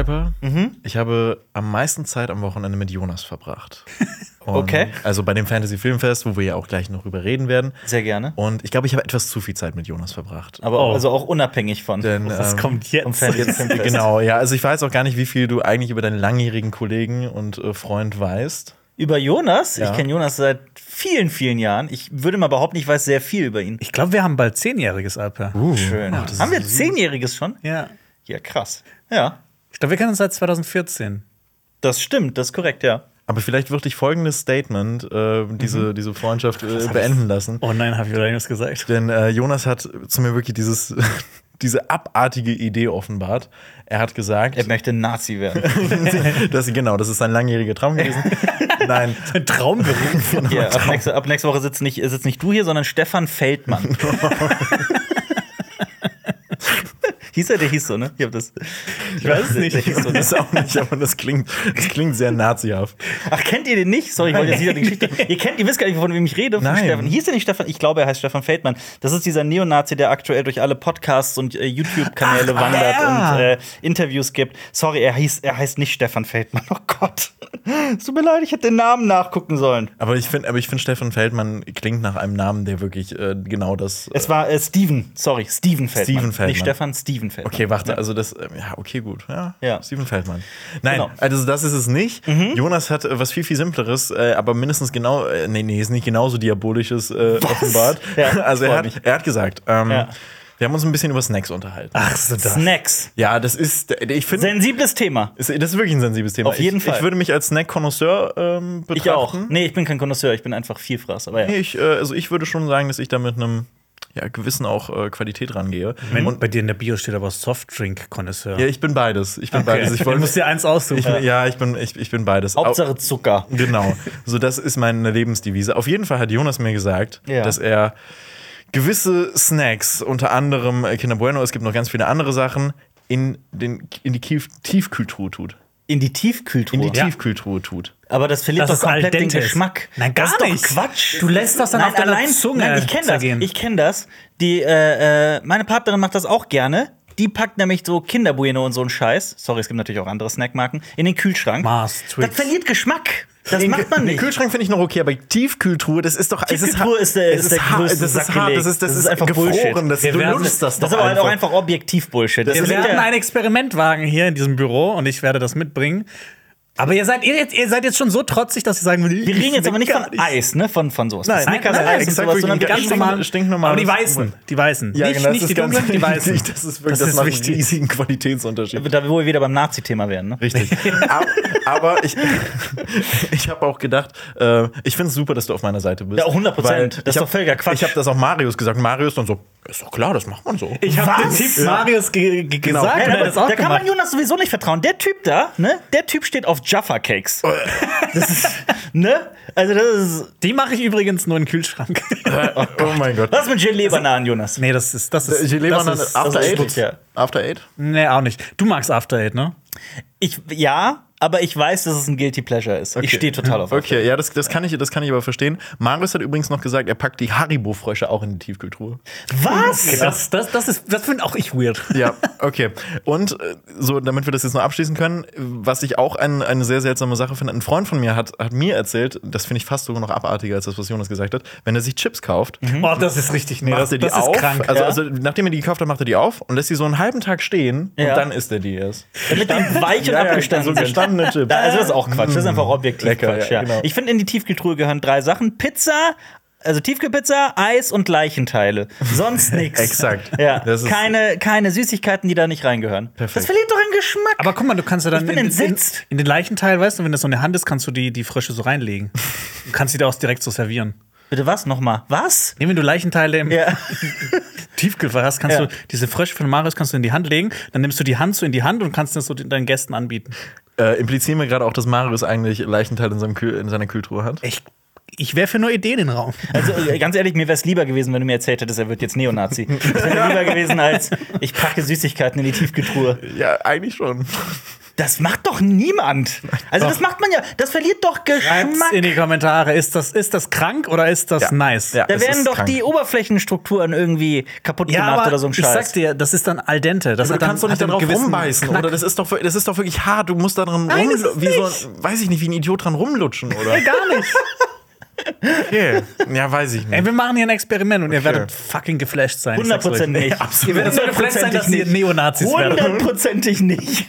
Alper, ich habe am meisten Zeit am Wochenende mit Jonas verbracht. Und Okay. Also bei dem Fantasy Filmfest, wo wir ja auch gleich noch drüber reden werden. Sehr gerne. Und ich glaube, ich habe etwas zu viel Zeit mit Jonas verbracht. Aber Oh. also auch unabhängig von. Denn, Was ähm, kommt vom jetzt? Fantasy Filmfest. Genau, ja. Also ich weiß auch gar nicht, wie viel du eigentlich über deinen langjährigen Kollegen und äh, Freund weißt. Über Jonas? Ja. Ich kenne Jonas seit vielen, vielen Jahren. Ich würde mal behaupten, ich weiß sehr viel über ihn. Ich glaube, wir haben bald zehnjähriges Alper. Schön. Haben wir Zehnjähriges schon? Ja. Ja, krass. Ja, glaube, wir kennen uns seit 2014. das stimmt, das ist korrekt, ja. Aber vielleicht wird dich folgendes Statement äh, diese, diese Freundschaft äh, beenden lassen. Oh nein, habe ich wieder irgendwas gesagt. Denn äh, Jonas hat zu mir wirklich dieses, diese abartige Idee offenbart. Er hat gesagt, Er möchte Nazi werden. dass, genau, das ist sein langjähriger Traum gewesen. Nein, Ein Traumberuf. ja, ab, nächste, ab nächste Woche sitzt nicht, sitzt nicht du hier, sondern Stefan Feldmann. Hieß er, der hieß so, ne? Ich, hab das, ich weiß es nicht. Der hieß so, ne? auch nicht, aber das klingt, das klingt sehr nazihaft. Ach, kennt ihr den nicht? Sorry, ich wollte jetzt wieder die Geschichte. ihr kennt, ihr wisst gar nicht, von wem ich rede. Von Nein. Stefan. Hieß der nicht Stefan? Ich glaube, er heißt Stefan Feldmann. Das ist dieser Neonazi, der aktuell durch alle Podcasts und äh, YouTube-Kanäle Ach, wandert ja. und äh, Interviews gibt. Sorry, er, hieß, er heißt nicht Stefan Feldmann. Oh Gott. Es tut mir leid, ich hätte den Namen nachgucken sollen. Aber ich finde, aber ich finde, Stefan Feldmann klingt nach einem Namen, der wirklich äh, genau das. Es war äh, Steven, sorry, Steven Feldmann. Steven Feldmann. Nicht Stefan, Steven Feldmann. Okay, warte, also das, ähm, ja, okay, gut. Ja, Ja. Steven Feldmann. Nein, Genau. also das ist es nicht. Jonas hat äh, was viel, viel Simpleres, äh, aber mindestens genau, äh, nee, nee, ist nicht genauso Diabolisches äh, offenbart. Ja, also er hat, mich. er hat gesagt, ähm, Ja. wir haben uns ein bisschen über Snacks unterhalten. Ach so, das. Snacks. Ja, das ist, ich finde, Sensibles Thema. das ist wirklich ein sensibles Thema. Auf jeden ich, Fall. Ich würde mich als Snack-Konnoisseur ähm, betrachten. Ich auch. Nee, ich bin kein Connoisseur, ich bin einfach Vielfraß. Aber ja. Nee, ich, äh, also ich würde schon sagen, dass ich da mit einem ja, gewissen auch äh, Qualität rangehe. Wenn, Und bei dir in der Bio steht aber Softdrink-Konnoisseur. ja, ich bin beides. Ich bin Okay. beides. Ich du wollte musst dir eins aussuchen. ich, bin- ja, ich bin, ich, ich bin beides. Au- Hauptsache Zucker. Genau. So, das ist meine Lebensdevise. Auf jeden Fall hat Jonas mir gesagt, Ja. dass er gewisse Snacks, unter anderem äh, Kinder Bueno, es gibt noch ganz viele andere Sachen, in, den, in die Tief Tiefkühltruhe tut. In die Tiefkühltruhe. In die Ja. Tiefkühltruhe tut. Aber das verliert Das doch komplett den. Geschmack. Nein, gar das ist nicht. Doch Quatsch. Du lässt das dann nein, auf deiner allein, Zunge Nein, ich kenne das. Ich kenne das. Die, äh, äh, meine Partnerin macht das auch gerne. Die packt nämlich so Kinderbueno und so einen Scheiß. Sorry, es gibt natürlich auch andere Snackmarken. In den Kühlschrank. Mars, das Twix. verliert Geschmack. Das macht man Den nicht. Kühlschrank finde ich noch okay, aber Tiefkühltruhe, das ist doch. Tiefkühltruhe ist der- es ist der hart, größte Das ist hart, das ist, das Das ist, ist einfach gefroren. Bullshit. Das, Wir du werden- lutschst das Das doch ist aber halt auch einfach. einfach objektiv Bullshit. Das Wir ist werden ja- ein Experimentwagen hier in diesem Büro und ich werde das mitbringen. Aber ihr seid, ihr, jetzt- ihr seid jetzt schon so trotzig, dass ihr sagen würdet, wir reden jetzt aber nicht von Eis, ne? Von, von sowas. Nein, Snickers, nein, Eis nein, und exakt, sowas, sondern ganz so- normal. stinknormales- Aber die weißen, die weißen. Ja, nicht, genau, das nicht ist die dunklen, die weißen. wichtig. Das ist wirklich, Das das, ist macht wichtig. einen riesigen Qualitätsunterschied. Da, wo wir wieder beim Nazi-Thema wären, ne? Richtig. aber, aber ich, ich habe auch gedacht, äh, ich finde es super, dass du auf meiner Seite bist. Ja, 100%. Weil Das ist doch völliger Quatsch. Ich habe das auch Marius gesagt. Marius dann so, ist doch klar, das macht man so. Ich habe den? Typ Marius ge ge Genau. gesagt Ja, auch da kann man Jonas sowieso nicht vertrauen. Der Typ da, ne? Der Typ steht auf Jaffa Cakes. Das ist, ne? Also das ist. Die mache ich übrigens nur in den Kühlschrank. oh mein Gott. Was mit Gelee-Bananen, Jonas? nee, das ist das ist an ist, After das ist Eight. ja. After Eight? Nee, auch nicht. Du magst After Eight, ne? Ich, ja, aber ich weiß, dass es ein Guilty Pleasure ist. Ich stehe total auf. Okay, ja, das, das, kann ich, das kann ich aber verstehen. Marius hat übrigens noch gesagt, er packt die Haribo-Frösche auch in die Tiefkühltruhe. Was? Das, das, das, ist, das finde auch ich weird. Ja, okay. Und äh, so, damit wir das jetzt noch abschließen können, was ich auch ein, eine sehr seltsame Sache finde, ein Freund von mir hat, hat mir erzählt, das finde ich fast sogar noch abartiger als das, was Jonas gesagt hat, wenn er sich Chips kauft, Oh, das ist richtig. Nee, macht das, er die das auf. ist krank. Also, ja. also, nachdem er die gekauft hat, macht er die auf und lässt sie so einen halben Tag stehen Ja. und dann isst er die erst. Damit die weich und Ja, ja, abgestanden so sind. Gestandene Chips. Ja, also das ist auch Quatsch. Das ist einfach objektiv Lecker, Quatsch. ja, genau. Ich finde, in die Tiefkühltruhe gehören drei Sachen: Pizza, also Tiefkühlpizza, Eis und Leichenteile. Sonst nichts. Exakt. Ja, keine, keine Süßigkeiten, die da nicht reingehören. Perfekt. Das verliert doch an Geschmack. Aber guck mal, du kannst ja dann in, in, in den Leichenteil, weißt du, wenn das so eine Hand ist, kannst du die, die Frösche so reinlegen. Du kannst die da auch direkt so servieren. Bitte was nochmal? Was? Nee, wenn du Leichenteile im Ja. Tiefkühlfach hast, kannst Ja. du diese Frösche von Marius kannst du in die Hand legen, dann nimmst du die Hand so in die Hand und kannst das so deinen Gästen anbieten. Äh, implizieren wir gerade auch, dass Marius eigentlich Leichenteil in, seinem Kühl, in seiner Kühltruhe hat? Ich, ich werfe nur Ideen in den Raum. Also äh, ganz ehrlich, mir wäre es lieber gewesen, wenn du mir erzählt hättest, er wird jetzt Neonazi. Das wäre lieber gewesen, als ich packe Süßigkeiten in die Tiefkühltruhe. Ja, eigentlich schon. Das macht doch niemand. Also, das macht man ja. Das verliert doch Schreibt's Geschmack. in die Kommentare. Ist das, ist das krank oder ist das Ja. nice? Ja. Da werden doch krank. die Oberflächenstrukturen irgendwie kaputt Ja, gemacht aber oder so ein ich Scheiß. sag dir, das ist dann al dente. Das Du hat dann, kannst doch nicht gewissen rumbeißen, Knack. oder? Das ist, doch, das ist doch wirklich hart. Du musst da dran Nein, rum, wie so, weiß ich nicht, wie ein Idiot dran rumlutschen, oder? Gar nicht. Okay. Ja, weiß ich Ey, nicht. wir machen hier ein Experiment und ihr Okay. werdet fucking geflasht sein. Ich sag's euch. 100% nicht. Ihr werdet so geflasht sein, dass ihr Neonazis werdet. Hundertprozentig nicht.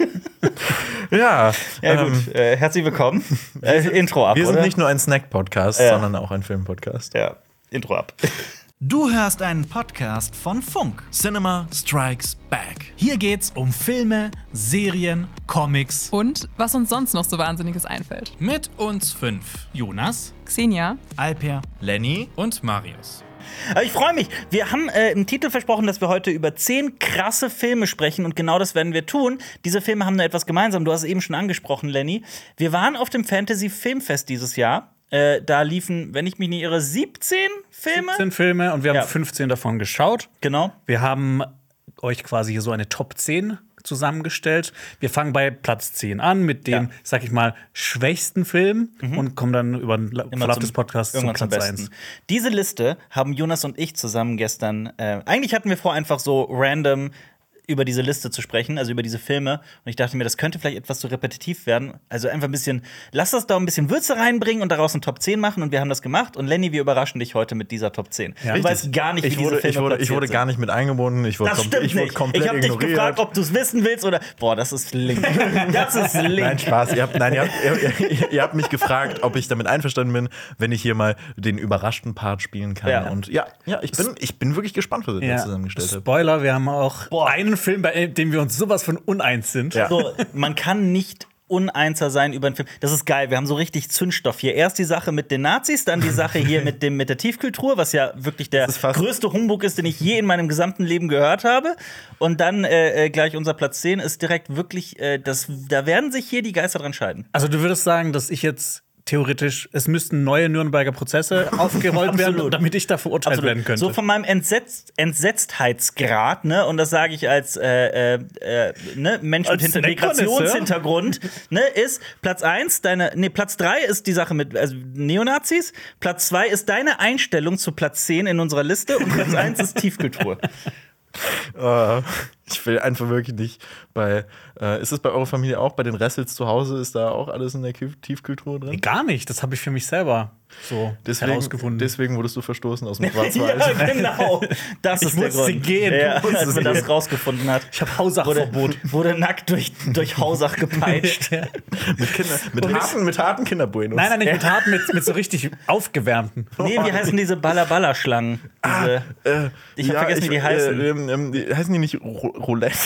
Ja, Ja, ähm, gut. Äh, herzlich willkommen. Äh, Intro ab. wir sind oder? nicht nur ein Snack-Podcast, Ja. sondern auch ein Film-Podcast. Ja, Intro ab. Du hörst einen Podcast von Funk. Cinema Strikes Back. Hier geht's um Filme, Serien, Comics. Und was uns sonst noch so Wahnsinniges einfällt. Mit uns fünf. Jonas, Xenia, Alper Lenny? und Marius. Aber ich freue mich. Wir haben äh, im Titel versprochen, dass wir heute über zehn krasse Filme sprechen und genau das werden wir tun. Diese Filme haben nur etwas gemeinsam. Du hast es eben schon angesprochen, Lenny. Wir waren auf dem Fantasy Filmfest dieses Jahr. Äh, da liefen, wenn ich mich nicht irre, 17 Filme. 17 Filme und wir haben Ja. 15 davon geschaut. Genau. Wir haben euch quasi hier so eine Top 10 zusammengestellt. Wir fangen bei Platz 10 an mit dem, Ja. sag ich mal, schwächsten Film und kommen dann über den La- Verlauf des Podcasts zum Platz Besten. 1. Diese Liste haben Jonas und ich zusammen gestern. Äh, eigentlich hatten wir vor, einfach so random über diese Liste zu sprechen, also über diese Filme. Und ich dachte mir, das könnte vielleicht etwas zu repetitiv werden. Also einfach ein bisschen, lass das da ein bisschen Würze reinbringen und daraus eine Top 10 machen. Und wir haben das gemacht. Und Lenny, wir überraschen dich heute mit dieser Top 10. Ja. du weißt gar nicht, wie Ich diese wurde, Filme ich wurde, ich wurde gar nicht mit eingebunden. Ich wurde, Das stimmt ich wurde nicht. komplett Ich habe dich ignoriert. gefragt, ob du es wissen willst oder. Boah, das ist link. das ist link. Nein, Spaß. Ihr habt, nein, ihr habt, ihr, ihr, ihr habt mich gefragt, ob ich damit einverstanden bin, wenn ich hier mal den überraschten Part spielen kann. Ja. Und ja, ja ich, bin, ich bin wirklich gespannt, was ihr da zusammengestellt habt. Spoiler, wir haben auch Boah. einen Film, bei dem wir uns sowas von uneins sind. Ja. So, man kann nicht uneinser sein über einen Film. Das ist geil. Wir haben so richtig Zündstoff hier. Erst die Sache mit den Nazis, dann die Sache hier mit, dem, mit der Tiefkultur, was ja wirklich der größte Humbug ist, den ich je in meinem gesamten Leben gehört habe. Und dann äh, äh, gleich unser Platz 10 ist direkt wirklich, äh, das, da werden sich hier die Geister dran scheiden. Also du würdest sagen, dass ich jetzt theoretisch, es müsten neue Nürnberger Prozesse aufgerollt werden, Absolut. damit ich da verurteilt werden könnte. So von meinem Entsetzt Entsetztheitsgrad, ne, und das sage ich als äh, äh, äh, ne, Mensch mit Als Snack-Konnoisseur? Migrationshintergrund, ne, ist Platz 1, deine, nee, Platz 3 ist die Sache mit also Neonazis, Platz 2 ist deine Einstellung zu Platz 10 in unserer Liste und Platz 1 ist Tiefkultur. Äh, ich will einfach wirklich nicht bei. Äh, ist es bei eurer Familie auch? Bei den Ressels zu Hause ist da auch alles in der Kü- Tiefkultur drin? Gar nicht, das habe ich für mich selber so Deswegen, herausgefunden. deswegen wurdest du verstoßen aus dem Schwarzwald. ja, genau. Das ist der musste Grund. gehen. Ja, als man das rausgefunden hat. ich habe Hausachverbot. Wurde, wurde nackt durch, durch Hausach gepeitscht. mit, Kinder, mit, harten, mit harten Kinderbuenos. Nein, nein, nicht mit harten, mit, mit so richtig aufgewärmten. Nee, wie heißen diese Balla-Balla-Schlangen? Diese. Äh, Ich hab vergessen, wie die heißen. Äh, ähm, ähm, die heißen die nicht Ro- Roulette?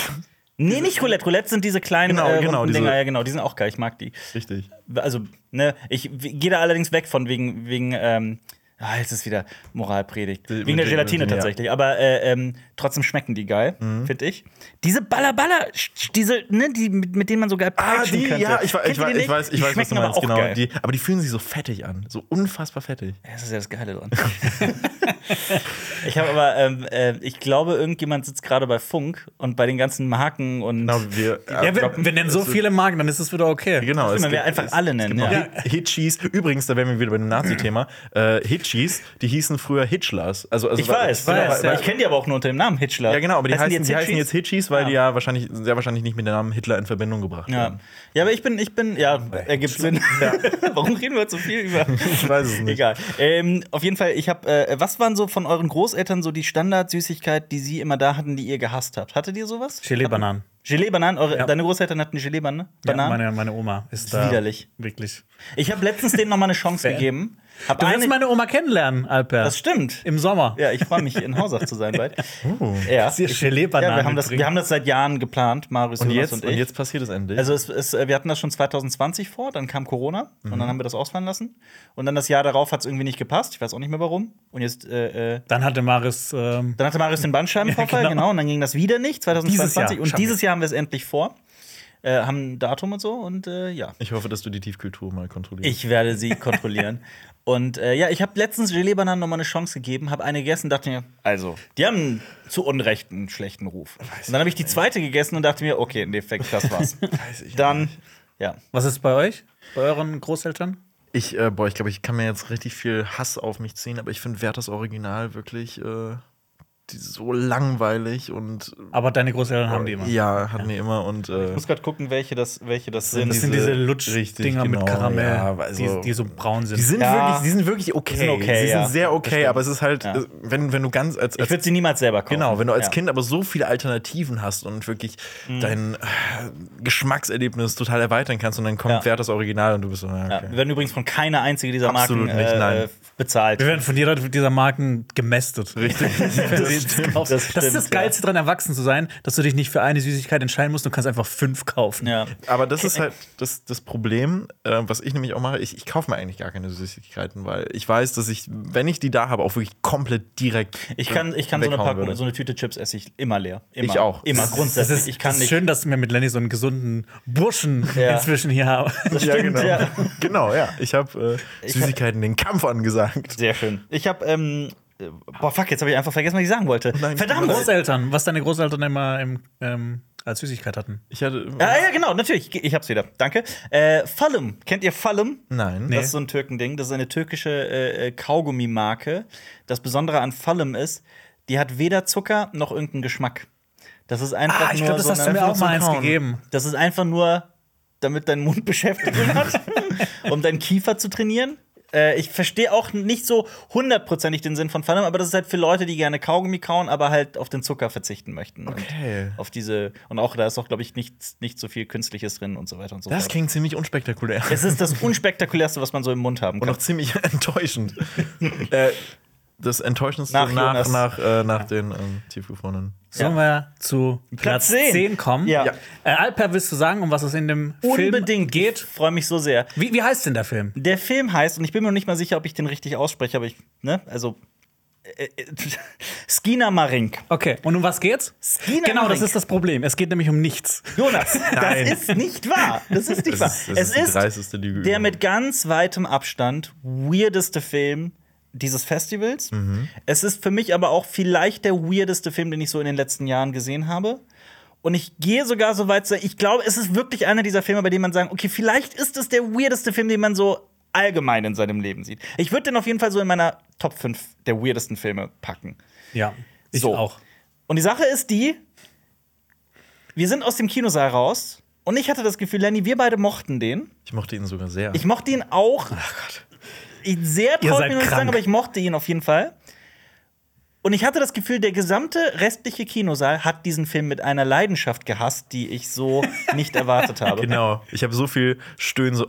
Nee, nicht Roulette. Roulette sind diese kleinen Genau, äh, genau, diese- Dinger. Ja, genau. Die sind auch geil. Ich mag die. Richtig. Also, ne, ich gehe da allerdings weg von wegen, wegen, ähm, ah, jetzt ist wieder Moralpredigt. Wegen der Gelatine die- ja. tatsächlich. Aber äh, ähm, trotzdem schmecken die geil, Mhm. finde ich. Diese Balla-Balla, sch- diese, ne, die, mit, mit denen man so geil Ah, die, könnte. ja, ich, ich, ihr wei- die ich nicht? weiß, ich weiß was du meinst, genau. geil. Die, aber die fühlen sich so fettig an. So unfassbar fettig. Das ist ja das Geile dran. ich habe aber, ähm, äh, ich glaube, irgendjemand sitzt gerade bei Funk und bei den ganzen Marken und. Genau, wir, Ja, wir, wir nennen so viele Marken, dann ist es wieder okay. Genau, Können wir einfach alle nennen, ja. Hit- Hitchis, übrigens, da wären wir wieder bei dem Nazi-Thema. Äh, Hitchis, die hießen früher Hitchlers. Also, also Ich weiß, weiß, genau, ja. ich kenne die aber auch nur unter dem Namen Hitchler. Ja, genau, aber die heißen, die heißen, jetzt Hitchis, weil Ja. die ja wahrscheinlich, sehr wahrscheinlich nicht mit dem Namen Hitler in Verbindung gebracht Ja. werden. ja, aber ich bin, ich bin, ja, ergibt Sinn. Warum reden wir jetzt so viel über? Ich weiß es nicht. Egal. Ähm, auf jeden Fall, ich habe, äh, was waren so von euren Großeltern so die Standardsüßigkeit, die sie immer da hatten, die ihr gehasst habt? Hattet ihr sowas? Gelee-Bananen. Gelee-Bananen? Eure, Ja. Deine Großeltern hatten Gelee-Bananen? Ja, meine, meine Oma ist ist da. widerlich. Wirklich. Ich habe letztens denen noch mal eine Chance gegeben. Hab Du willst eine, meine Oma kennenlernen, Alper. das stimmt. Im Sommer. Ja, ich freue mich, in Hausach zu sein bald. Ja. Sie Ich- Gelee-Bananen ja wir, haben das, wir haben das seit Jahren geplant, Marius Und jetzt, und und ich. jetzt passiert es endlich. Also es, es, wir hatten das schon 2020 vor, dann kam Corona und Mhm. dann haben wir das ausfallen lassen. Und dann das Jahr darauf hat es irgendwie nicht gepasst. Ich weiß auch nicht mehr warum. Und jetzt, äh, äh, Dann hatte Maris. Ähm, dann hatte Marius den Bandscheibenvorfall, Ja, genau. genau. Und dann ging das wieder nicht, 2022. Dieses und dieses Jahr haben wir es endlich vor. äh, haben ein Datum und so und äh, ja. Ich hoffe, dass du die Tiefkultur mal kontrollierst. Ich werde sie kontrollieren. Und äh, ja, ich habe letztens Gelee-Bananen noch mal eine Chance gegeben, habe eine gegessen und dachte mir, also, die haben zu Unrecht einen schlechten Ruf. und dann habe ich die zweite gegessen und dachte mir, okay, in Effekt, das war's. ich dann, ja. Was ist bei euch? Bei euren Großeltern? Ich, äh, boah, ich glaube, ich kann mir jetzt richtig viel Hass auf mich ziehen, aber ich finde Werthers Original wirklich äh, so langweilig und Aber deine Großeltern haben die immer. ja, hatten die immer und äh, Ich muss gerade gucken, welche das, welche das sind. Das sind diese Richtig, Lutsch-Dinger genau, mit Karamell, ja, also- die, die so braun sind. die sind Ja. wirklich, die sind wirklich okay. Die sind okay, Sie sind ja. sehr Das okay, aber es ist halt, Ja. äh, wenn, wenn du ganz als, ich als würde sie niemals selber kaufen. Genau, wenn du als Ja. Kind aber so viele Alternativen hast und wirklich dein äh, Geschmackserlebnis total erweitern kannst und dann kommt Ja. Werthers Original und du bist so, ja, Ja, okay. wir werden übrigens von keiner einzigen dieser Absolut Marken nicht, äh, nein. bezahlt. Wir werden von jeder dieser Marken gemästet. Richtig. das, das, Das ist das stimmt, Geilste dran, erwachsen zu sein, dass du dich nicht für eine Süßigkeit entscheiden musst, du kannst einfach fünf kaufen. Ja. Aber das ist halt das, das Problem, äh, was ich nämlich auch mache. Ich, ich kaufe mir eigentlich gar keine Süßigkeiten, weil ich weiß, dass ich, wenn ich die da habe, auch wirklich komplett direkt. Ich kann, ich kann so eine Packung, würde. so eine Tüte Chips esse ich immer leer. Immer. Ich auch. Immer grundsätzlich. Das ist, ich kann das ist nicht. schön, dass wir mit Lenny so einen gesunden Burschen Ja. inzwischen hier haben. Das Ja, stimmt, genau. ja. genau, ja. Ich habe äh, Süßigkeiten den Kampf angesagt. Sehr schön. Ich habe, ähm, äh, boah, fuck, jetzt habe ich einfach vergessen, was ich sagen wollte. nein, Verdammt! Großeltern, was deine Großeltern immer im, ähm, als Süßigkeit hatten. Ich hatte. Ja, ja, genau, natürlich. Ich hab's wieder. Danke. Äh, Fallum. Kennt ihr Fallum? Nein. Das ist so ein Türkending. Das ist eine türkische äh, äh, Kaugummimarke. Das Besondere an Fallum ist, die hat weder Zucker noch irgendeinen Geschmack. Das ist einfach Ah, ich nur glaube, das so hast du mir auch mal eins gegeben. Das ist einfach nur, damit dein Mund Beschäftigung hat, um deinen Kiefer zu trainieren. Äh, ich verstehe auch nicht so hundertprozentig den Sinn von Fallum, aber das ist halt für Leute, die gerne Kaugummi kauen, aber halt auf den Zucker verzichten möchten. Okay. Und auf diese, und auch da ist auch, glaube ich, nicht, nicht so viel Künstliches drin und so weiter und so Das fort. klingt ziemlich unspektakulär. Es ist das unspektakulärste, was man so im Mund haben Und kann. auch ziemlich enttäuschend. äh, das Enttäuschendste Nach nach, nach, äh, nach den ähm, tiefgefrorenen. Sollen wir zu Platz Platz 10. 10 kommen? Ja. Äh, Alper, willst du sagen, um was es in dem Unbedingt Film geht? Ich freue mich so sehr. Wie, wie heißt denn der Film? Der Film heißt, und ich bin mir noch nicht mal sicher, ob ich den richtig ausspreche, aber ich, ne, also. Äh, äh, Skina Marink. Okay, und um was geht's? Skina genau, das Marink. ist das Problem. Es geht nämlich um nichts. Jonas, Nein. das ist nicht wahr. Das ist nicht Das wahr. ist- das es ist ist der mit ganz weitem Abstand weirdeste Film dieses Festivals. Mhm. Es ist für mich aber auch vielleicht der weirdeste Film, den ich so in den letzten Jahren gesehen habe. Und ich gehe sogar so weit, zu- ich glaube, es ist wirklich einer dieser Filme, bei denen man sagen, okay, vielleicht ist es der weirdeste Film, den man so allgemein in seinem Leben sieht. Ich würde den auf jeden Fall so in meiner Top 5 der weirdesten Filme packen. Ja, ich So. auch. Und die Sache ist die, wir sind aus dem Kinosaal raus und ich hatte das Gefühl, Lenny, wir beide mochten den. Ich mochte ihn sogar sehr. Ich mochte ihn auch. Ich sehr mir nicht krank. sagen, aber ich mochte ihn auf jeden Fall. Und ich hatte das Gefühl, der gesamte restliche Kinosaal hat diesen Film mit einer Leidenschaft gehasst, die ich so nicht erwartet habe. genau. Ich habe so viel Stöhnen, so.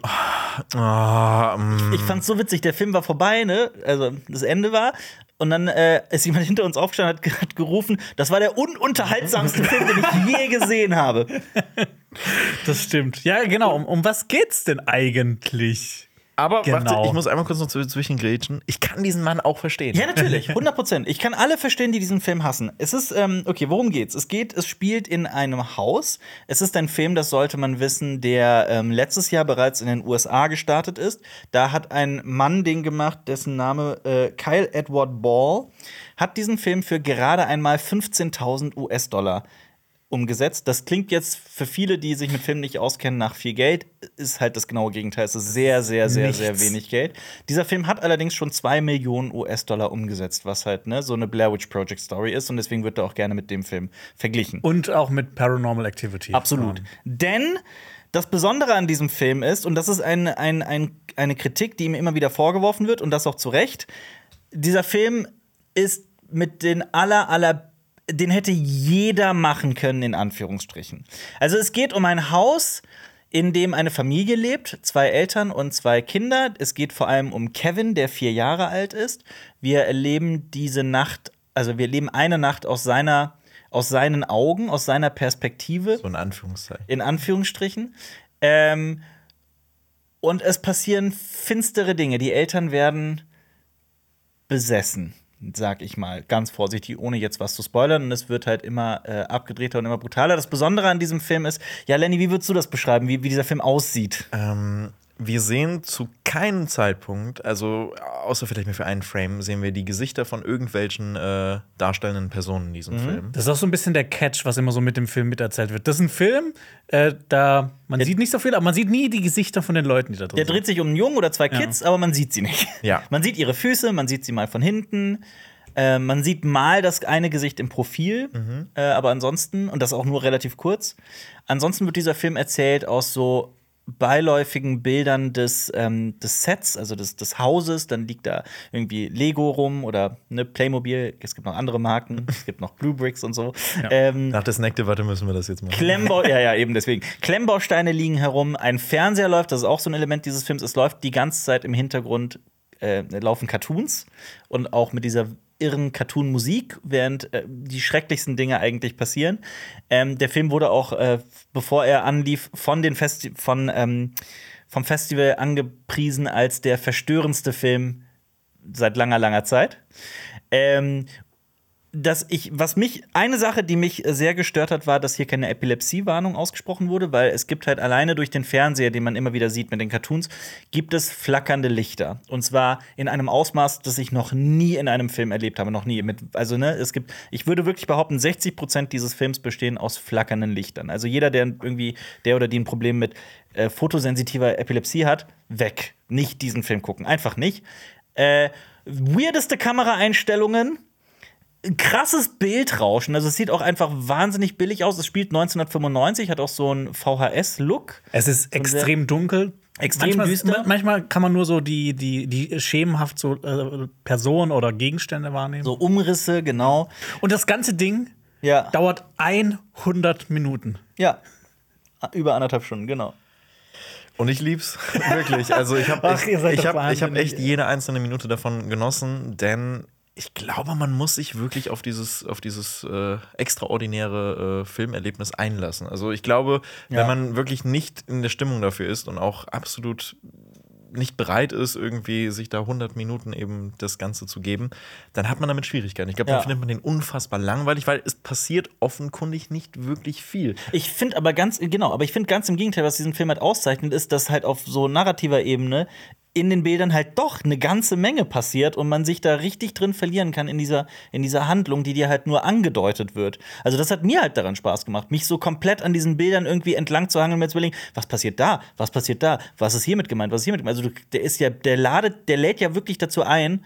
ah, mm. Ich fand's so witzig, der Film war vorbei, ne? Also das Ende war. Und dann äh, ist jemand hinter uns aufgestanden und hat, hat gerufen, das war der ununterhaltsamste Film, den ich je gesehen habe. Das stimmt. Ja, genau. Um, um was geht's denn eigentlich? Aber Genau. warte, ich muss einmal kurz noch zw- zwischengrätschen. Ich kann diesen Mann auch verstehen. Ja, natürlich, 100 Prozent. Ich kann alle verstehen, die diesen Film hassen. Es ist, ähm, okay, worum geht's? Es geht, es spielt in einem Haus. Es ist ein Film, das sollte man wissen, der ähm, letztes Jahr bereits in den USA gestartet ist. Da hat ein Mann den gemacht, dessen Name äh, Kyle Edward Ball, hat diesen Film für gerade einmal 15.000 US-Dollar umgesetzt. Das klingt jetzt für viele, die sich mit Filmen nicht auskennen, nach viel Geld. Ist halt das genaue Gegenteil. Es ist sehr, sehr, sehr, sehr Nichts. wenig Geld. Dieser Film hat allerdings schon 2 Millionen US-Dollar umgesetzt, was halt ne, so eine Blair Witch Project Story ist. Und deswegen wird er auch gerne mit dem Film verglichen. Und auch mit Paranormal Activity. Absolut. Denn das Besondere an diesem Film ist, und das ist ein, ein, ein, eine Kritik, die ihm immer wieder vorgeworfen wird, und das auch zu Recht, dieser Film ist mit den aller, aller den hätte jeder machen können, in Anführungsstrichen. Also es geht um ein Haus, in dem eine Familie lebt, zwei Eltern und zwei Kinder. Es geht vor allem um Kevin, der vier Jahre alt ist. Wir erleben diese Nacht, also wir erleben eine Nacht aus seiner, aus seinen Augen, aus seiner Perspektive So in Anführungszeichen. in Anführungsstrichen. Ähm, und es passieren finstere Dinge. Die Eltern werden besessen. Sag ich mal, ganz vorsichtig, ohne jetzt was zu spoilern. Und es wird halt immer äh, abgedrehter und immer brutaler. Das Besondere an diesem Film ist, ja, Lenny, wie würdest du das beschreiben, wie, wie dieser Film aussieht? Ähm, wir sehen zu keinem Zeitpunkt, also außer vielleicht mal für einen Frame, sehen wir die Gesichter von irgendwelchen äh, darstellenden Personen in diesem Film. Das ist auch so ein bisschen der Catch, was immer so mit dem Film miterzählt wird. Das ist ein Film, äh, da man sieht nicht so viel, aber man sieht nie die Gesichter von den Leuten, die da drin Der sind. dreht sich um einen Jungen oder zwei Kids, aber man sieht sie nicht. Ja. Man sieht ihre Füße, man sieht sie mal von hinten. Äh, man sieht mal das eine Gesicht im Profil, äh, aber ansonsten, und das auch nur relativ kurz, ansonsten wird dieser Film erzählt aus so beiläufigen Bildern des, ähm, des Sets, also des, des Hauses. Dann liegt da irgendwie Lego rum oder ne, Playmobil. Es gibt noch andere Marken. es gibt noch Blue Bricks und so. Ähm, Nach der Snackdebatte müssen wir das jetzt machen. Klemmbau, ja, ja, eben deswegen. Klemmbausteine liegen herum, ein Fernseher läuft, das ist auch so ein Element dieses Films. Es läuft die ganze Zeit im Hintergrund, äh, laufen Cartoons und auch mit dieser irren Cartoon-Musik, während äh, die schrecklichsten Dinge eigentlich passieren. Ähm, der Film wurde auch, äh, bevor er anlief, von den Festi von, ähm, vom Festival angepriesen als der verstörendste Film seit langer, langer Zeit. Ähm, dass ich, was mich, eine Sache, die mich sehr gestört hat, war, dass hier keine Epilepsiewarnung ausgesprochen wurde, weil es gibt halt alleine durch den Fernseher, den man immer wieder sieht mit den Cartoons, gibt es flackernde Lichter. Und zwar in einem Ausmaß, das ich noch nie in einem Film erlebt habe, noch nie. Mit, also, ne, es gibt, ich würde wirklich behaupten, 60 Prozent dieses Films bestehen aus flackernden Lichtern. Also jeder, der irgendwie, der oder die ein Problem mit äh, fotosensitiver Epilepsie hat, weg. Nicht diesen Film gucken. Einfach nicht. Äh, weirdeste Kameraeinstellungen krasses Bildrauschen. Also es sieht auch einfach wahnsinnig billig aus. Es spielt 1995, hat auch so einen VHS-Look. Es ist extrem dunkel. Extrem manchmal, düster. ma- Manchmal kann man nur so die, die, die schemenhaft so äh, Personen oder Gegenstände wahrnehmen. So Umrisse, genau. Und das ganze Ding Ja. dauert 100 Minuten. Ja. Über anderthalb Stunden, genau. Und ich lieb's wirklich. Also ich habe Ach, ihr seid ich, ich hab, ich hab echt jede einzelne Minute davon genossen, denn ich glaube, man muss sich wirklich auf dieses, auf dieses äh, extraordinäre äh, Filmerlebnis einlassen. Also ich glaube, Ja. wenn man wirklich nicht in der Stimmung dafür ist und auch absolut nicht bereit ist, irgendwie sich da 100 Minuten eben das Ganze zu geben, dann hat man damit Schwierigkeiten. Ich glaube, Ja. dann findet man den unfassbar langweilig, weil es passiert offenkundig nicht wirklich viel. Ich finde aber ganz, genau, aber ich finde ganz im Gegenteil, was diesen Film halt auszeichnet, ist, dass halt auf so narrativer Ebene in den Bildern halt doch eine ganze Menge passiert und man sich da richtig drin verlieren kann in dieser, in dieser Handlung, die dir halt nur angedeutet wird. Also, das hat mir halt daran Spaß gemacht, mich so komplett an diesen Bildern irgendwie entlang zu hangeln, mir zu überlegen, was passiert da, was passiert da, was ist hiermit gemeint, was ist hiermit gemeint. Also, der ist ja, der ladet, der lädt ja wirklich dazu ein,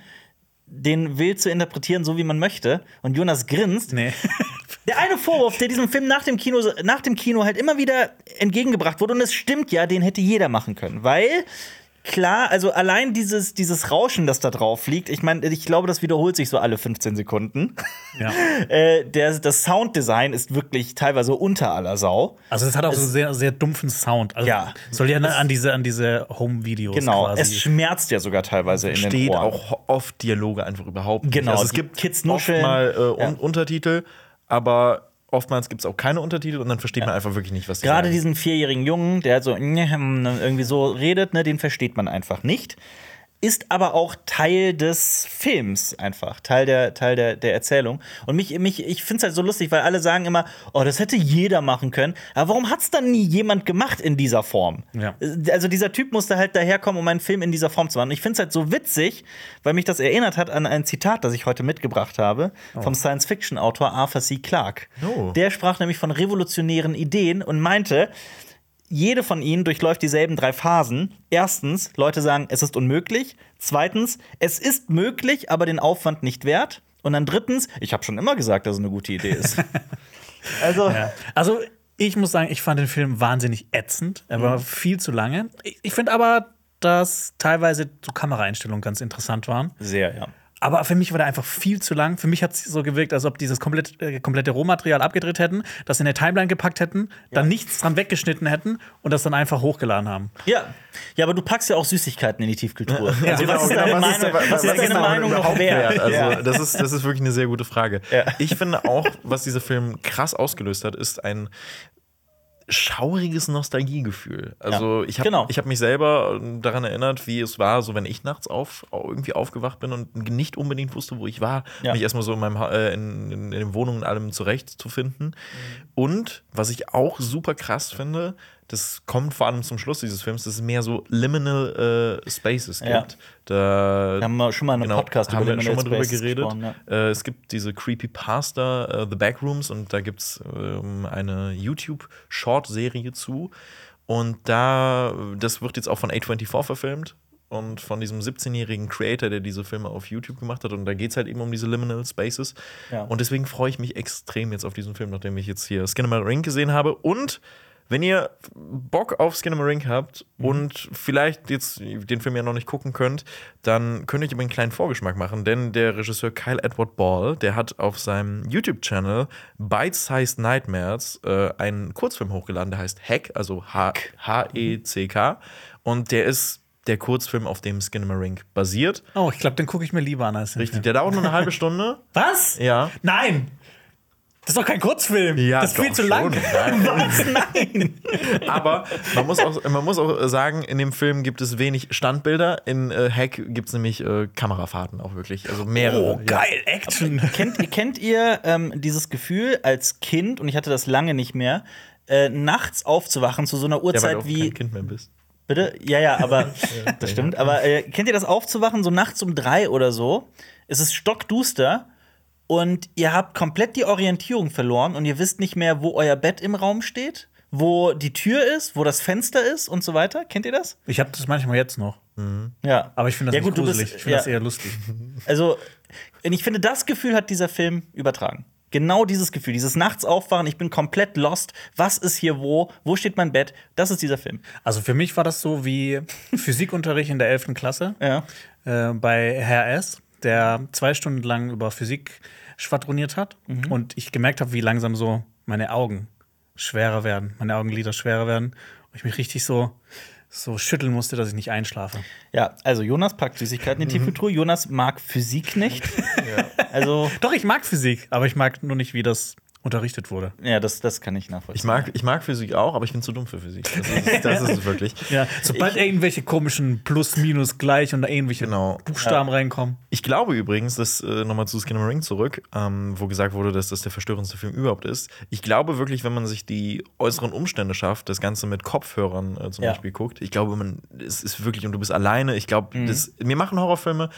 den Will zu interpretieren, so wie man möchte. Und Jonas grinst. Nee. Der eine Vorwurf, der diesem Film nach dem Kino, nach dem Kino halt immer wieder entgegengebracht wurde, und es stimmt ja, den hätte jeder machen können. Weil, klar, also allein dieses, dieses Rauschen, das da drauf liegt, ich meine, ich glaube, das wiederholt sich so alle 15 Sekunden. ja. äh, der, das Sounddesign ist wirklich teilweise unter aller Sau. Also es hat auch so sehr, sehr dumpfen Sound. Also Ja. soll ja an diese, an diese Home-Videos Genau, quasi. es schmerzt ja sogar teilweise in den steht Ohren. auch oft Dialoge einfach überhaupt nicht. Genau, Also es gibt Kids oft mal äh, Un Ja. Untertitel, aber oftmals gibt es auch keine Untertitel und dann versteht man einfach wirklich nicht, was die Gerade sagen. diesen vierjährigen Jungen, der so irgendwie so redet, ne, den versteht man einfach nicht. Ist aber auch Teil des Films einfach, Teil der, Teil der, der Erzählung. Und mich, mich, ich finde es halt so lustig, weil alle sagen immer, oh, das hätte jeder machen können. Aber warum hat es dann nie jemand gemacht in dieser Form? Ja. Also dieser Typ musste halt daherkommen, um einen Film in dieser Form zu machen. Und ich finde es halt so witzig, weil mich das erinnert hat an ein Zitat, das ich heute mitgebracht habe, vom Science-Fiction-Autor Arthur C. Clarke. Oh. Der sprach nämlich von revolutionären Ideen und meinte, jede von ihnen durchläuft dieselben drei Phasen. Erstens, Leute sagen, es ist unmöglich. Zweitens, es ist möglich, aber den Aufwand nicht wert. Und dann drittens, ich habe schon immer gesagt, dass es eine gute Idee ist. also, Ja. Also, ich muss sagen, ich fand den Film wahnsinnig ätzend. Er Mhm. war viel zu lange. Ich, ich finde aber, dass teilweise so Kameraeinstellungen ganz interessant waren. sehr, ja. Aber für mich war der einfach viel zu lang. Für mich hat es so gewirkt, als ob dieses komplett, äh, komplette Rohmaterial abgedreht hätten, das in der Timeline gepackt hätten, dann nichts dran weggeschnitten hätten und das dann einfach hochgeladen haben. Ja. ja, aber du packst ja auch Süßigkeiten in die Tiefkühltruhe. also, Genau, was ist genau, deine was ist Meinung, was ist deine Meinung noch überhaupt wert? Also, Ja. das, ist, das ist wirklich eine sehr gute Frage. Ja. Ich finde auch, was dieser Film krass ausgelöst hat, ist ein schauriges Nostalgiegefühl. Also Ja, ich habe genau. ich hab mich selber ähm, daran erinnert, wie es war, so wenn ich nachts auf, irgendwie aufgewacht bin und nicht unbedingt wusste, wo ich war, Ja. mich erstmal so in, meinem, äh, in, in, in den Wohnungen allem zurechtzufinden. Mhm. Und was ich auch super krass finde, das kommt vor allem zum Schluss dieses Films, dass es mehr so Liminal äh, Spaces gibt. Ja. Da Wir haben schon mal einen Podcast haben über wir schon mal drüber Spaces geredet. gesprochen, ja. Äh, es gibt diese Creepypasta, äh, The Backrooms, und da gibt es ähm, eine YouTube-Short-Serie zu. Und da, das wird jetzt auch von A24 verfilmt. Und von diesem 17-jährigen Creator, der diese Filme auf YouTube gemacht hat. Und da geht es halt eben um diese Liminal Spaces. Ja. Und deswegen freue ich mich extrem jetzt auf diesen Film, nachdem ich jetzt hier Skinamarink gesehen habe. Und wenn ihr Bock auf Skinamarink habt Mhm. und vielleicht jetzt den Film ja noch nicht gucken könnt, dann könnt ihr euch aber einen kleinen Vorgeschmack machen, denn der Regisseur Kyle Edward Ball, der hat auf seinem YouTube-Channel Bite-Sized Nightmares äh, einen Kurzfilm hochgeladen, der heißt Hack, also H- H-E-C-K. Und der ist der Kurzfilm, auf dem Skinamarink basiert. Oh, ich glaube, den gucke ich mir lieber an als den Richtig, Film. der dauert nur eine halbe Stunde. Was? Ja. Nein! Das ist doch kein Kurzfilm. Ja, das ist viel doch zu lang. Was? Nein! Aber man muss, auch, man muss auch sagen, in dem Film gibt es wenig Standbilder. In äh, Hack gibt es nämlich äh, Kamerafahrten auch wirklich. Also mehrere. Oh, geil, Action. kennt, kennt ihr ähm, dieses Gefühl als Kind, und ich hatte das lange nicht mehr, äh, nachts aufzuwachen zu so einer Ja, weil Uhrzeit du auch wie. kein Kind mehr bist. Bitte? Ja, ja, aber das stimmt. Aber äh, kennt ihr das aufzuwachen, so nachts um drei oder so? Es ist stockduster und ihr habt komplett die Orientierung verloren und ihr wisst nicht mehr, wo euer Bett im Raum steht, wo die Tür ist, wo das Fenster ist und so weiter. Kennt ihr das? Ich habe das manchmal jetzt noch. Ja. Aber ich finde das ja, gut, du gruselig. bist- ich finde das ja. eher lustig. Also, und ich finde, das Gefühl hat dieser Film übertragen. Genau dieses Gefühl, dieses Nachts aufwachen, ich bin komplett lost. Was ist hier wo? Wo steht mein Bett? Das ist dieser Film. Also für mich war das so wie Physikunterricht in der 11. Klasse Ja. äh, bei Herr S., der zwei Stunden lang über Physik schwadroniert hat Mhm. und ich gemerkt habe, wie langsam so meine Augen schwerer werden, meine Augenlider schwerer werden und ich mich richtig so, so schütteln musste, dass ich nicht einschlafe. Ja, also Jonas packt Süßigkeiten in die Tiefkühltruhe. Jonas mag Physik nicht. Also, Doch, ich mag Physik, aber ich mag nur nicht, wie das unterrichtet wurde. ja, das, das kann ich nachvollziehen. Ich mag, ich mag Physik auch, aber ich bin zu dumm für Physik. Das ist, das ist es wirklich. Ja, sobald irgendwelche komischen Plus, Minus, Gleich und irgendwelche Genau. Buchstaben reinkommen. Ich glaube übrigens, dass äh, nochmal zu Skinamarink zurück, ähm, wo gesagt wurde, dass das der verstörendste Film überhaupt ist. Ich glaube wirklich, wenn man sich die äußeren Umstände schafft, das Ganze mit Kopfhörern äh, zum Ja. Beispiel guckt, ich glaube, man, es ist wirklich und du bist alleine. Ich glaube, das mir machen Horrorfilme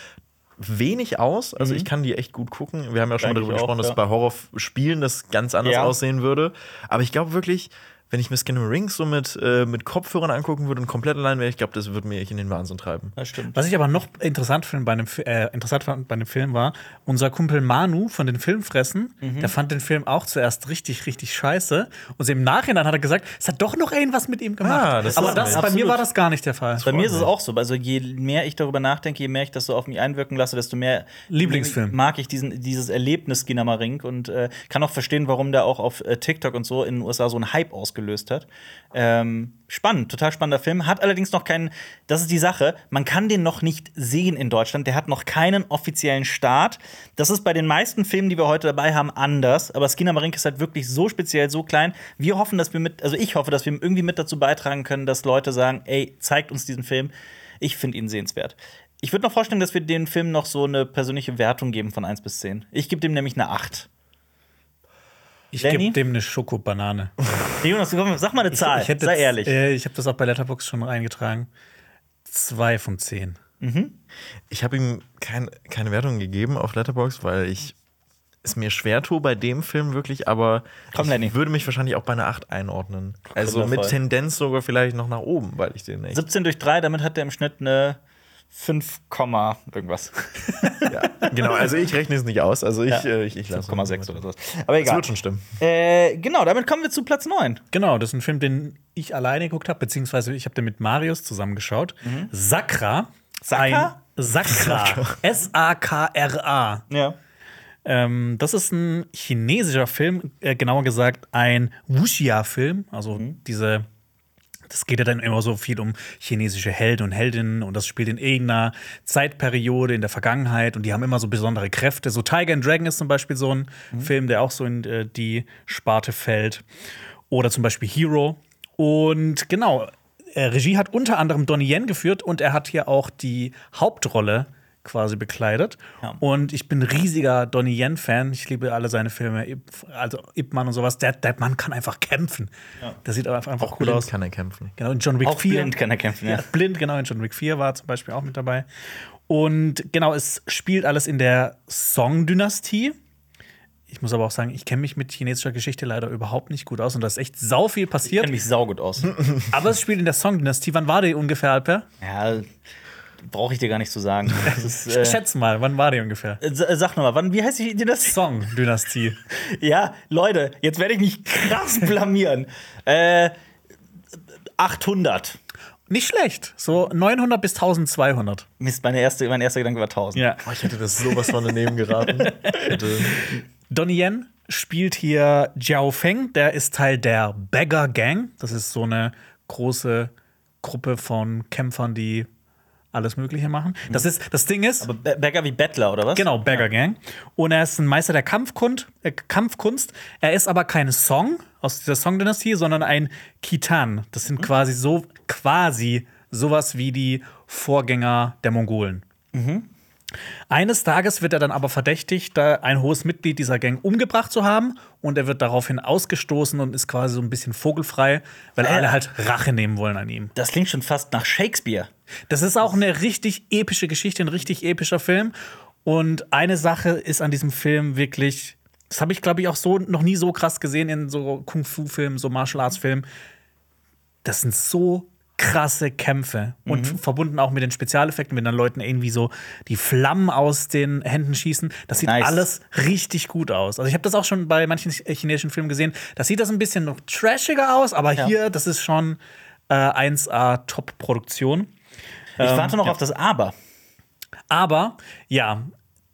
wenig aus. Also ich kann die echt gut gucken. Wir haben ja schon mal Eigentlich darüber gesprochen, auch, dass ja. bei Horrorspielen das ganz anders Ja. aussehen würde. Aber ich glaube wirklich, wenn ich mir Skinamarink so mit, äh, mit Kopfhörern angucken würde und komplett allein wäre, ich glaube, das würde mich in den Wahnsinn treiben. Das stimmt. Was ich aber noch interessant finde bei äh, interessant fand bei dem Film war, unser Kumpel Manu von den Filmfressen, Mhm. der fand den Film auch zuerst richtig, richtig scheiße. Und im Nachhinein hat er gesagt, es hat doch noch irgendwas mit ihm gemacht. Ah, das aber ist das, bei mir war das gar nicht der Fall. Bei mir ist es auch so. Also, je mehr ich darüber nachdenke, je mehr ich das so auf mich einwirken lasse, desto mehr Lieblingsfilm. mag ich diesen, dieses Erlebnis Ginamaring und äh, kann auch verstehen, warum der auch auf äh, TikTok und so in den USA so einen Hype ausgelöst hat. Ähm, spannend, total spannender Film. Hat allerdings noch keinen, das ist die Sache, man kann den noch nicht sehen in Deutschland. Der hat noch keinen offiziellen Start. Das ist bei den meisten Filmen, die wir heute dabei haben, anders. Aber Skinamarink ist halt wirklich so speziell, so klein. Wir hoffen, dass wir mit, also ich hoffe, dass wir irgendwie mit dazu beitragen können, dass Leute sagen, ey, zeigt uns diesen Film. Ich finde ihn sehenswert. Ich würde noch vorstellen, dass wir den Film noch so eine persönliche Wertung geben von 1 bis 10. Ich gebe dem nämlich eine 8. Ich gebe dem eine Schokobanane. Jonas, komm, sag mal eine Zahl, ich hätte sei ehrlich. Äh, ich habe das auch bei Letterboxd schon eingetragen. Zwei von zehn. Ich habe ihm kein, keine Wertung gegeben auf Letterboxd, weil ich es mir schwer tue bei dem Film wirklich, aber Komm, ich Lenny. würde mich wahrscheinlich auch bei einer 8 einordnen. Also mit Wundervoll. Tendenz sogar vielleicht noch nach oben, weil ich den echt. 17 durch 3, damit hat er im Schnitt eine 5, Komma irgendwas. genau, also ich rechne es nicht aus. Also ich, Ja. äh, ich, ich lasse 5,6 oder sowas. Aber Das egal. wird schon stimmen. Äh, genau, damit kommen wir zu Platz 9. Genau, das ist ein Film, den ich alleine geguckt habe, beziehungsweise ich habe den mit Marius zusammengeschaut. Sakra. Mhm. Sakra? Ein Sakra. S-A-K-R-A. Ja. Ähm, das ist ein chinesischer Film, äh, genauer gesagt ein Wuxia-Film. Also diese, das geht ja dann immer so viel um chinesische Helden und Heldinnen und das spielt in irgendeiner Zeitperiode in der Vergangenheit und die haben immer so besondere Kräfte. So Tiger and Dragon ist zum Beispiel so ein Film, der auch so in äh, die Sparte fällt. Oder zum Beispiel Hero. Und genau, äh, Regie hat unter anderem Donnie Yen geführt und er hat hier auch die Hauptrolle quasi bekleidet. Ja. Und ich bin riesiger Donnie Yen-Fan. Ich liebe alle seine Filme, also Ip Man und sowas. Der, der Mann kann einfach kämpfen. Der sieht einfach, einfach cool Blind aus. kann er kämpfen. Genau, in John Wick Auch 4. blind kann er kämpfen, ja. Ja, blind, genau, in John Wick 4 war zum Beispiel auch mit dabei. Und genau, es spielt alles in der Song-Dynastie. Ich muss aber auch sagen, ich kenne mich mit chinesischer Geschichte leider überhaupt nicht gut aus und da ist echt sau viel Ich passiert. kenne mich saugut aus. Aber es spielt in der Song-Dynastie. Wann war die ungefähr, Alper? ja, brauche ich dir gar nicht zu sagen. Ist, äh, Schätz mal, wann war die ungefähr? S- äh, Sag nochmal, wann, wie heißt die Dynastie? Song-Dynastie. Ja, Leute, jetzt werde ich mich krass blamieren. äh, 800. Nicht schlecht. So 900 bis 1200. Mist, meine erste, mein erster Gedanke war 1000. Ja. Oh, ich hätte das sowas von daneben geraten. hätte Donnie Yen spielt hier Jiao Feng, der ist Teil der Beggar Gang. Das ist so eine große Gruppe von Kämpfern, die alles Mögliche machen. Das ist das Ding ist, Aber Be- Bäcker wie Bettler, oder was? genau Beggar Gang und er ist ein Meister der Kampfkunst, äh, Kampfkunst. Er ist aber kein Song aus dieser Song-Dynastie, sondern ein Kitan. Das sind quasi so quasi sowas wie die Vorgänger der Mongolen. Eines Tages wird er dann aber verdächtigt, da ein hohes Mitglied dieser Gang umgebracht zu haben und er wird daraufhin ausgestoßen und ist quasi so ein bisschen vogelfrei, weil Äh. alle halt Rache nehmen wollen an ihm. Das klingt schon fast nach Shakespeare. Das ist auch eine richtig epische Geschichte, ein richtig epischer Film. Und eine Sache ist an diesem Film wirklich, das habe ich glaube ich auch so noch nie so krass gesehen in so Kung-Fu-Filmen, so Martial Arts-Filmen. Das sind so krasse Kämpfe und verbunden auch mit den Spezialeffekten, wenn dann Leuten irgendwie so die Flammen aus den Händen schießen. Das sieht Nice. alles richtig gut aus. Also ich habe das auch schon bei manchen chinesischen Filmen gesehen. Das sieht das ein bisschen noch trashiger aus, aber Ja. hier, das ist schon äh, 1A Top-Produktion. Ich Ähm, warte noch auf das Aber. Aber ja,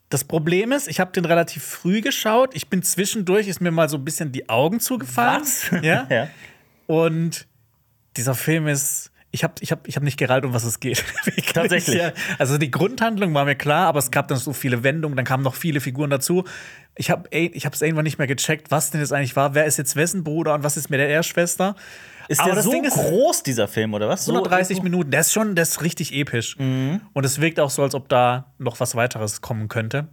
das Problem ist, ich habe den relativ früh geschaut. Ich bin zwischendurch, ist mir mal so ein bisschen die Augen zugefallen. Was? Ja. Ja. Und dieser Film ist. Ich habe ich hab, ich hab nicht gerallt, um was es geht. Tatsächlich. Ja. Also die Grundhandlung war mir klar, aber es gab dann so viele Wendungen, dann kamen noch viele Figuren dazu. Ich habe ich es irgendwann nicht mehr gecheckt, was denn jetzt eigentlich war. Wer ist jetzt wessen Bruder und was ist mit der Erschwester? Ist Aber der das so Ding ist- groß, dieser Film, oder was? So 130 Minuten, der ist schon, der ist richtig episch. Und es wirkt auch so, als ob da noch was weiteres kommen könnte.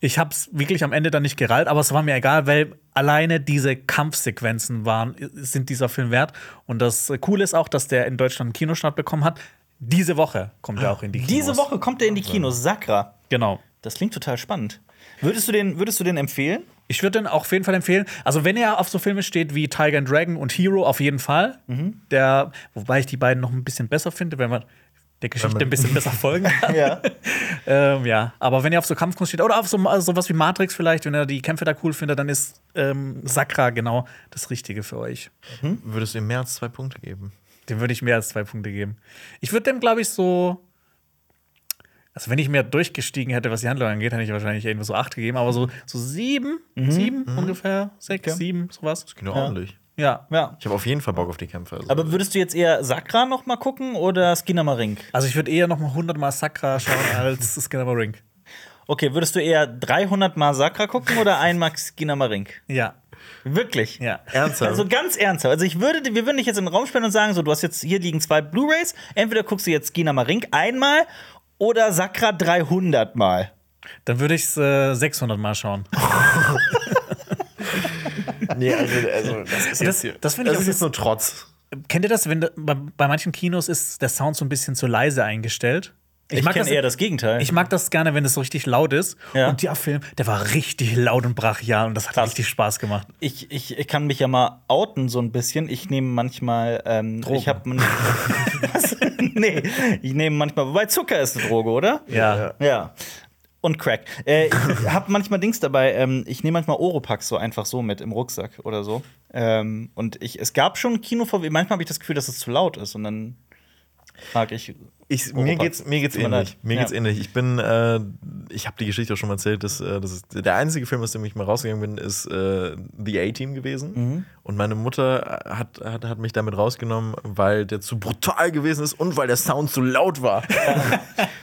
Ich habe es wirklich am Ende dann nicht gerallt, aber es war mir egal, weil alleine diese Kampfsequenzen waren, sind dieser Film wert. Und das Coole ist auch, dass der in Deutschland einen Kinostart bekommen hat. Diese Woche kommt er auch in die Kinos. Diese Woche kommt er in die Kinos, Sakra. Genau. Das klingt total spannend. Würdest du den, würdest du den empfehlen? Ich würde den auch auf jeden Fall empfehlen. Also, wenn ihr auf so Filme steht wie Tiger and Dragon und Hero, auf jeden Fall. Der, wobei ich die beiden noch ein bisschen besser finde, wenn man der Geschichte ein bisschen besser folgen kann. Ja. ähm, ja, aber wenn ihr auf so Kampfkunst steht oder auf so also sowas wie Matrix vielleicht, wenn ihr die Kämpfe da cool findet, dann ist ähm, Sakra genau das Richtige für euch. Würdest du ihm mehr als zwei Punkte geben? Dem würde ich mehr als zwei Punkte geben. Ich würde dem, glaube ich, so. Also, wenn ich mehr durchgestiegen hätte, was die Handlung angeht, hätte ich wahrscheinlich irgendwo so acht gegeben, aber so, so sieben, sieben ungefähr, sechs, sieben, sowas. Das geht doch ordentlich. Ja. ja. Ich habe auf jeden Fall Bock auf die Kämpfe. Also. Aber würdest du jetzt eher Sakra noch mal gucken oder Skinnamarink? Also, ich würde eher noch mal 100 Mal Sakra schauen als Skinner Ring. Okay, würdest du eher 300 Mal Sakra gucken oder einmal Skinnamarink? Ja. Wirklich? Ja. Ernsthaft? Also ganz ernsthaft. Also ich würde, wir würden dich jetzt in den Raum stellen und sagen, so, du hast jetzt hier liegen zwei Blu-rays. Entweder guckst du jetzt Gina Marink einmal oder Sakra 300 Mal. Dann würde ich es äh, 600 Mal schauen. nee, also, also das ist Das, das finde ich das auch ist jetzt nur Trotz. Kennt ihr das, wenn bei, bei manchen Kinos ist der Sound so ein bisschen zu leise eingestellt? Ich, mag kenne das- eher das Gegenteil. Ich mag das gerne, wenn es so richtig laut ist. Ja. Und der Film, der war richtig laut und brachial und das hat Krass. richtig Spaß gemacht. ich, ich, ich kann mich ja mal outen so ein bisschen. Ich nehme manchmal, ähm, Drogen. ich habe Was? nee, ich nehme manchmal, wobei Zucker ist eine Droge, oder? Ja. Ja. Und Crack. Äh, ich habe manchmal Dings dabei. Ähm, ich nehme manchmal Oropax so einfach so mit im Rucksack oder so. Ähm, und ich, es gab schon Kino Manchmal habe ich das Gefühl, dass es zu laut ist. Und dann frage ich, Ich, mir geht's, mir geht's ähnlich. Mir Ja. geht's ähnlich. Ich bin, äh, ich habe die Geschichte auch schon mal erzählt, dass, äh, das ist der einzige Film, aus dem ich mal rausgegangen bin, ist äh, The A-Team gewesen. Mhm. Und meine Mutter hat, hat, hat mich damit rausgenommen, weil der zu brutal gewesen ist und weil der Sound zu laut war.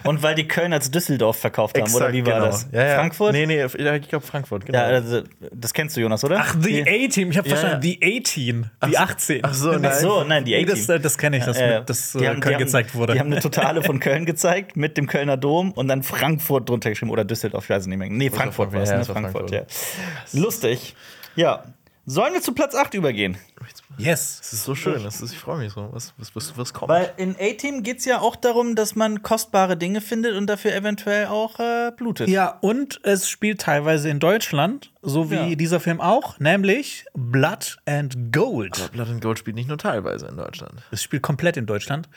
Und weil die Köln als Düsseldorf verkauft haben, oder Exakt, wie war genau. das? Ja, ja. Frankfurt? Nee, nee, ich glaube Frankfurt, genau. Ja, also, das kennst du, Jonas, oder? Ach, The A-Team. Ich habe Ja, verstanden, The 18. Die 18. Ach so, Ach nein. so, nein, die Nee, A-Team. das, das kenne ich, das, Äh, mit, das die äh, die Köln haben- gezeigt wurde. Die haben eine Totale von Köln gezeigt mit dem Kölner Dom und dann Frankfurt drunter geschrieben oder Düsseldorf, ich weiß es nicht mehr. Nee, Frankfurt war es, ja, ne? es Frankfurt, ja. Lustig. Ja. Sollen wir zu Platz 8 übergehen? yes. Das ist so schön, das ist, ich freue mich so. Was, was, was, was kommt? Weil in A-Team geht es ja auch darum, dass man kostbare Dinge findet und dafür eventuell auch äh, blutet. Ja, und es spielt teilweise in Deutschland, so wie Ja. dieser Film auch, nämlich Blood and Gold. Blood and Gold spielt nicht nur teilweise in Deutschland. Es spielt komplett in Deutschland.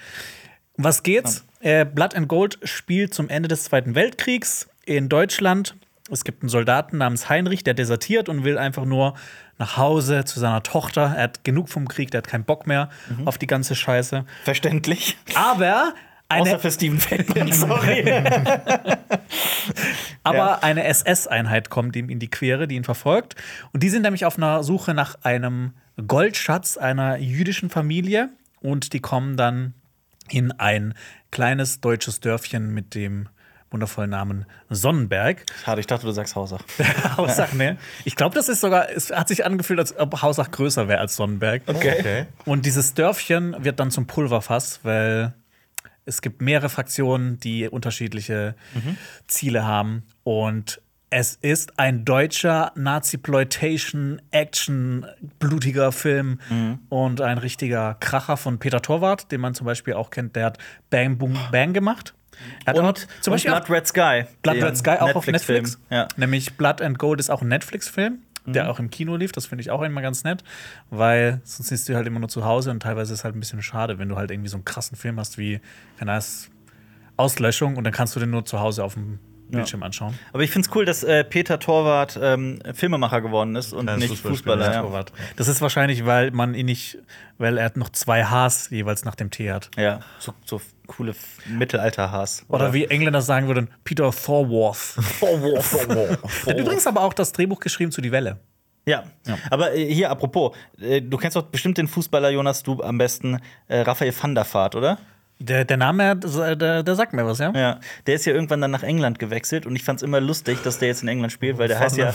Was geht's? Äh, Blood and Gold spielt zum Ende des Zweiten Weltkriegs in Deutschland. Es gibt einen Soldaten namens Heinrich, der desertiert und will einfach nur nach Hause zu seiner Tochter. Er hat genug vom Krieg, der hat keinen Bock mehr auf die ganze Scheiße. Verständlich. Aber eine, Außer für Steven Feldman, sorry. Aber Ja. eine SS-Einheit kommt ihm in die Quere, die ihn verfolgt. Und die sind nämlich auf einer Suche nach einem Goldschatz einer jüdischen Familie. Und die kommen dann in ein kleines deutsches Dörfchen mit dem wundervollen Namen Sonnenberg. Schade, ich dachte, du sagst Hausach. Hausach, ne? Ich glaube, das ist sogar, es hat sich angefühlt, als ob Hausach größer wäre als Sonnenberg. Okay. Und dieses Dörfchen wird dann zum Pulverfass, weil es gibt mehrere Fraktionen, die unterschiedliche Ziele haben. Und es ist ein deutscher Nazi-Ploitation, Action, blutiger Film und ein richtiger Kracher von Peter Torwart, den man zum Beispiel auch kennt. Der hat Bang Boom Bang gemacht. Er hat auch Und, zum und Beispiel auch Blood Red Sky. Blood Red Sky auch auf Netflix-Film. Netflix. Ja. Nämlich Blood and Gold ist auch ein Netflix-Film, der auch im Kino lief. Das finde ich auch immer ganz nett, weil sonst siehst du halt immer nur zu Hause und teilweise ist es halt ein bisschen schade, wenn du halt irgendwie so einen krassen Film hast wie, keine Ahnung, Auslöschung und dann kannst du den nur zu Hause auf dem Bildschirm anschauen. Aber ich finde es cool, dass äh, Peter Torwart ähm, Filmemacher geworden ist und Kleines nicht Fußballer. Ja. Torwart. Das ist wahrscheinlich, weil man ihn nicht, weil er noch zwei Hs jeweils nach dem T hat. ja, so, so coole F- Mittelalter-Hass. Oder wie Engländer sagen würden, Peter Thorwarth. Thorwarth. Er hat übrigens aber auch das Drehbuch geschrieben zu Die Welle. Ja. aber äh, hier, apropos, äh, du kennst doch bestimmt den Fußballer, Jonas, du am besten, äh, Raphael van der Vaart, oder? Der, der Name, der, der sagt mir was, ja? Ja, der ist ja irgendwann dann nach England gewechselt und ich fand's immer lustig, dass der jetzt in England spielt, weil der heißt ja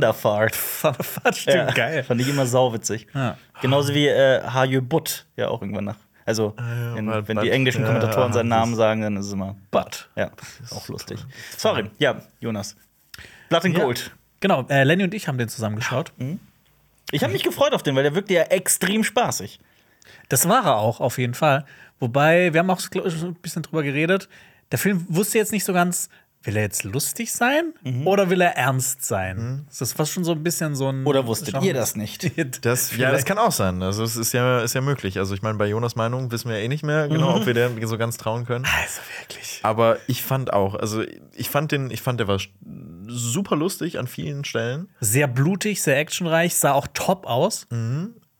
der Vaart. Stimmt, Ja, geil. Fand ich immer sauwitzig. Ja. Genauso wie äh, Hajö Butt, ja auch irgendwann nach. Also, ja, wenn, weil wenn Butt- die englischen ja, Kommentatoren seinen Namen sagen, dann ist es immer Butt. Ja, auch lustig. Sorry, ja, Jonas. Blood and Ja. Gold. Genau, äh, Lenny und ich haben den zusammen geschaut. Ich habe mich gefreut auf den, weil der wirkte ja extrem spaßig. Das war er auch, auf jeden Fall. Wobei, wir haben auch glaub ein bisschen drüber geredet. Der Film wusste jetzt nicht so ganz, will er jetzt lustig sein oder will er ernst sein? Das war schon so ein bisschen so ein. Oder wusstet ihr das nicht? Das, ja, das kann auch sein. Also es ist ja, ist ja möglich. Also ich meine, bei Jonas Meinung wissen wir eh nicht mehr genau, ob wir der so ganz trauen können. Also wirklich. Aber ich fand auch, also ich fand den, ich fand der war super lustig an vielen Stellen. Sehr blutig, sehr actionreich, sah auch top aus.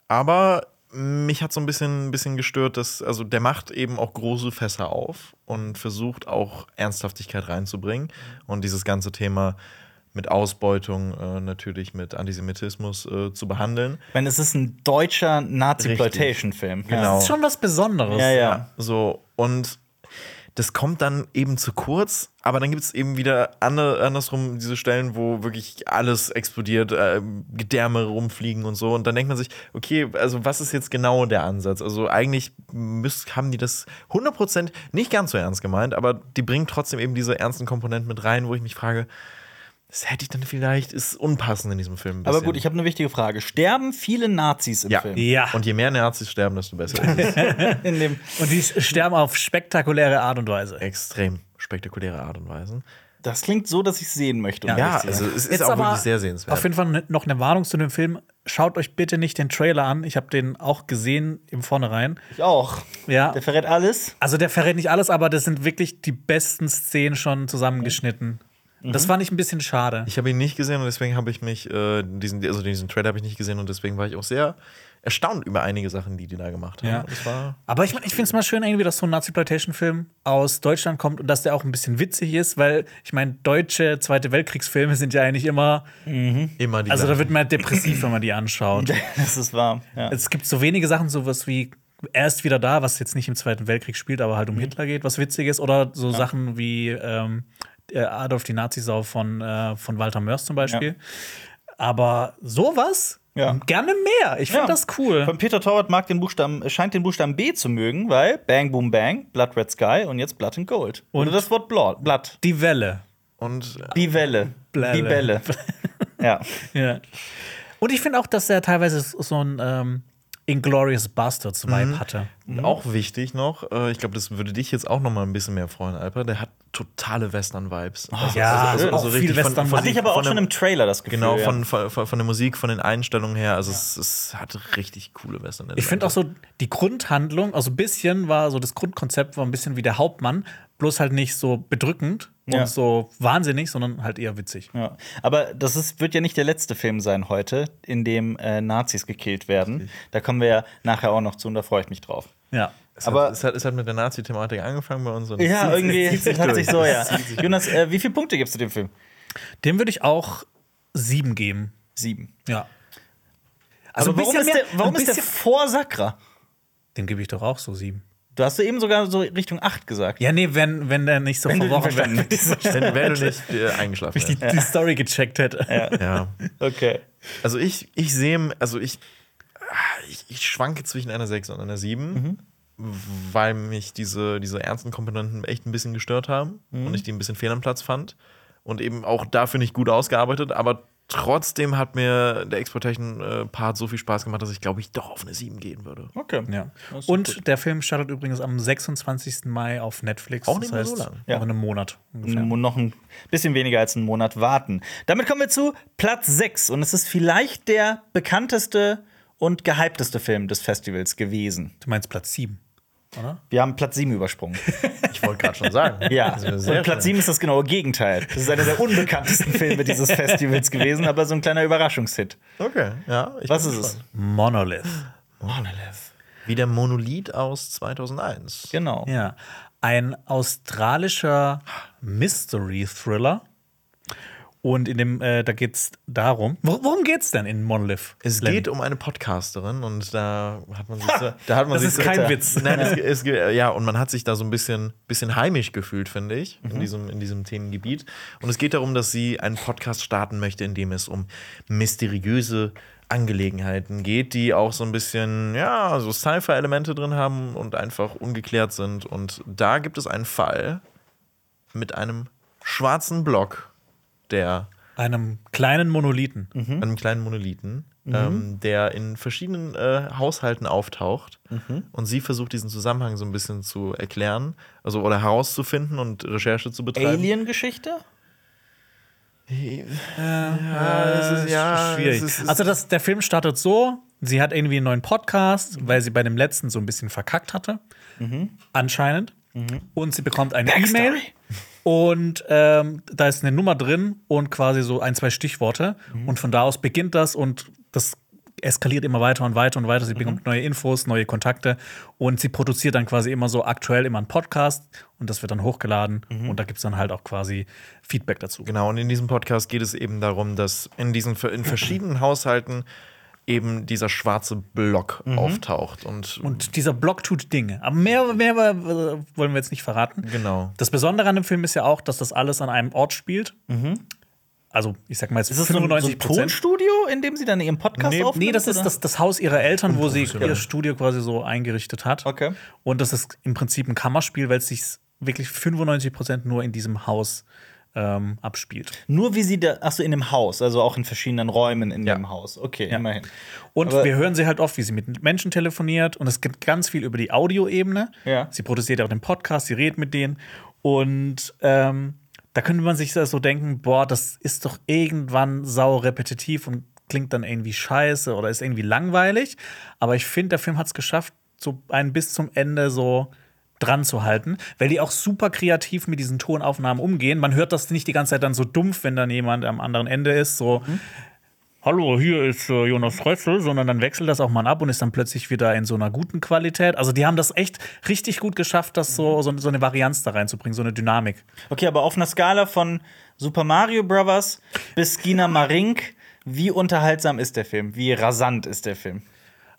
Aber mich hat so ein bisschen, ein bisschen gestört, dass, also der macht eben auch große Fässer auf und versucht auch Ernsthaftigkeit reinzubringen. Und dieses ganze Thema mit Ausbeutung, äh, natürlich mit Antisemitismus äh, zu behandeln. Ich meine, es ist ein deutscher Nazi-Ploitation-Film. Genau. Das ist schon was Besonderes. Ja, ja. So, und das kommt dann eben zu kurz, aber dann gibt es eben wieder andere, andersrum diese Stellen, wo wirklich alles explodiert, äh, Gedärme rumfliegen und so. Und dann denkt man sich, okay, also was ist jetzt genau der Ansatz? Also eigentlich müß, haben die das 100% nicht ganz so ernst gemeint, aber die bringen trotzdem eben diese ernsten Komponenten mit rein, wo ich mich frage, das hätte ich dann vielleicht, ist unpassend in diesem Film. Aber gut, ich habe eine wichtige Frage. Sterben viele Nazis im ja. Film? Ja. Und je mehr Nazis sterben, desto besser ist es. In dem Und die sterben auf spektakuläre Art und Weise. Extrem spektakuläre Art und Weise. das klingt so, dass ich es sehen möchte. um Ja, sein. also es ist Jetzt auch wirklich sehr sehenswert. Auf jeden Fall ne- noch eine Warnung zu dem Film. Schaut euch bitte nicht den Trailer an. Ich habe den auch gesehen im Vornherein. ich auch. Ja. Der verrät alles. Also der verrät nicht alles, aber das sind wirklich die besten Szenen schon zusammengeschnitten. Das fand ich ein bisschen schade. Ich habe ihn nicht gesehen und deswegen habe ich mich, äh, diesen, also diesen Trailer habe ich nicht gesehen und deswegen war ich auch sehr erstaunt über einige Sachen, die die da gemacht haben. Ja. Und Das war Aber ich, mein, ich finde es mal schön, irgendwie, dass so ein Nazi-Plantation-Film aus Deutschland kommt und dass der auch ein bisschen witzig ist, weil ich meine, deutsche Zweite Weltkriegsfilme sind ja eigentlich immer. immer die Also da wird man depressiv, wenn man die anschaut. Das ist wahr. Ja. Es gibt so wenige Sachen, sowas wie Er ist wieder da, was jetzt nicht im Zweiten Weltkrieg spielt, aber halt um Hitler geht, was witzig ist. Oder so Sachen wie ähm, äh, Adolf die Nazisau von, äh, von Walter Mörs zum Beispiel. Aber sowas Ja. gerne mehr. Ich finde Ja. das cool. Von Peter Torwart mag den Buchstaben, scheint den Buchstaben B zu mögen, weil Bang Boom Bang, Blood Red Sky und jetzt Blood and Gold. Und- Oder das Wort Blood. Die Welle. Und Die Welle. Blälle. Die Bälle. ja. Ja. Und ich finde auch, dass er teilweise so ein ähm, Inglorious Bastards Vibe hatte. auch wichtig noch, äh, ich glaube, das würde dich jetzt auch noch mal ein bisschen mehr freuen, Alper. Der hat totale Western-Vibes. Also, ja, auch viel richtig von- Western- von Hatte ich aber auch von schon im Trailer das Gefühl. Genau, ja. von, von, von von der Musik, von den Einstellungen her. Also es, es hat richtig coole Western. Ich finde auch so die Grundhandlung, also ein bisschen war so das Grundkonzept war ein bisschen wie der Hauptmann, bloß halt nicht so bedrückend Ja. und so wahnsinnig, sondern halt eher witzig. Ja. Aber das ist, wird ja nicht der letzte Film sein heute, in dem äh, Nazis gekillt werden. Da kommen wir ja nachher auch noch zu und da freue ich mich drauf. Ja. Es aber- hat, es, hat, es hat mit der Nazi-Thematik angefangen bei uns. Und Ja, es irgendwie zieht sich hat sich so, ja. Es Jonas, äh, wie viele Punkte gibst du dem Film? Dem würde ich auch sieben geben. Sieben. Ja. Also ein warum, bisschen ist der, warum ist der vor Sakra? Dem gebe ich doch auch so sieben. Du hast du eben sogar so Richtung acht gesagt. Ja, nee, wenn, wenn der nicht so Wenn verworren wäre, hättest. Wenn, wenn du nicht äh, eingeschlafen ich die, wärst. die Story gecheckt hätte. Ja. Okay. Also ich, ich sehe, also ich, ah, ich, ich schwanke zwischen einer 6 und einer 7, weil mich diese, diese ernsten Komponenten echt ein bisschen gestört haben und ich die ein bisschen fehl am Platz fand. Und eben auch dafür nicht gut ausgearbeitet, aber trotzdem hat mir der Exploitation-Part so viel Spaß gemacht, dass ich glaube ich doch auf eine 7 gehen würde. Okay. Ja. Und der Film startet übrigens am 26. Mai auf Netflix. Auch nicht mehr so das heißt, lang. Ja. Noch in einem Monat ungefähr. Noch ein bisschen weniger als einen Monat warten. Damit kommen wir zu Platz 6 und es ist vielleicht der bekannteste und gehypteste Film des Festivals gewesen. Du meinst Platz 7, oder? Wir haben Platz 7 übersprungen. Ich wollte gerade schon sagen. Ja, sehr Platz schön. 7 ist das genaue Gegenteil. Das ist einer der unbekanntesten Filme dieses Festivals gewesen, aber so ein kleiner Überraschungshit. Okay, ja. Ich Was ist es? gespannt. Monolith. Wie der Monolith aus 2001. Genau. Ja. Ein australischer Mystery-Thriller. Und in dem, äh, da geht's darum. Wor worum geht's denn in Monolith? Es Lenny? geht um eine Podcasterin und da hat man sich so, da hat man Das sich ist so, kein Witz. Nein, es, es, ja, und man hat sich da so ein bisschen, bisschen heimisch gefühlt, finde ich, Mhm. in, diesem, in diesem Themengebiet. Und es geht darum, dass sie einen Podcast starten möchte, in dem es um mysteriöse Angelegenheiten geht, die auch so ein bisschen, ja, so Sci-Fi-Elemente drin haben und einfach ungeklärt sind. Und da gibt es einen Fall mit einem schwarzen Block, der Einem kleinen Monolithen. einem kleinen Monolithen, ähm, der in verschiedenen äh, Haushalten auftaucht. Und sie versucht, diesen Zusammenhang so ein bisschen zu erklären, also oder herauszufinden und Recherche zu betreiben. Alien-Geschichte? Ja, es ist, ja, Schwierig. es ist, es also das, der Film startet so, sie hat irgendwie einen neuen Podcast, weil sie bei dem letzten so ein bisschen verkackt hatte. Anscheinend. Und sie bekommt eine. E-Mail und ähm, da ist eine Nummer drin und quasi so ein, zwei Stichworte. Und von da aus beginnt das und das eskaliert immer weiter und weiter und weiter. Sie bekommt neue Infos, neue Kontakte und sie produziert dann quasi immer so aktuell immer einen Podcast und das wird dann hochgeladen und da gibt es dann halt auch quasi Feedback dazu. Genau, und in diesem Podcast geht es eben darum, dass in diesen in verschiedenen Haushalten eben dieser schwarze Block auftaucht. Und, Und dieser Block tut Dinge. Aber mehr, mehr äh, wollen wir jetzt nicht verraten. genau. Das Besondere an dem Film ist ja auch, dass das alles an einem Ort spielt. Also, ich sag mal jetzt Ist das so ein, so 95 ein. Tonstudio, in dem sie dann ihren Podcast Nee, aufnimmt? Nee, das ist oder? das, das Haus ihrer Eltern, wo sie ihr Studio quasi so eingerichtet hat. Okay. Und das ist im Prinzip ein Kammerspiel, weil es sich wirklich 95 Prozent nur in diesem Haus ähm, abspielt. Nur wie sie da, achso, in dem Haus, also auch in verschiedenen Räumen in Ja. dem Haus. Okay, immerhin. Und Aber- wir hören sie halt oft, wie sie mit Menschen telefoniert. Und es gibt ganz viel über die Audioebene. Ja. Sie produziert auch den Podcast, sie redet mit denen. Und ähm, da könnte man sich so denken: Boah, das ist doch irgendwann sau repetitiv und klingt dann irgendwie scheiße oder ist irgendwie langweilig. Aber ich finde, der Film hat es geschafft, so einen bis zum Ende so dran zu halten, weil die auch super kreativ mit diesen Tonaufnahmen umgehen. Man hört das nicht die ganze Zeit dann so dumpf, wenn dann jemand am anderen Ende ist, so Hallo, hier ist äh, Jonas Reuzel, sondern dann wechselt das auch mal ab und ist dann plötzlich wieder in so einer guten Qualität. Also die haben das echt richtig gut geschafft, das so, so, so eine Varianz da reinzubringen, so eine Dynamik. Okay, aber auf einer Skala von Super Mario Bros. bis Gina Marink, wie unterhaltsam ist der Film? Wie rasant ist der Film?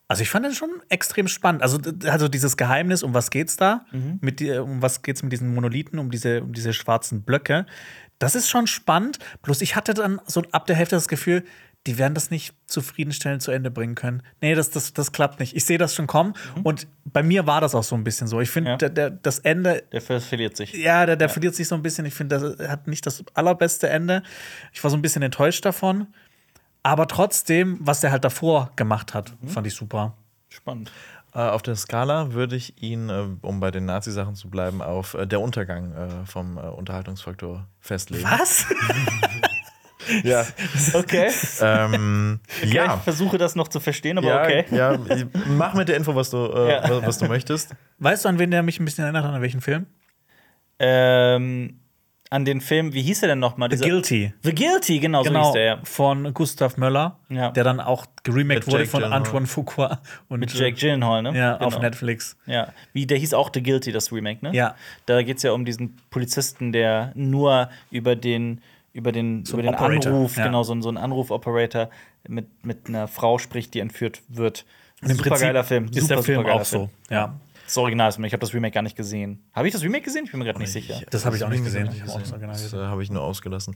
Also ich fand den schon extrem spannend. Also, also dieses Geheimnis, um was geht's da? Mit, die- um was geht's mit diesen Monolithen, um diese, um diese schwarzen Blöcke? Das ist schon spannend. Bloß ich hatte dann so ab der Hälfte das Gefühl, die werden das nicht zufriedenstellend zu Ende bringen können. Nee, das, das, das klappt nicht. Ich sehe das schon kommen. Und bei mir war das auch so ein bisschen so. Ich finde, Ja. der, der, das Ende Der verliert sich. ja, der, der verliert sich so ein bisschen. Ich finde, das hat nicht das allerbeste Ende. Ich war so ein bisschen enttäuscht davon. Aber trotzdem, was der halt davor gemacht hat, fand ich super. Spannend. Äh, auf der Skala würde ich ihn, äh, um bei den Nazi-Sachen zu bleiben, auf äh, der Untergang äh, vom äh, Unterhaltungsfaktor festlegen. Was? Ja. Okay. ähm, Ja. ja. Ich versuche das noch zu verstehen, aber Ja, okay. ja, mach mit der Info, was du, äh, Ja. was, was du möchtest. Weißt du, an wen der mich ein bisschen erinnert, an welchen Film? Ähm, an den Film, wie hieß er denn nochmal? The Guilty. The Guilty, genau, so Genau, hieß der, ja. von Gustav Möller, Ja. der dann auch geremaked wurde von Gyllenhaal. Antoine Fuqua. Und Mit Jake Gyllenhaal, ne? Ja, auf Genau. Netflix. Ja, wie der hieß auch The Guilty, das Remake, ne? Ja. Da geht es ja um diesen Polizisten, der nur über den, über den, über den Operator, Anruf, ja. genau, so, ein- so ein Anruf-Operator mit, mit einer Frau spricht, die entführt wird. Und im Super Prinzip geiler Film. Ist Super, der Film auch so. Ja. Das Original ist, ich habe das Remake gar nicht gesehen. Habe ich das Remake gesehen? Ich bin mir gerade nicht sicher. Das habe ich auch nicht gesehen. hab ich das gesehen. äh, habe ich nur ausgelassen.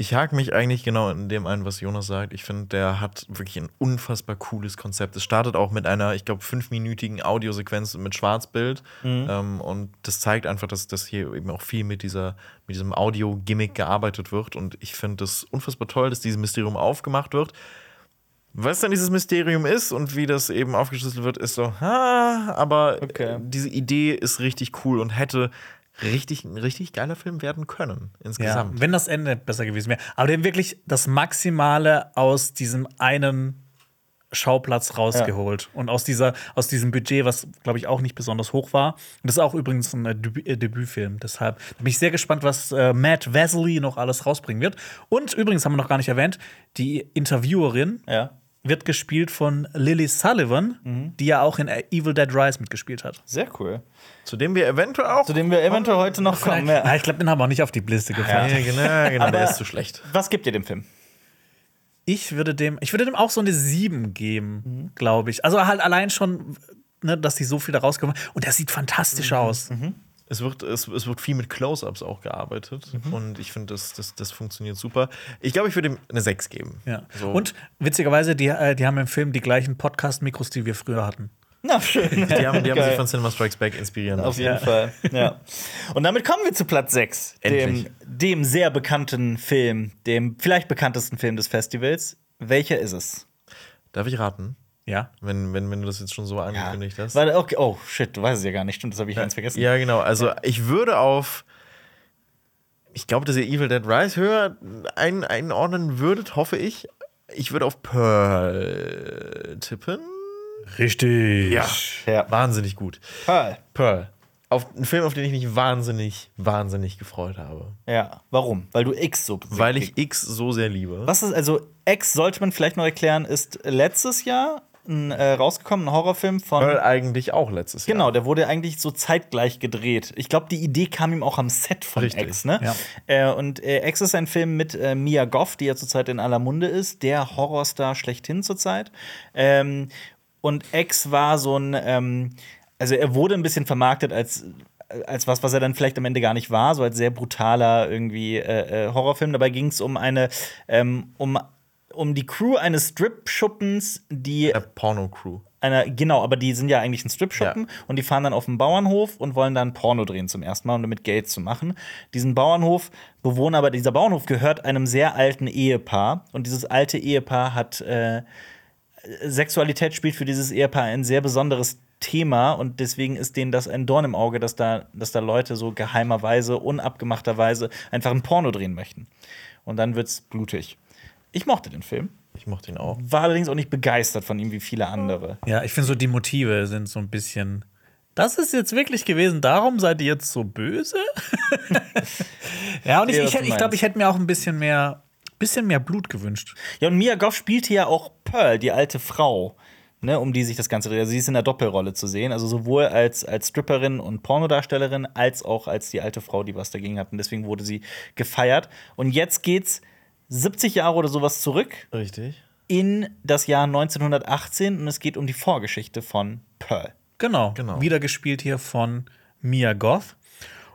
Ich hake mich eigentlich genau in dem ein, was Jonas sagt. Ich finde, der hat wirklich ein unfassbar cooles Konzept. Es startet auch mit einer, ich glaube, fünfminütigen Audiosequenz mit Schwarzbild. Ähm, und das zeigt einfach, dass, dass hier eben auch viel mit, dieser, mit diesem Audio-Gimmick gearbeitet wird. Und ich finde das unfassbar toll, dass dieses Mysterium aufgemacht wird. Was dann dieses Mysterium ist und wie das eben aufgeschlüsselt wird, ist so, ha, aber Okay. äh, diese Idee ist richtig cool und hätte richtig, ein richtig geiler Film werden können Ja, insgesamt. wenn das Ende besser gewesen wäre. Aber der wirklich das Maximale aus diesem einen Schauplatz rausgeholt. Und aus, dieser, aus diesem Budget, was, glaube ich, auch nicht besonders hoch war. Und das ist auch übrigens ein äh, Debü äh, Debütfilm. Deshalb bin ich sehr gespannt, was äh, Matt Vasily noch alles rausbringen wird. Und übrigens haben wir noch gar nicht erwähnt, die Interviewerin Ja. Wird gespielt von Lily Sullivan, Mhm. die ja auch in Evil Dead Rise mitgespielt hat. Sehr cool. Zu dem wir eventuell auch. Zu dem wir eventuell heute noch kommen. Ja. Ja, ich glaube, den haben wir auch nicht auf die Liste gepackt. Ja, genau, genau Aber- der ist zu schlecht. Was gibt ihr dem Film? Ich würde dem, ich würde dem auch so eine 7 geben, Mhm. glaube ich. Also halt allein schon, ne, dass die so viel da rauskommen. Und der sieht fantastisch Mhm. aus. Es wird, es, es wird viel mit Close-Ups auch gearbeitet. Mhm. Und ich finde, das, das, das funktioniert super. Ich glaube, ich würde ihm eine 6 geben. Ja. So. Und witzigerweise, die, äh, die haben im Film die gleichen Podcast-Mikros, die wir früher hatten. Na, schön. die haben, die haben sich von Cinema Strikes Back inspirieren Auf lassen. jeden Fall. Ja. Und damit kommen wir zu Platz 6, dem, dem sehr bekannten Film, dem vielleicht bekanntesten Film des Festivals. Welcher ist es? Darf ich raten? Ja. Wenn, wenn, wenn du das jetzt schon so angekündigt hast. Warte, okay. Oh, shit, du weißt es ja gar nicht. Stimmt, das habe ich ganz vergessen. Ja, genau. Also ich würde auf. Ich glaube, dass ihr Evil Dead Rise höher ein, einordnen würdet, hoffe ich. Ich würde auf Pearl tippen. Richtig. Ja. Wahnsinnig gut. Pearl. Pearl. Auf einen Film, auf den ich mich wahnsinnig, wahnsinnig gefreut habe. Ja. Warum? Weil du X so Weil ich X so sehr liebe. Was ist also X sollte man vielleicht noch erklären, ist letztes Jahr äh, rausgekommen, ein Horrorfilm von Pearl eigentlich auch letztes Jahr. Genau, der wurde eigentlich so zeitgleich gedreht. Ich glaube, die Idee kam ihm auch am Set von Richtig, X, ne? ja. Äh, und äh, X ist ein Film mit äh, Mia Goff, die ja zurzeit in aller Munde ist, der Horrorstar schlechthin zurzeit. Ähm, und X war so ein, ähm, also er wurde ein bisschen vermarktet als als was, was er dann vielleicht am Ende gar nicht war, so als sehr brutaler irgendwie äh, äh, Horrorfilm. Dabei ging es um eine, ähm, um, um die Crew eines Strip-Schuppens, die Der Porno-Crew. einer, genau, aber die sind ja eigentlich ein Strip-Shoppen Ja. und die fahren dann auf den Bauernhof und wollen dann Porno drehen zum ersten Mal, um damit Geld zu machen. Diesen Bauernhof bewohnen aber, dieser Bauernhof gehört einem sehr alten Ehepaar und dieses alte Ehepaar hat äh, Sexualität spielt für dieses Ehepaar ein sehr besonderes Thema und deswegen ist denen das ein Dorn im Auge, dass da, dass da Leute so geheimerweise, unabgemachterweise einfach ein Porno drehen möchten. Und dann wird's blutig. Ich mochte den Film, Ich mochte ihn auch. war allerdings auch nicht begeistert von ihm wie viele andere. Ja, ich finde so, die Motive sind so ein bisschen das ist jetzt wirklich gewesen, darum seid ihr jetzt so böse? ja, und ich, ich, ich glaube, ich hätte mir auch ein bisschen mehr, bisschen mehr Blut gewünscht. Ja, und Mia Goff spielte ja auch Pearl, die alte Frau, ne, um die sich das Ganze dreht. Also sie ist in der Doppelrolle zu sehen, also sowohl als, als Stripperin und Pornodarstellerin, als auch als die alte Frau, die was dagegen hat. Und deswegen wurde sie gefeiert. Und jetzt geht's 70 Jahre oder sowas zurück Richtig. in das Jahr 1918 und es geht um die Vorgeschichte von Pearl. Genau, Genau. wieder gespielt hier von Mia Goth.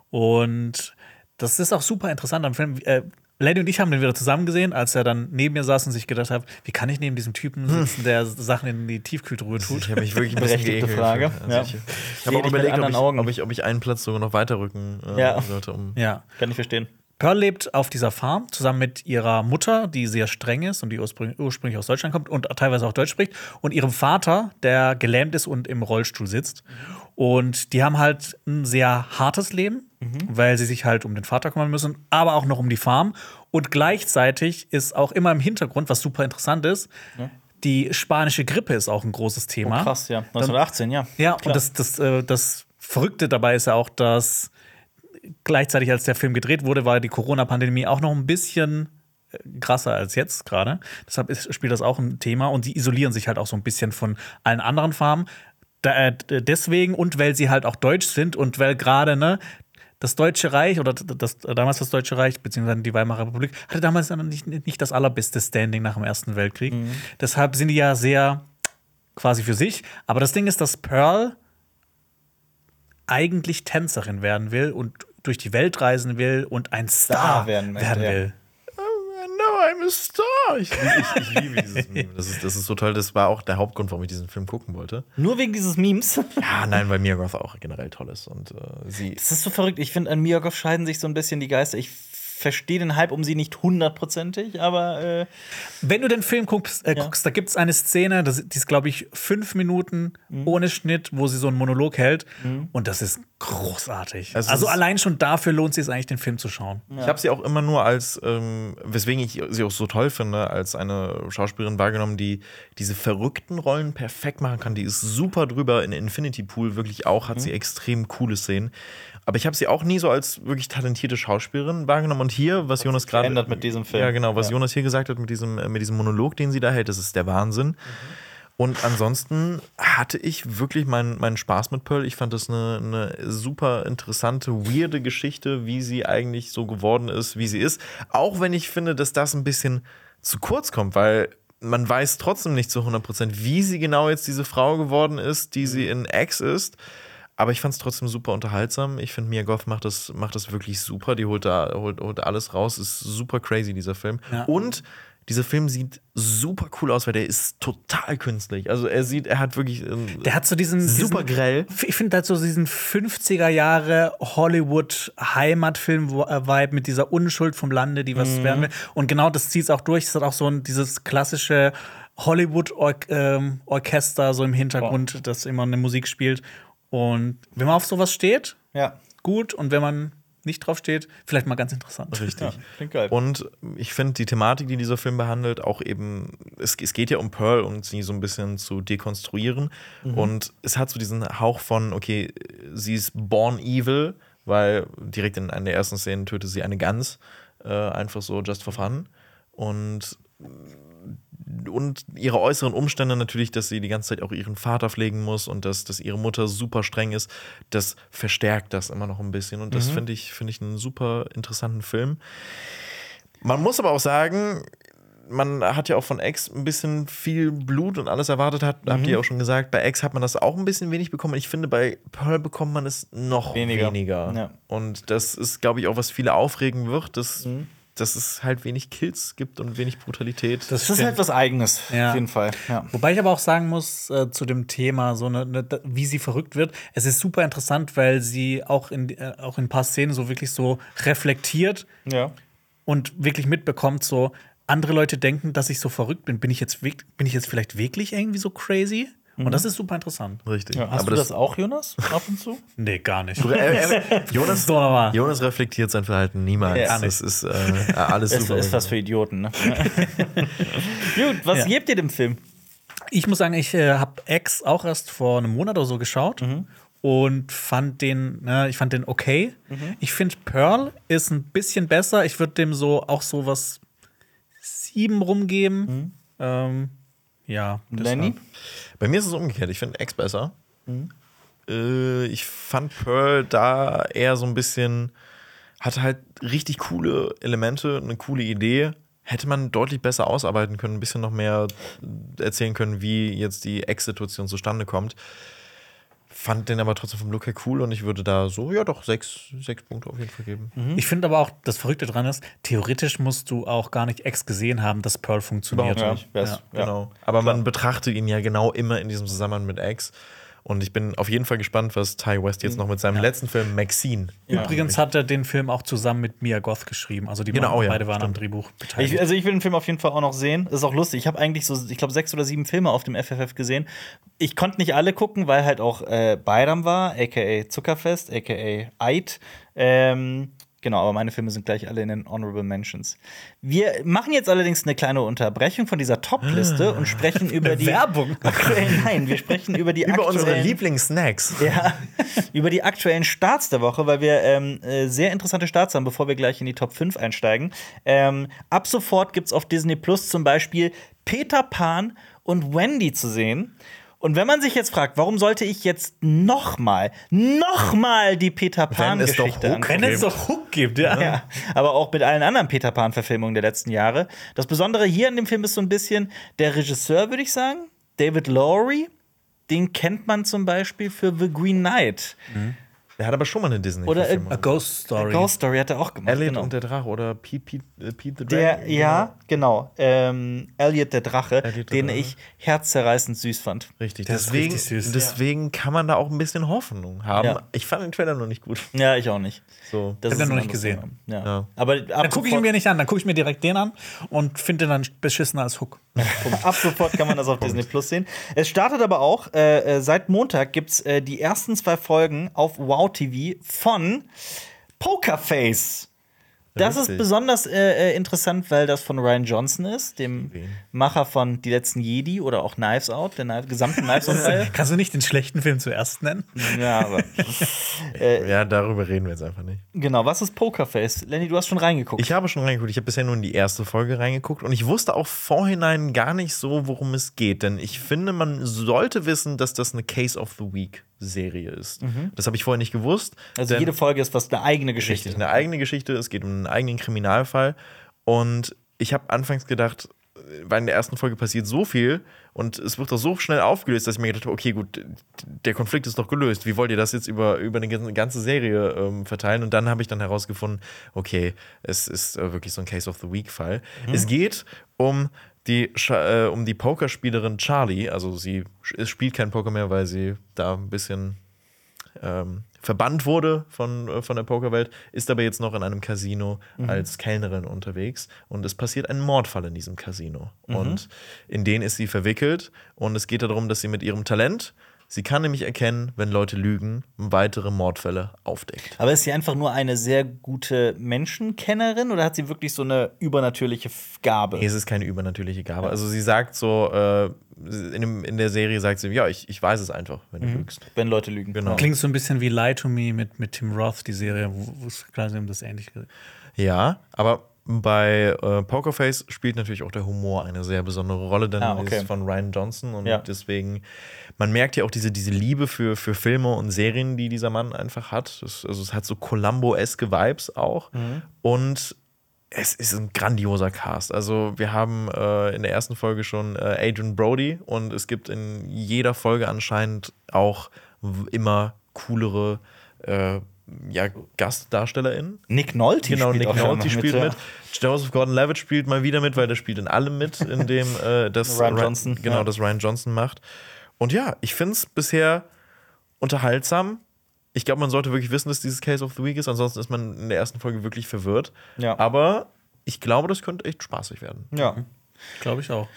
Und das ist auch super interessant am Film. Äh, Lady und ich haben den wieder zusammen gesehen, als er dann neben mir saß und sich gedacht hat, wie kann ich neben diesem Typen sitzen, der Sachen in die Tiefkühltruhe tut? Ich habe mich wirklich ein bisschen geekelt. Frage. Also Ja. Ich, Sehe ich habe auch überlegt, ob ich, Augen. ob, ich, ob ich einen Platz sogar noch weiter rücken äh, Ja. sollte. Um Ja. Kann ich verstehen. Pearl lebt auf dieser Farm zusammen mit ihrer Mutter, die sehr streng ist und die ursprünglich, aus Deutschland kommt und teilweise auch Deutsch spricht, und ihrem Vater, der gelähmt ist und im Rollstuhl sitzt. Und die haben halt ein sehr hartes Leben, weil sie sich halt um den Vater kümmern müssen, aber auch noch um die Farm. Und gleichzeitig ist auch immer im Hintergrund, was super interessant ist, die spanische Grippe ist auch ein großes Thema. Oh, krass, ja. 1918, ja. Ja, Klar. und das, das, äh, das Verrückte dabei ist ja auch, dass gleichzeitig, als der Film gedreht wurde, war die Corona-Pandemie auch noch ein bisschen äh, krasser als jetzt gerade. Deshalb ist, spielt das auch ein Thema und die isolieren sich halt auch so ein bisschen von allen anderen Farmen. Da, äh, deswegen und weil sie halt auch deutsch sind und weil gerade ne das Deutsche Reich oder das, damals das Deutsche Reich, beziehungsweise die Weimarer Republik, hatte damals nicht, nicht das allerbeste Standing nach dem Ersten Weltkrieg. Deshalb sind die ja sehr quasi für sich. Aber das Ding ist, dass Pearl eigentlich Tänzerin werden will und durch die Welt reisen will und ein Star, werden werden, möchte, ja. will. No, I'm a star. Ich, ich, ich liebe dieses Meme. Das ist, das ist so toll. Das war auch der Hauptgrund, warum ich diesen Film gucken wollte. Nur wegen dieses Memes. Ja, nein, weil Mia Goth auch generell toll ist. Und äh, sie. Das ist so verrückt. Ich finde, an Mia Goth scheiden sich so ein bisschen die Geister. Ich verstehe den Hype um sie nicht hundertprozentig, aber äh, Wenn du den Film guckst, äh, Ja. guckst da gibt es eine Szene, das, die ist, glaube ich, fünf Minuten Mhm. ohne Schnitt, wo sie so einen Monolog hält. Und das ist großartig. Also Also, allein schon dafür lohnt es sich eigentlich, den Film zu schauen. Ich habe sie auch immer nur als, ähm, weswegen ich sie auch so toll finde, als eine Schauspielerin wahrgenommen, die diese verrückten Rollen perfekt machen kann. Die ist super drüber. In Infinity Pool wirklich auch, hat sie extrem coole Szenen. Aber ich habe sie auch nie so als wirklich talentierte Schauspielerin wahrgenommen. Und hier, was Jonas gerade. verändert mit diesem Film. Ja, genau, was Ja. Jonas hier gesagt hat mit diesem, äh, mit diesem Monolog, den sie da hält, das ist der Wahnsinn. Und ansonsten hatte ich wirklich meinen, meinen Spaß mit Pearl. Ich fand das eine, eine super interessante, weirde Geschichte, wie sie eigentlich so geworden ist, wie sie ist. Auch wenn ich finde, dass das ein bisschen zu kurz kommt, weil man weiß trotzdem nicht zu 100%, wie sie genau jetzt diese Frau geworden ist, die sie in X ist. Aber ich fand es trotzdem super unterhaltsam. Ich finde, Mia Goth macht das, macht das wirklich super. Die holt da holt, holt alles raus. Ist super crazy, dieser Film. Ja. Und dieser Film sieht super cool aus, weil der ist total künstlich. Also er sieht, er hat wirklich ähm, Der hat so diesen super diesen, grell. Ich finde halt so diesen 50er Jahre Hollywood Heimatfilm-Vibe mit dieser Unschuld vom Lande, die was Mhm. werden will. Und genau das zieht es auch durch. Es hat auch so ein, dieses klassische Hollywood-Orchester so im Hintergrund, das immer eine Musik spielt. Und wenn man auf sowas steht, ja. gut. Und wenn man nicht drauf steht, vielleicht mal ganz interessant. Richtig. ja, klingt geil. Und ich finde die Thematik, die dieser Film behandelt, auch eben, es, es geht ja um Pearl, um sie so ein bisschen zu dekonstruieren. Und es hat so diesen Hauch von, okay, sie ist born evil, weil direkt in einer der ersten Szenen tötet sie eine Gans, äh, einfach so just for fun. Und und ihre äußeren Umstände natürlich, dass sie die ganze Zeit auch ihren Vater pflegen muss und dass, dass ihre Mutter super streng ist, das verstärkt das immer noch ein bisschen. Und das finde ich, finde ich einen super interessanten Film. Man muss aber auch sagen, man hat ja auch von X ein bisschen viel Blut und alles erwartet, hat, habt ihr auch schon gesagt. Bei X hat man das auch ein bisschen wenig bekommen. Ich finde, bei Pearl bekommt man es noch Weniger. weniger. Ja. Und das ist, glaube ich, auch, was viele aufregen wird, dass, dass es halt wenig Kills gibt und wenig Brutalität. Das ist halt was Eigenes, Ja. auf jeden Fall. Ja. Wobei ich aber auch sagen muss, äh, zu dem Thema, so eine, ne, wie sie verrückt wird, es ist super interessant, weil sie auch in, äh, auch in ein paar Szenen so wirklich so reflektiert ja. und wirklich mitbekommt, so andere Leute denken, dass ich so verrückt bin. Bin ich jetzt, bin ich jetzt vielleicht wirklich irgendwie so crazy? Und das ist super interessant. Richtig. Hast Aber du das, auch, Jonas? Ab und zu? Nee, gar nicht. Äh, äh, Jonas. Jonas reflektiert sein Verhalten niemals. Ja. Das ist äh, alles super. ist was für Idioten, ne? Gut, was Ja. gebt ihr dem Film? Ich muss sagen, ich äh, habe X auch erst vor einem Monat oder so geschaut. und fand den, ne, ich fand den okay. Ich finde Pearl ist ein bisschen besser. Ich würde dem so auch so was sieben rumgeben. Ähm, ja. Lenny? Bei mir ist es umgekehrt. Ich finde X besser. Äh, ich fand Pearl da eher so ein bisschen, hatte halt richtig coole Elemente, eine coole Idee. Hätte man deutlich besser ausarbeiten können, ein bisschen noch mehr erzählen können, wie jetzt die Ex-Situation zustande kommt. Fand den aber trotzdem vom Look her cool und ich würde da so, ja doch, sechs, sechs Punkte auf jeden Fall geben. Ich finde aber auch, das Verrückte dran ist, theoretisch musst du auch gar nicht X gesehen haben, dass Pearl funktioniert. Überhaupt nicht. Ja, ja. Genau. Aber man betrachtet ihn ja genau immer in diesem Zusammenhang mit X. Und ich bin auf jeden Fall gespannt, was Ty West jetzt noch mit seinem letzten Film Maxine. Übrigens hat er den Film auch zusammen mit Mia Goth geschrieben. Also die Genau, beiden- ja, beide waren am stimmt. Drehbuch beteiligt. Ich, also ich will den Film auf jeden Fall auch noch sehen. Das ist auch lustig. Ich habe eigentlich so, ich glaube, sechs oder sieben Filme auf dem FFF gesehen. Ich konnte nicht alle gucken, weil halt auch äh, Bayram war, aka Zuckerfest, aka Eid. Ähm, genau, aber meine Filme sind gleich alle in den Honorable Mentions. Wir machen jetzt allerdings eine kleine Unterbrechung von dieser Top-Liste und sprechen über die Werbung. aktuellen. Nein, wir sprechen über die Über unsere aktuellen- Lieblingssnacks. ja, über die aktuellen Starts der Woche, weil wir ähm, äh, sehr interessante Starts haben, bevor wir gleich in die Top 5 einsteigen. Ähm, ab sofort gibt es auf Disney Plus zum Beispiel Peter Pan und Wendy zu sehen. Und wenn man sich jetzt fragt, warum sollte ich jetzt nochmal, nochmal die Peter Pan-Geschichte angucken? Wenn es doch Hook gibt, ja. Ja, aber auch mit allen anderen Peter Pan-Verfilmungen der letzten Jahre. Das Besondere hier in dem Film ist so ein bisschen der Regisseur, würde ich sagen, David Lowry. Den kennt man zum Beispiel für The Green Knight. Der hat aber schon mal eine disney Oder, äh, A Ghost Story. Ghost Story hat er auch gemacht. Elliot genau. und der Drache oder Pete, Pete, äh, Pete the der, Dragon. ja, genau. Ähm, Elliot der Drache, Elliot der den Drache. ich herzzerreißend süß fand. Richtig. Der ist Deswegen, richtig süß. deswegen kann man da auch ein bisschen Hoffnung haben. Ja. Ich fand den Trailer noch nicht gut. Ja, ich auch nicht. So. Das Hab den ist noch nicht gesehen. Ja. Ja. Aber ab Dann gucke ich ihn mir nicht an, dann gucke ich mir direkt den an und finde den dann beschissener als Hook. Ab sofort kann man das auf Disney Plus sehen. Es startet aber auch, äh, äh, seit Montag gibt es äh, die ersten zwei Folgen auf Wow TV von Pokerface. Das ist Richtig. besonders äh, äh, interessant, weil das von Ryan Johnson ist, dem Wen? Macher von Die letzten Jedi oder auch Knives Out, der gesamten Knives Out-Reihe. Kannst du nicht den schlechten Film zuerst nennen? ja, aber. Ja, darüber reden wir jetzt einfach nicht. Genau, was ist Pokerface? Lenny, du hast schon reingeguckt. Ich habe schon reingeguckt. Ich habe bisher nur in die erste Folge reingeguckt und ich wusste auch vorhinein gar nicht so, worum es geht. Denn ich finde, man sollte wissen, dass das eine Case of the Week Serie ist. Das habe ich vorher nicht gewusst. also jede Folge ist was eine eigene Geschichte. Richtig, eine eigene Geschichte. Es geht um einen eigenen Kriminalfall. Und ich habe anfangs gedacht, weil in der ersten Folge passiert so viel und es wird doch so schnell aufgelöst, dass ich mir gedacht habe, okay, gut, der Konflikt ist doch gelöst. Wie wollt ihr das jetzt über, über eine ganze- Serie ähm, verteilen? Und dann habe ich dann herausgefunden, okay, es ist äh, wirklich so ein Case of the Week-Fall. Es geht um die, äh, um die Pokerspielerin Charlie. Also sie spielt kein Poker mehr, weil sie da ein bisschen ähm, verbannt wurde von, äh, von der Pokerwelt, ist aber jetzt noch in einem Casino als Kellnerin unterwegs und es passiert ein Mordfall in diesem Casino. Und in den ist sie verwickelt und es geht darum, dass sie mit ihrem Talent, sie kann nämlich erkennen, wenn Leute lügen, weitere Mordfälle aufdeckt. Aber ist sie einfach nur eine sehr gute Menschenkennerin oder hat sie wirklich so eine übernatürliche Gabe? Nee, es ist keine übernatürliche Gabe. Also sie sagt so, äh, in, dem, in der Serie sagt sie, ja, ich, ich weiß es einfach, wenn du lügst. Wenn Leute lügen. Genau. Klingt so ein bisschen wie Lie to Me mit, mit Tim Roth, die Serie, wo wo es quasi um das ähnlich geht. Ja, aber bei äh, Pokerface spielt natürlich auch der Humor eine sehr besondere Rolle, denn Ah, okay. ist von Ryan Johnson und Ja. deswegen, man merkt ja auch diese, diese Liebe für, für Filme und Serien, die dieser Mann einfach hat. Das, also es hat so Columbo-eske Vibes auch Mhm. und es ist ein grandioser Cast. Also wir haben äh, in der ersten Folge schon äh, Adrian Brody und es gibt in jeder Folge anscheinend auch immer coolere äh, ja, GastdarstellerInnen. Nick Nolte Genau, spielt Nick Nolte spielt ja. mit. Joseph Gordon-Levitt spielt mal wieder mit, weil der spielt in allem mit, in dem äh, das Ryan Ry- Johnson, genau ja. das Ryan Johnson macht. Und ja, ich finde es bisher unterhaltsam. Ich glaube, man sollte wirklich wissen, dass dieses Case of the Week ist, ansonsten ist man in der ersten Folge wirklich verwirrt. Ja. Aber ich glaube, das könnte echt spaßig werden. Ja. Glaube ich auch.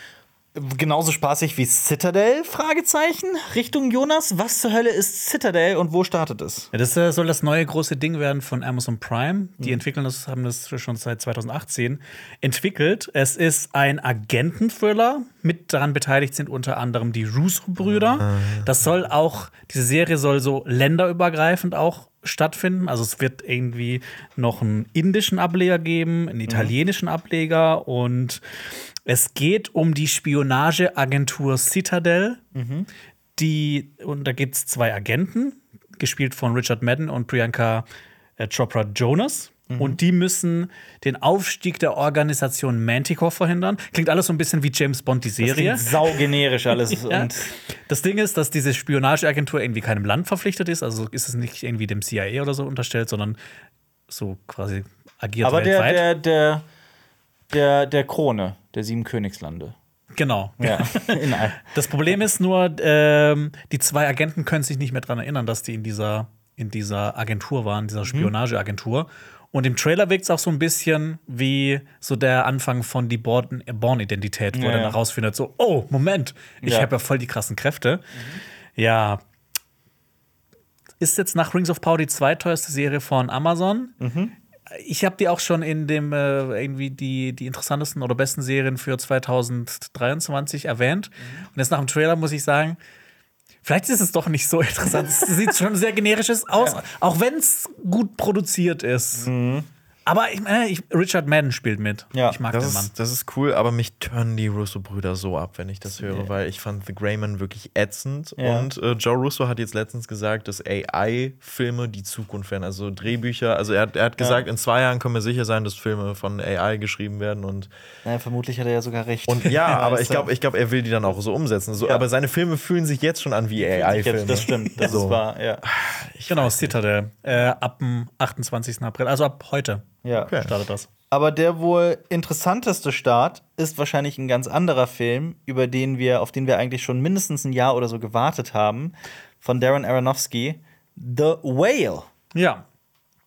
Genauso spaßig wie Citadel? Fragezeichen. Richtung Jonas. Was zur Hölle ist Citadel und wo startet es? Ja, das äh, soll das neue große Ding werden von Amazon Prime. Die Mhm. entwickeln das, haben das schon seit 2018 entwickelt. Es ist ein Agenten-Thriller. Mit daran beteiligt sind unter anderem die Russo-Brüder. Ah. Das soll auch, diese Serie soll so länderübergreifend auch stattfinden. Also es wird irgendwie noch einen indischen Ableger geben, Mhm. einen italienischen Ableger und es geht um die Spionageagentur Citadel, die, und da gibt es zwei Agenten, gespielt von Richard Madden und Priyanka äh, Chopra Jonas. Und die müssen den Aufstieg der Organisation Manticore verhindern. Klingt alles so ein bisschen wie James Bond, die Das Serie. klingt saugenerisch alles. Ja. Und Das Ding ist, dass diese Spionageagentur irgendwie keinem Land verpflichtet ist. Also ist es nicht irgendwie dem CIA oder so unterstellt, sondern so quasi agiert aber der, weltweit. der, der, der, der Krone der sieben Königslande. genau. Ja. Das Problem ist nur, ähm, die zwei Agenten können sich nicht mehr daran erinnern, dass die in dieser, in dieser Agentur waren, dieser Spionageagentur. Und im Trailer wirkt es auch so ein bisschen wie so der Anfang von die Born- Born-Identität, wo Ja, er dann herausfindet, so, oh, Moment, ich Ja. habe ja voll die krassen Kräfte. Ja. Ist jetzt nach Rings of Power die zweiteuerste Serie von Amazon. Ich habe die auch schon in dem äh, irgendwie die, die interessantesten oder besten Serien für 2023 erwähnt. Und jetzt nach dem Trailer muss ich sagen, vielleicht ist es doch nicht so interessant. es sieht schon sehr generisches aus, auch wenn es gut produziert ist. Aber ich meine, ich, Richard Madden spielt mit. Ja, ich mag Das den Mann. ist, das ist cool, aber mich turnen die Russo-Brüder so ab, wenn ich das höre, weil ich fand The Greyman wirklich ätzend. Ja. Und äh, Joe Russo hat jetzt letztens gesagt, dass AI-Filme die Zukunft werden, also Drehbücher. Also er, hat- er hat gesagt, in zwei Jahren können wir sicher sein, dass Filme von AI geschrieben werden. Und, Naja, vermutlich hat er ja sogar recht. und ja, aber ich ist glaube, ich glaub, er will die dann auch so umsetzen. So, Ja. Aber seine Filme fühlen sich jetzt schon an wie AI-Filme. Das stimmt, das So. ist wahr, ja. Genau, Citadel. Äh, ab dem 28. April, also ab heute ja. Okay. startet das. Aber der wohl interessanteste Start ist wahrscheinlich ein ganz anderer Film, über den wir, auf den wir eigentlich schon mindestens ein Jahr oder so gewartet haben, von Darren Aronofsky, The Whale. Ja,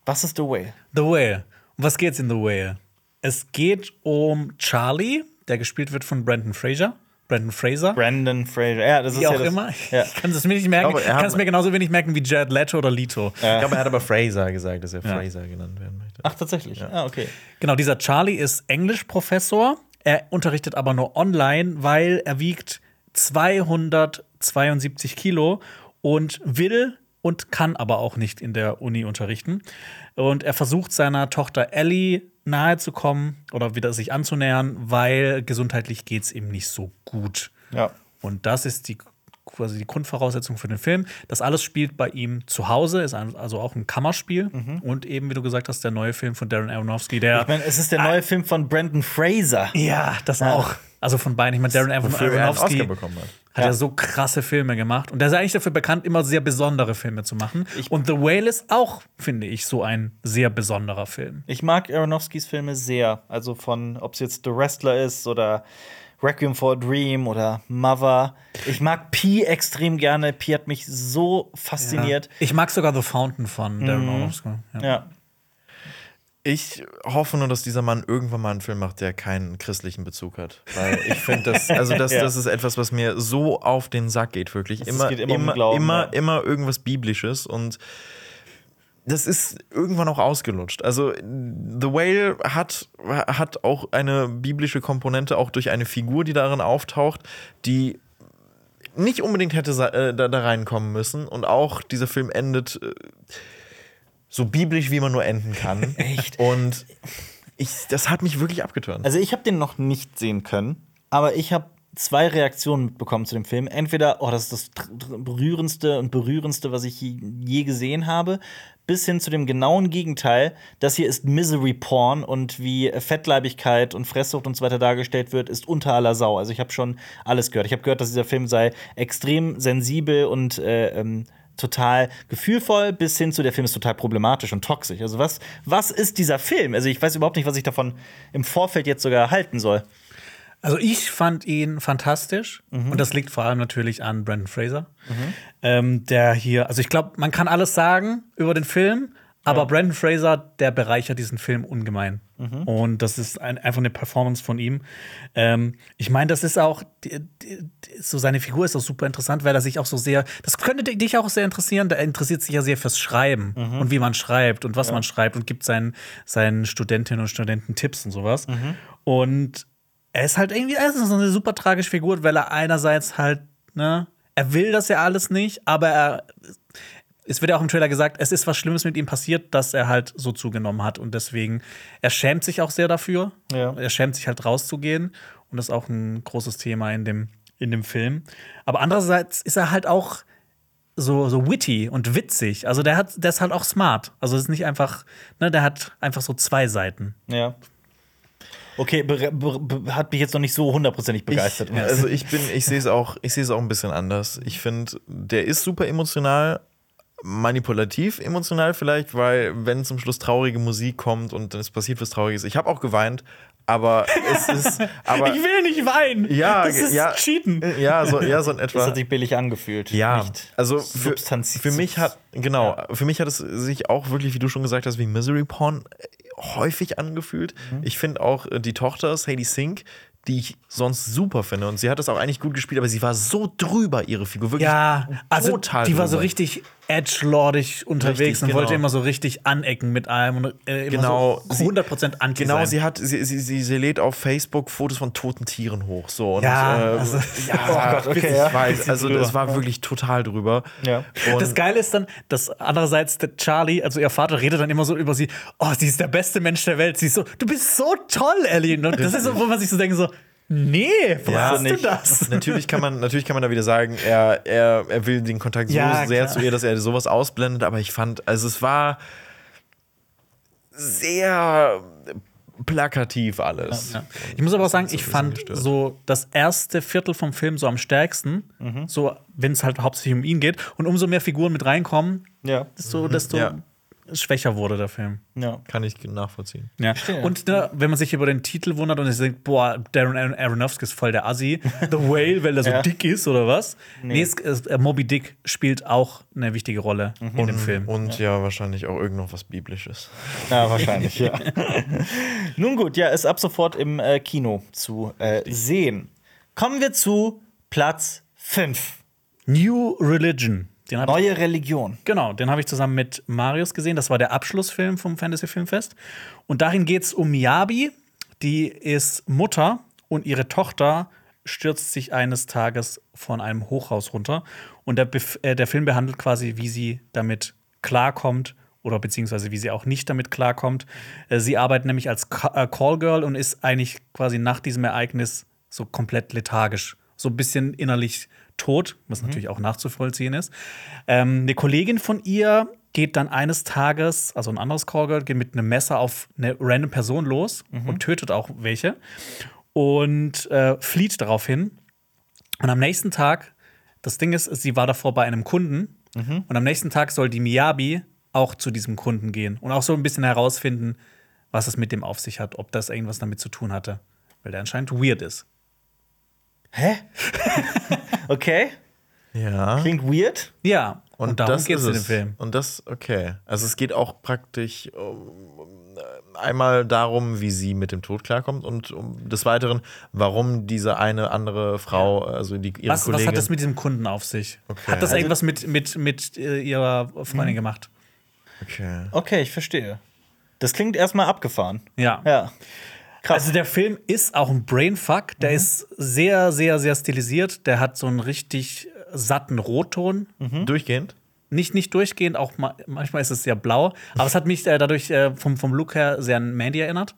Was ist The Whale? The Whale. Um was geht's in The Whale? Es geht um Charlie, der gespielt wird von Brandon Fraser. Brandon Fraser. Brandon Fraser. Ja, das ist Wie ja auch das, immer. Ja. Ich kann es mir nicht merken. Ich kann es mir genauso wenig merken wie Jared Leto oder Lito. Ich glaube, er hat aber Fraser gesagt, dass er Fraser genannt werden möchte. Ach, tatsächlich. Ah, okay. Genau, dieser Charlie ist Englischprofessor. Er unterrichtet aber nur online, weil er wiegt 272 Kilo und will und kann aber auch nicht in der Uni unterrichten. Und er versucht seiner Tochter Ellie nahezukommen oder wieder sich anzunähern, weil gesundheitlich geht es ihm nicht so gut. Ja. Und das ist die quasi die Grundvoraussetzung für den Film. Das alles spielt bei ihm zu Hause, ist also auch ein Kammerspiel. Und eben, wie du gesagt hast, der neue Film von Darren Aronofsky, der Ich meine, es ist der neue Film von Brandon Fraser. ja, das auch. Also von beiden. Ich meine, Darren Wofür er einen Aronofsky Oscar bekommen hat. Ja. Ja. so krasse Filme gemacht. Und der ist eigentlich dafür bekannt, immer sehr besondere Filme zu machen. Und The Whale ist auch, finde ich, so ein sehr besonderer Film. Ich mag Aronofskys Filme sehr. Also von, ob es jetzt The Wrestler ist oder Requiem for a Dream oder Mother. Ich mag Pi extrem gerne. Pi hat mich so fasziniert. Ich mag sogar The Fountain von Darren Aronofsky. Ja. Ja. Ich hoffe nur, dass dieser Mann irgendwann mal einen Film macht, der keinen christlichen Bezug hat. Weil ich finde, das, also das, Ja. das ist etwas, was mir so auf den Sack geht, wirklich. Es Immer, geht immer um immer, Glauben, immer, ja. immer irgendwas Biblisches und das ist irgendwann auch ausgelutscht. Also The Whale hat, hat auch eine biblische Komponente, auch durch eine Figur, die darin auftaucht, die nicht unbedingt hätte äh, da, da reinkommen müssen. Und auch dieser Film endet äh, so biblisch, wie man nur enden kann. Echt? Und ich, das hat mich wirklich abgeturnt. Also ich habe den noch nicht sehen können, aber ich habe zwei Reaktionen mitbekommen zu dem Film. Entweder, oh, das ist das berührendste und berührendste, was ich je, je gesehen habe, bis hin zu dem genauen Gegenteil. Das hier ist Misery Porn und wie Fettleibigkeit und Fresssucht und so weiter dargestellt wird, ist unter aller Sau. Also ich habe schon alles gehört. Ich habe gehört, dass dieser Film sei extrem sensibel und äh, ähm, total gefühlvoll, bis hin zu der Film ist total problematisch und toxisch. Also was, was ist dieser Film? Also ich weiß überhaupt nicht, was ich davon im Vorfeld jetzt sogar halten soll. Also ich fand ihn fantastisch und das liegt vor allem natürlich an Brandon Fraser, ähm, der hier, also ich glaube, man kann alles sagen über den Film, Aber Brandon Fraser, der bereichert diesen Film ungemein. Und das ist ein, einfach eine Performance von ihm. Ähm, ich meine, das ist auch, die, die, so seine Figur ist auch super interessant, weil er sich auch so sehr, das könnte dich auch sehr interessieren, der interessiert sich ja sehr fürs Schreiben und wie man schreibt und was man schreibt und gibt seinen, seinen Studentinnen und Studenten Tipps und sowas. Und er ist halt irgendwie, er ist so eine super tragische Figur, weil er einerseits halt, ne, er will das ja alles nicht, aber er es wird ja auch im Trailer gesagt, es ist was Schlimmes mit ihm passiert, dass er halt so zugenommen hat. Und deswegen, er schämt sich auch sehr dafür. Ja. Er schämt sich halt rauszugehen. Und das ist auch ein großes Thema in dem, in dem Film. Aber andererseits ist er halt auch so, so witty und witzig. Also der hat, der ist halt auch smart. Also es ist nicht einfach, ne, der hat einfach so zwei Seiten. Ja. Okay, hat mich jetzt noch nicht so hundertprozentig begeistert. Ich, also ich bin, ich sehe es auch, ich sehe es auch ein bisschen anders. Ich finde, der ist super emotional, manipulativ emotional vielleicht, weil wenn zum Schluss traurige Musik kommt und dann es passiert was Trauriges. Ich habe auch geweint, aber es ist, aber ich will nicht weinen. ja, das ist ja, Cheaten. Ja, so, ja, so in das etwa. hat sich billig angefühlt. Ja, Nicht also für, für mich hat, genau, für mich hat es sich auch wirklich, wie du schon gesagt hast, wie Misery Porn äh, häufig angefühlt. Mhm. Ich finde auch äh, die Tochter, Sadie Sink, die ich sonst super finde. Und sie hat das auch eigentlich gut gespielt, aber sie war so drüber, ihre Figur. Wirklich Ja, also total die war so drüber. richtig edgelordig unterwegs Richtig, und genau. wollte immer so richtig anecken mit allem und äh, immer Genau, so sie- 100% anti Genau, sein. sie hat, sie, sie, sie, sie lädt auf Facebook Fotos von toten Tieren hoch. So. Und, Ja, äh, also- ja, Oh Gott, okay, ich ja. weiß. Also, das war wirklich total drüber. Ja. Und Das Geile ist dann, dass andererseits der Charlie, also ihr Vater, redet dann immer so über sie, oh, sie ist der beste Mensch der Welt. Sie ist so, du bist so toll, Ellie. Und das ist so, wo man sich so denkt, so, nee, wo Ja, du nicht. das? Natürlich kann man, natürlich kann man da wieder sagen, er, er, er will den Kontakt so Ja, sehr klar. zu ihr, dass er sowas ausblendet, aber ich fand, also es war sehr plakativ alles. Ja. Ich muss aber auch sagen, ich fand gestört. so das erste Viertel vom Film so am stärksten, so wenn es halt hauptsächlich um ihn geht und umso mehr Figuren mit reinkommen, Ja. desto, desto Ja. Schwächer wurde der Film. ja. Kann ich nachvollziehen. Ja. Und ne, wenn man sich über den Titel wundert und sich denkt, boah, Darren Aron- Aronofsky ist voll der Assi, The Whale, weil er so Ja. dick ist oder was? Nee, es, es, äh, Moby Dick spielt auch eine wichtige Rolle in dem Film. Und ja. wahrscheinlich auch irgend noch was Biblisches. Ja, wahrscheinlich, ja. Nun gut, ja, ist ab sofort im äh, Kino zu äh, sehen. Kommen wir zu Platz 5. New Religion. Hab ich, Neue Religion. genau, den habe ich zusammen mit Marius gesehen. Das war der Abschlussfilm vom Fantasy Filmfest. Und darin geht es um Miyabi. Die ist Mutter und ihre Tochter stürzt sich eines Tages von einem Hochhaus runter. Und der, Bef äh, der Film behandelt quasi, wie sie damit klarkommt oder beziehungsweise wie sie auch nicht damit klarkommt. Äh, sie arbeitet nämlich als Ca äh, Callgirl und ist eigentlich quasi nach diesem Ereignis so komplett lethargisch, so ein bisschen innerlich tot, was natürlich auch nachzuvollziehen ist. Ähm, eine Kollegin von ihr geht dann eines Tages, also ein anderes Callgirl, geht mit einem Messer auf eine random Person los und tötet auch welche und äh, flieht daraufhin. Und am nächsten Tag, das Ding ist, sie war davor bei einem Kunden und am nächsten Tag soll die Miyabi auch zu diesem Kunden gehen und auch so ein bisschen herausfinden, was es mit dem auf sich hat, ob das irgendwas damit zu tun hatte, weil der anscheinend weird ist. Hä? okay, Ja. klingt weird. Ja, und, darum geht es in dem. Film. Und das, okay. Also es geht auch praktisch um, einmal darum, wie sie mit dem Tod klarkommt und um des Weiteren, warum diese eine andere Frau, also die ihre Was, was Kollegin. hat das mit diesem Kunden auf sich? Okay. Hat das Also- irgendwas mit, mit, mit äh, ihrer Freundin gemacht? okay. Okay, ich verstehe. Das klingt erstmal abgefahren. Ja. Ja. Krass. Also der Film ist auch ein Brainfuck. Der ist sehr, sehr, sehr stilisiert. Der hat so einen richtig satten Rotton. Durchgehend? Nicht, nicht durchgehend, auch ma manchmal ist es sehr blau. Aber es hat mich äh, dadurch äh, vom, vom Look her sehr an Mandy erinnert.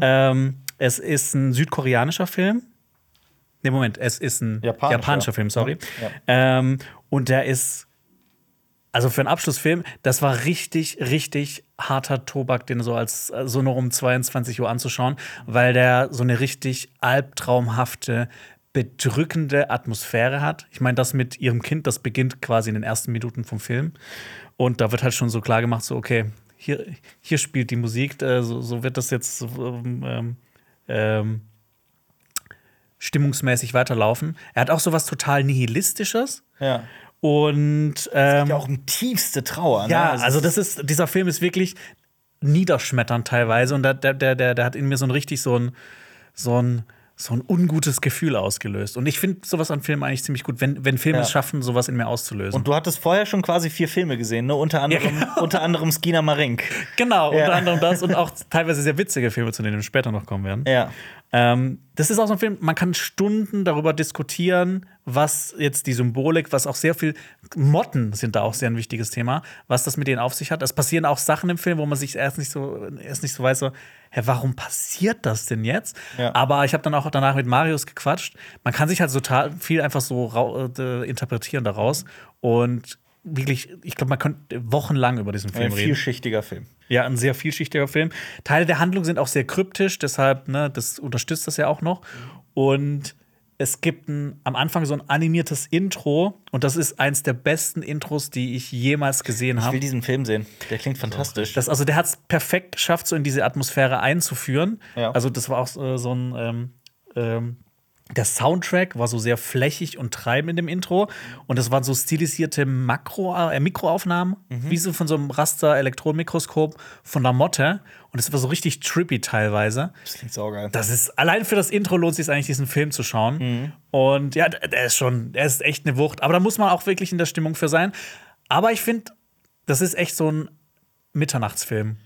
Ähm, es ist ein südkoreanischer Film. Nee, Moment, es ist ein Japanischer. japanischer, Film, sorry. Ja. Ähm, und der ist, also für einen Abschlussfilm, das war richtig, richtig harter Tobak, den so als äh, so noch um 22 Uhr anzuschauen, weil der so eine richtig albtraumhafte, bedrückende Atmosphäre hat. Ich meine, das mit ihrem Kind, das beginnt quasi in den ersten Minuten vom Film. Und da wird halt schon so klar gemacht, so, okay, hier, hier spielt die Musik, äh, so, so wird das jetzt ähm, ähm, ähm, stimmungsmäßig weiterlaufen. Er hat auch so was total Nihilistisches. Ja. Und ähm, Ja, auch um tiefste Trauer. ja, ne? also das ist, dieser Film ist wirklich niederschmetternd teilweise und der, der, der, der, hat in mir so ein richtig so ein, so ein, so ein ungutes Gefühl ausgelöst. Und ich finde sowas an Filmen eigentlich ziemlich gut, wenn, wenn Filme Ja. es schaffen, sowas in mir auszulösen. Und du hattest vorher schon quasi vier Filme gesehen, ne? Unter anderem, unter anderem Skina Marink. genau, Ja. unter anderem das und auch teilweise sehr witzige Filme, zu denen wir später noch kommen werden. Ja. Ähm, das ist auch so ein Film, man kann Stunden darüber diskutieren, was jetzt die Symbolik, was auch sehr viel Motten sind da auch sehr ein wichtiges Thema, was das mit denen auf sich hat. Es passieren auch Sachen im Film, wo man sich erst nicht so, erst nicht so weiß, so, hä, warum passiert das denn jetzt? Ja. Aber ich habe dann auch danach mit Marius gequatscht. Man kann sich halt total viel einfach so äh, interpretieren daraus. Und wirklich, ich glaube, man könnte wochenlang über diesen Film Ein reden. vielschichtiger Film. Ja, ein sehr vielschichtiger Film. Teile der Handlung sind auch sehr kryptisch, deshalb, ne, das unterstützt das ja auch noch. Und es gibt ein, am Anfang so ein animiertes Intro und das ist eins der besten Intros, die ich jemals gesehen Ich will habe. diesen Film sehen. Der klingt fantastisch. Das, also der hat es perfekt geschafft, so in diese Atmosphäre einzuführen. Ja. Also das war auch äh, so ein ähm, ähm, der Soundtrack war so sehr flächig und treibend in dem Intro und das waren so stilisierte Makro äh, Mikroaufnahmen, Mhm. wie so von so einem Raster Elektronenmikroskop von der Motte und es war so richtig trippy teilweise. das klingt saugeil. Das ist allein für das Intro lohnt es sich eigentlich diesen Film zu schauen. Mhm. Und ja, der ist schon, der ist echt eine Wucht, aber da muss man auch wirklich in der Stimmung für sein. Aber ich finde, das ist echt so ein Mitternachtsfilm.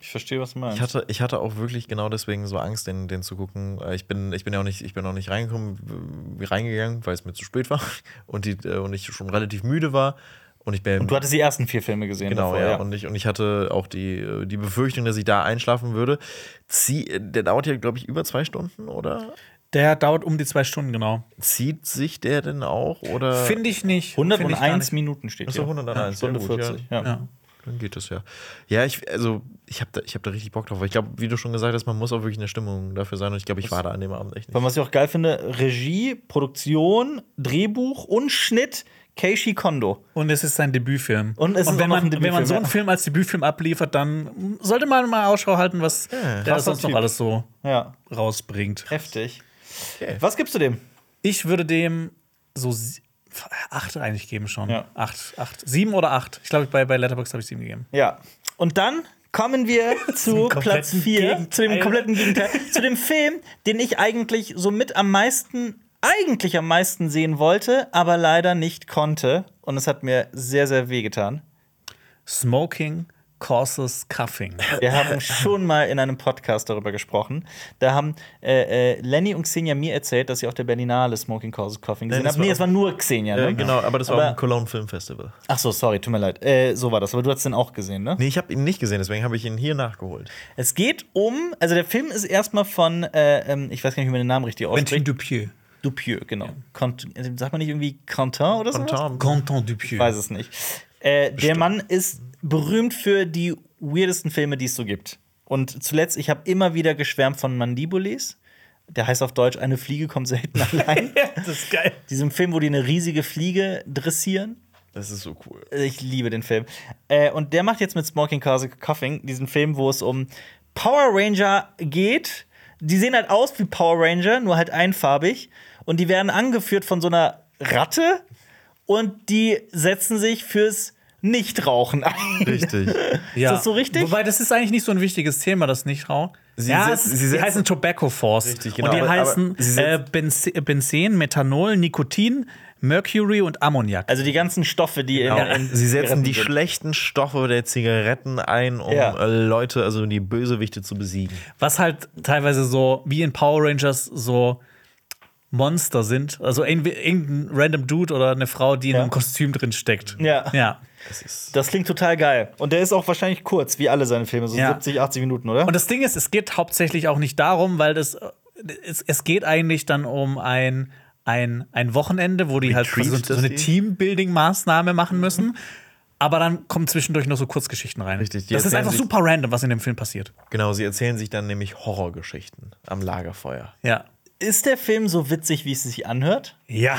Ich verstehe, was du meinst. Ich hatte, ich hatte auch wirklich genau deswegen so Angst, den, den zu gucken. Äh, Ich bin, ich bin ja auch nicht, ich bin auch nicht reingekommen, reingegangen, weil es mir zu spät war und, die, äh, und ich schon relativ müde war. Und ich bin. Und du hattest die ersten vier Filme gesehen. Genau, davor, ja. Und, ich, und ich hatte auch die, äh, die Befürchtung, dass ich da einschlafen würde. Zieh, der dauert ja, glaube ich, über zwei Stunden, oder? Der dauert um die zwei Stunden, genau. Zieht sich der denn auch? Oder? Finde ich nicht. Find ich gar 101 nicht. Minuten steht Achso, hier. 101. Stunde ja, gut, 40. Ja. Ja. Ja. Dann geht das ja. Ja, ich, also, ich habe da, ich hab da richtig Bock drauf. Ich glaube, wie du schon gesagt hast, man muss auch wirklich in der Stimmung dafür sein. Und ich glaube, ich war da an dem Abend echt nicht. Weil was ich auch geil finde, Regie, Produktion, Drehbuch und Schnitt Keishi Kondo. Und es ist sein Debütfilm. Und es auch wenn noch man, wenn man so einen ja. Film als Debütfilm abliefert, dann sollte man mal Ausschau halten, was der krasser sonst noch Typ. alles so Ja, rausbringt. heftig. Okay. Was gibst du dem? Ich würde dem so acht eigentlich geben schon. Ja. Acht, acht. Sieben oder acht. Ich glaube, bei, bei Letterboxd habe ich sieben gegeben. Ja. Und dann kommen wir zu Platz 4, Gegenteil. zu dem kompletten Gegenteil, zu dem Film, den ich eigentlich so mit am meisten, eigentlich am meisten sehen wollte, aber leider nicht konnte. Und es hat mir sehr, sehr wehgetan. Smoking causes cuffing. Wir haben schon mal in einem Podcast darüber gesprochen. Da haben äh, äh, Lenny und Xenia mir erzählt, dass sie auf der Berlinale Smoking Causes Coughing gesehen haben. Nee, es war nur Xenia, ne? Äh, genau, aber das war Aber- am Cologne Film Festival. Ach so, sorry, tut mir leid. Äh, so war das. Aber du hast den auch gesehen, ne? Nee, ich habe ihn nicht gesehen, deswegen habe ich ihn hier nachgeholt. Es geht um, also der Film ist erstmal von, äh, ähm, ich weiß gar nicht, wie man den Namen richtig Quentin ausspricht. Dupieux. Dupieux, genau. Äh, sagt man nicht irgendwie Quentin oder so? Quentin. Quentin Dupieux. Ich weiß es nicht. Äh, der Mann ist berühmt für die weirdesten Filme, die es so gibt. Und zuletzt, ich habe immer wieder geschwärmt von Mandibules. Der heißt auf Deutsch, eine Fliege kommt selten allein. Das ist geil. Diesem Film, wo die eine riesige Fliege dressieren. Das ist so cool. Ich liebe den Film. Äh, und der macht jetzt mit Smoking Cause Coughing diesen Film, wo es um Power Ranger geht. Die sehen halt aus wie Power Ranger, nur halt einfarbig. Und die werden angeführt von so einer Ratte. Und die setzen sich fürs Nichtrauchen ein. Richtig. Ja. das so richtig? Wobei, das ist eigentlich nicht so ein wichtiges Thema, das Nichtrauch. Sie ja, setz- es, sie sie setzen- heißen Tobacco Force. Richtig, genau, Und die aber- heißen aber äh, Benzen, Methanol, Nikotin, Mercury und Ammoniak. Also die ganzen Stoffe, die in, Ja, in sie setzen die sind. schlechten Stoffe der Zigaretten ein, um Ja. äh, Leute, also die Bösewichte zu besiegen. Was halt teilweise so wie in Power Rangers so Monster sind. Also irgendein random Dude oder eine Frau, die in Ja. einem Kostüm drin steckt. Ja. ja. Das klingt total geil. Und der ist auch wahrscheinlich kurz, wie alle seine Filme, so Ja. 70, 80 Minuten, oder? Und das Ding ist, es geht hauptsächlich auch nicht darum, weil das es, es geht eigentlich dann um ein, ein, ein Wochenende, wo die halt Retreat, quasi so, so das eine? Teambuilding-Maßnahme machen müssen. Aber dann kommen zwischendurch noch so Kurzgeschichten rein. Richtig, Das ist einfach super random, was in dem Film passiert. Genau, sie erzählen sich dann nämlich Horrorgeschichten am Lagerfeuer. Ja. ist der Film so witzig, wie es sich anhört? Ja.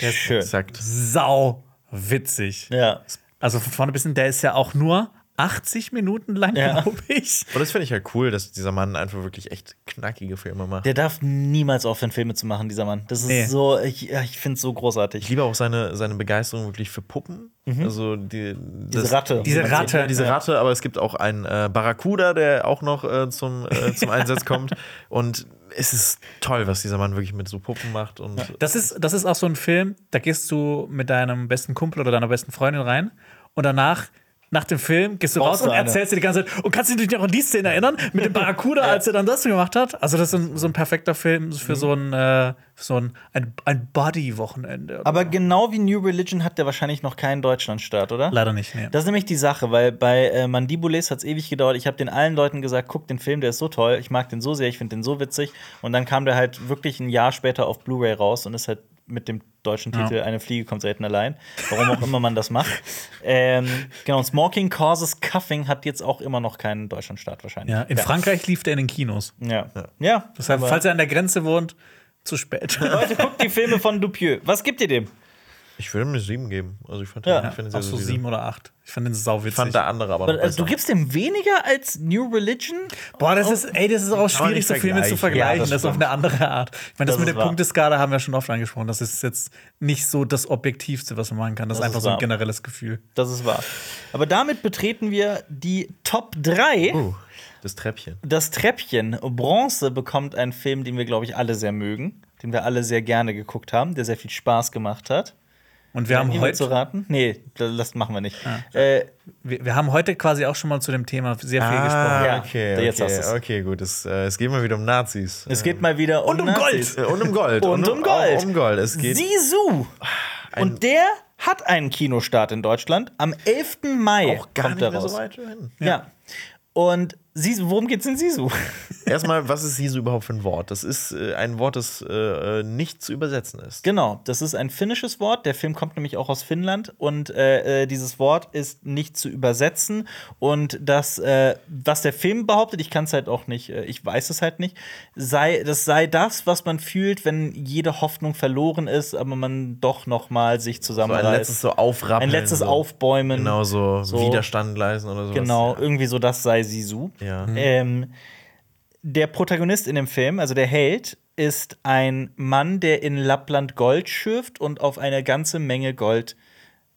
Der ist Schön. Exakt. sau witzig. Ja. Also von vorne bis hin, der ist ja auch nur 80 Minuten lang, Ja. glaube ich. Und das finde ich halt cool, dass dieser Mann einfach wirklich echt knackige Filme macht. Der darf niemals aufhören, Filme zu machen, dieser Mann. Das ist Nee. so, ich, ja, ich finde es so Ich großartig. liebe auch seine, seine Begeisterung wirklich für Puppen. Also die, Diese das- Ratte. Diese Ratte. Ja, diese Ratte, aber es gibt auch einen äh, Barracuda, der auch noch äh, zum, äh, zum Einsatz kommt. Und es ist toll, was dieser Mann wirklich mit so Puppen macht. Und Das ist, das ist auch so ein Film, da gehst du mit deinem besten Kumpel oder deiner besten Freundin rein und danach. Nach dem Film gehst du Brauchst raus und erzählst dir die ganze Zeit, und kannst du dich noch an die Szene erinnern? Mit dem Barracuda, als er dann das gemacht hat? Also, das ist so ein perfekter Film für so ein, äh, so ein, ein, ein Buddy-Wochenende. Aber genau wie New Religion hat der wahrscheinlich noch keinen Deutschlandstart, oder? Leider nicht, nee. Das ist nämlich die Sache, weil bei äh, Mandibules hat es ewig gedauert. Ich habe den allen Leuten gesagt, guck den Film, der ist so toll, ich mag den so sehr, ich finde den so witzig. Und dann kam der halt wirklich ein Jahr später auf Blu-ray raus und ist halt mit dem deutschen Titel Eine Fliege kommt selten allein. Warum auch immer man das macht. Ähm, genau, und Smoking Causes Cuffing hat jetzt auch immer noch keinen Deutschlandstart wahrscheinlich. Ja, in Frankreich lief der in den Kinos. Ja. Ja. Deshalb, falls er an der Grenze wohnt, zu spät. Leute, guckt die Filme von Dupieux. Was gibt ihr dem? Ich würde eine 7 geben. Also ich fand, Ja. den- ich fand den Auch so sieben oder acht. Ich fand den sauwitzig. Ich fand der andere aber noch Also, du gibst dem weniger als New Religion? Boah, das ist, ey, das ist auch schwierig, so Filme zu vergleichen. Ja, das das ist auf eine andere Art. Ich meine, das, Das mit der wahr. Punkteskala haben wir schon oft angesprochen. Das ist jetzt nicht so das Objektivste, was man machen kann. Das, Das ist einfach ist so ein generelles Gefühl. Das ist wahr. Aber damit betreten wir die Top 3. Oh, das Treppchen. Das Treppchen Bronze bekommt einen Film, den wir, glaube ich, alle sehr mögen, den wir alle sehr gerne geguckt haben, der sehr viel Spaß gemacht hat. Und wir haben, Ihm zu heute, raten? Nee, das machen wir nicht. Äh, wir, wir haben heute quasi auch schon mal zu dem Thema sehr viel Ah, gesprochen. Ja, okay, jetzt hast okay, du's. okay, gut. Es, äh, es geht mal wieder um Nazis. es geht mal wieder um, Und um Nazis. Äh, Und um Gold. Und um Gold. Auch um Gold. Es geht Sisu. Und der hat einen Kinostart in Deutschland. Am 11. Mai auch gar kommt nicht mehr raus. so weit hin. Ja. Und Sisu, worum geht's in Sisu? Erstmal, was ist Sisu überhaupt für ein Wort? Das ist äh, ein Wort, das äh, nicht zu übersetzen ist. Genau, das ist ein finnisches Wort. Der Film kommt nämlich auch aus Finnland und äh, äh, dieses Wort ist nicht zu übersetzen. Und das, äh, was der Film behauptet, ich kann es halt auch nicht, äh, ich weiß es halt nicht, sei, das sei das, was man fühlt, wenn jede Hoffnung verloren ist, aber man doch noch mal sich So zusammenreißt. ein letztes so Aufrappeln. Ein letztes so. Aufbäumen. Genau, so, So. Widerstand leisten oder sowas. Genau, irgendwie so, das sei Sisu. Ja. Ähm, der Protagonist in dem Film, also der Held, ist ein Mann, der in Lappland Gold schürft und auf eine ganze Menge Gold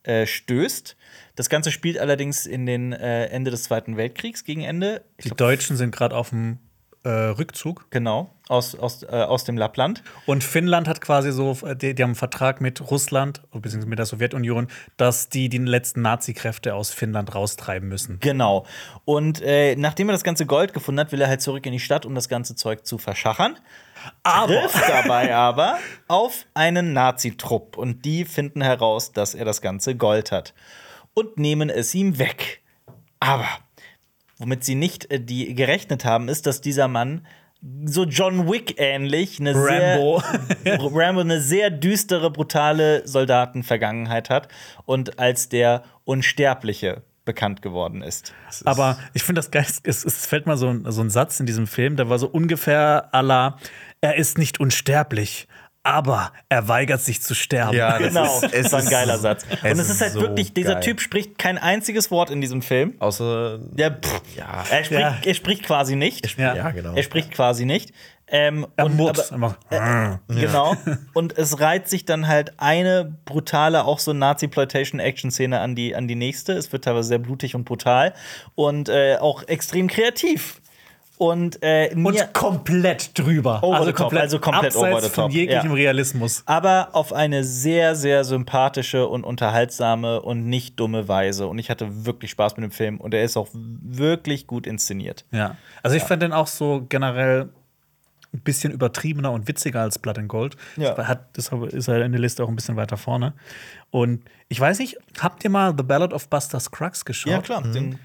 äh, stößt. Das Ganze spielt allerdings in den äh, Ende des Zweiten Weltkriegs, gegen Ende. Ich Die glaub, Deutschen sind gerade auf dem äh, Rückzug. Genau, aus, aus, äh, aus dem Lappland. Und Finnland hat quasi so, die, die haben einen Vertrag mit Russland, beziehungsweise mit der Sowjetunion, dass die die letzten Nazi-Kräfte aus Finnland raustreiben müssen. Genau. Und äh, nachdem er das ganze Gold gefunden hat, will er halt zurück in die Stadt, um das ganze Zeug zu verschachern. Aber trifft dabei aber auf einen Nazi-Trupp und die finden heraus, dass er das ganze Gold hat und nehmen es ihm weg. Aber womit sie nicht äh, die gerechnet haben, ist, dass dieser Mann so John Wick ähnlich eine Rambo. sehr Rambo eine sehr düstere, brutale Soldatenvergangenheit hat und als der Unsterbliche bekannt geworden ist. Aber ich finde das geil, es, es fällt mal so ein, so ein Satz in diesem Film, der war so ungefähr à la, er ist nicht unsterblich, aber er weigert sich zu sterben. Ja, das Genau, ist, es das war ein ist- geiler Satz. Und es ist halt so wirklich, dieser geil. Typ spricht kein einziges Wort in diesem Film. Außer. Der, pff, Ja. er, spricht, Ja. er spricht quasi nicht. Ja. Ja, genau. Er spricht quasi nicht. Ähm, Er und murks aber- einfach. Genau. Und es reiht sich dann halt eine brutale, auch so Nazi-Ploitation-Action-Szene an die, an die nächste. Es wird teilweise sehr blutig und brutal und äh, auch extrem kreativ. Und, äh, Und komplett drüber. Over the top, also komplett abseits over the top, von jeglichem ja. Realismus. aber auf eine sehr, sehr sympathische und unterhaltsame und nicht dumme Weise. Und ich hatte wirklich Spaß mit dem Film und er ist auch wirklich gut inszeniert. Ja. Also ich fand den auch so generell ein bisschen übertriebener und witziger als Blood and Gold. Ja. Das Hat, deshalb ist er in der Liste auch ein bisschen weiter vorne. Und ich weiß nicht, habt ihr mal The Ballad of Buster Scruggs geschaut? Ja, klar, den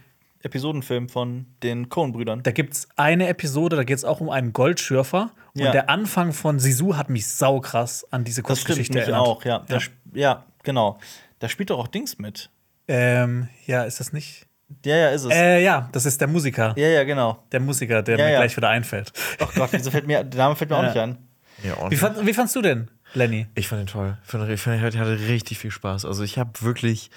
Episodenfilm von den Coen-Brüdern. Da gibt es eine Episode, da geht es auch um einen Goldschürfer. Ja. Und der Anfang von Sisu hat mich saukrass an diese Das stimmt Kurzgeschichte mich erinnert. auch, ja. Da sp- ja, genau. Da spielt doch auch Dings mit. Ähm, ja, ist das nicht? Ja, ja, ist es. Äh, ja, das ist der Musiker. ja, ja, genau. Der Musiker, der Ja, mir ja. gleich wieder einfällt. Ach Gott, wieso fällt mir, der Name fällt mir auch Ja. nicht an. Ja, und Wie, fand, wie fandst du denn, Lenny? ich fand ihn toll. Ich, fand, ich, fand, ich hatte richtig viel Spaß. Also, ich habe wirklich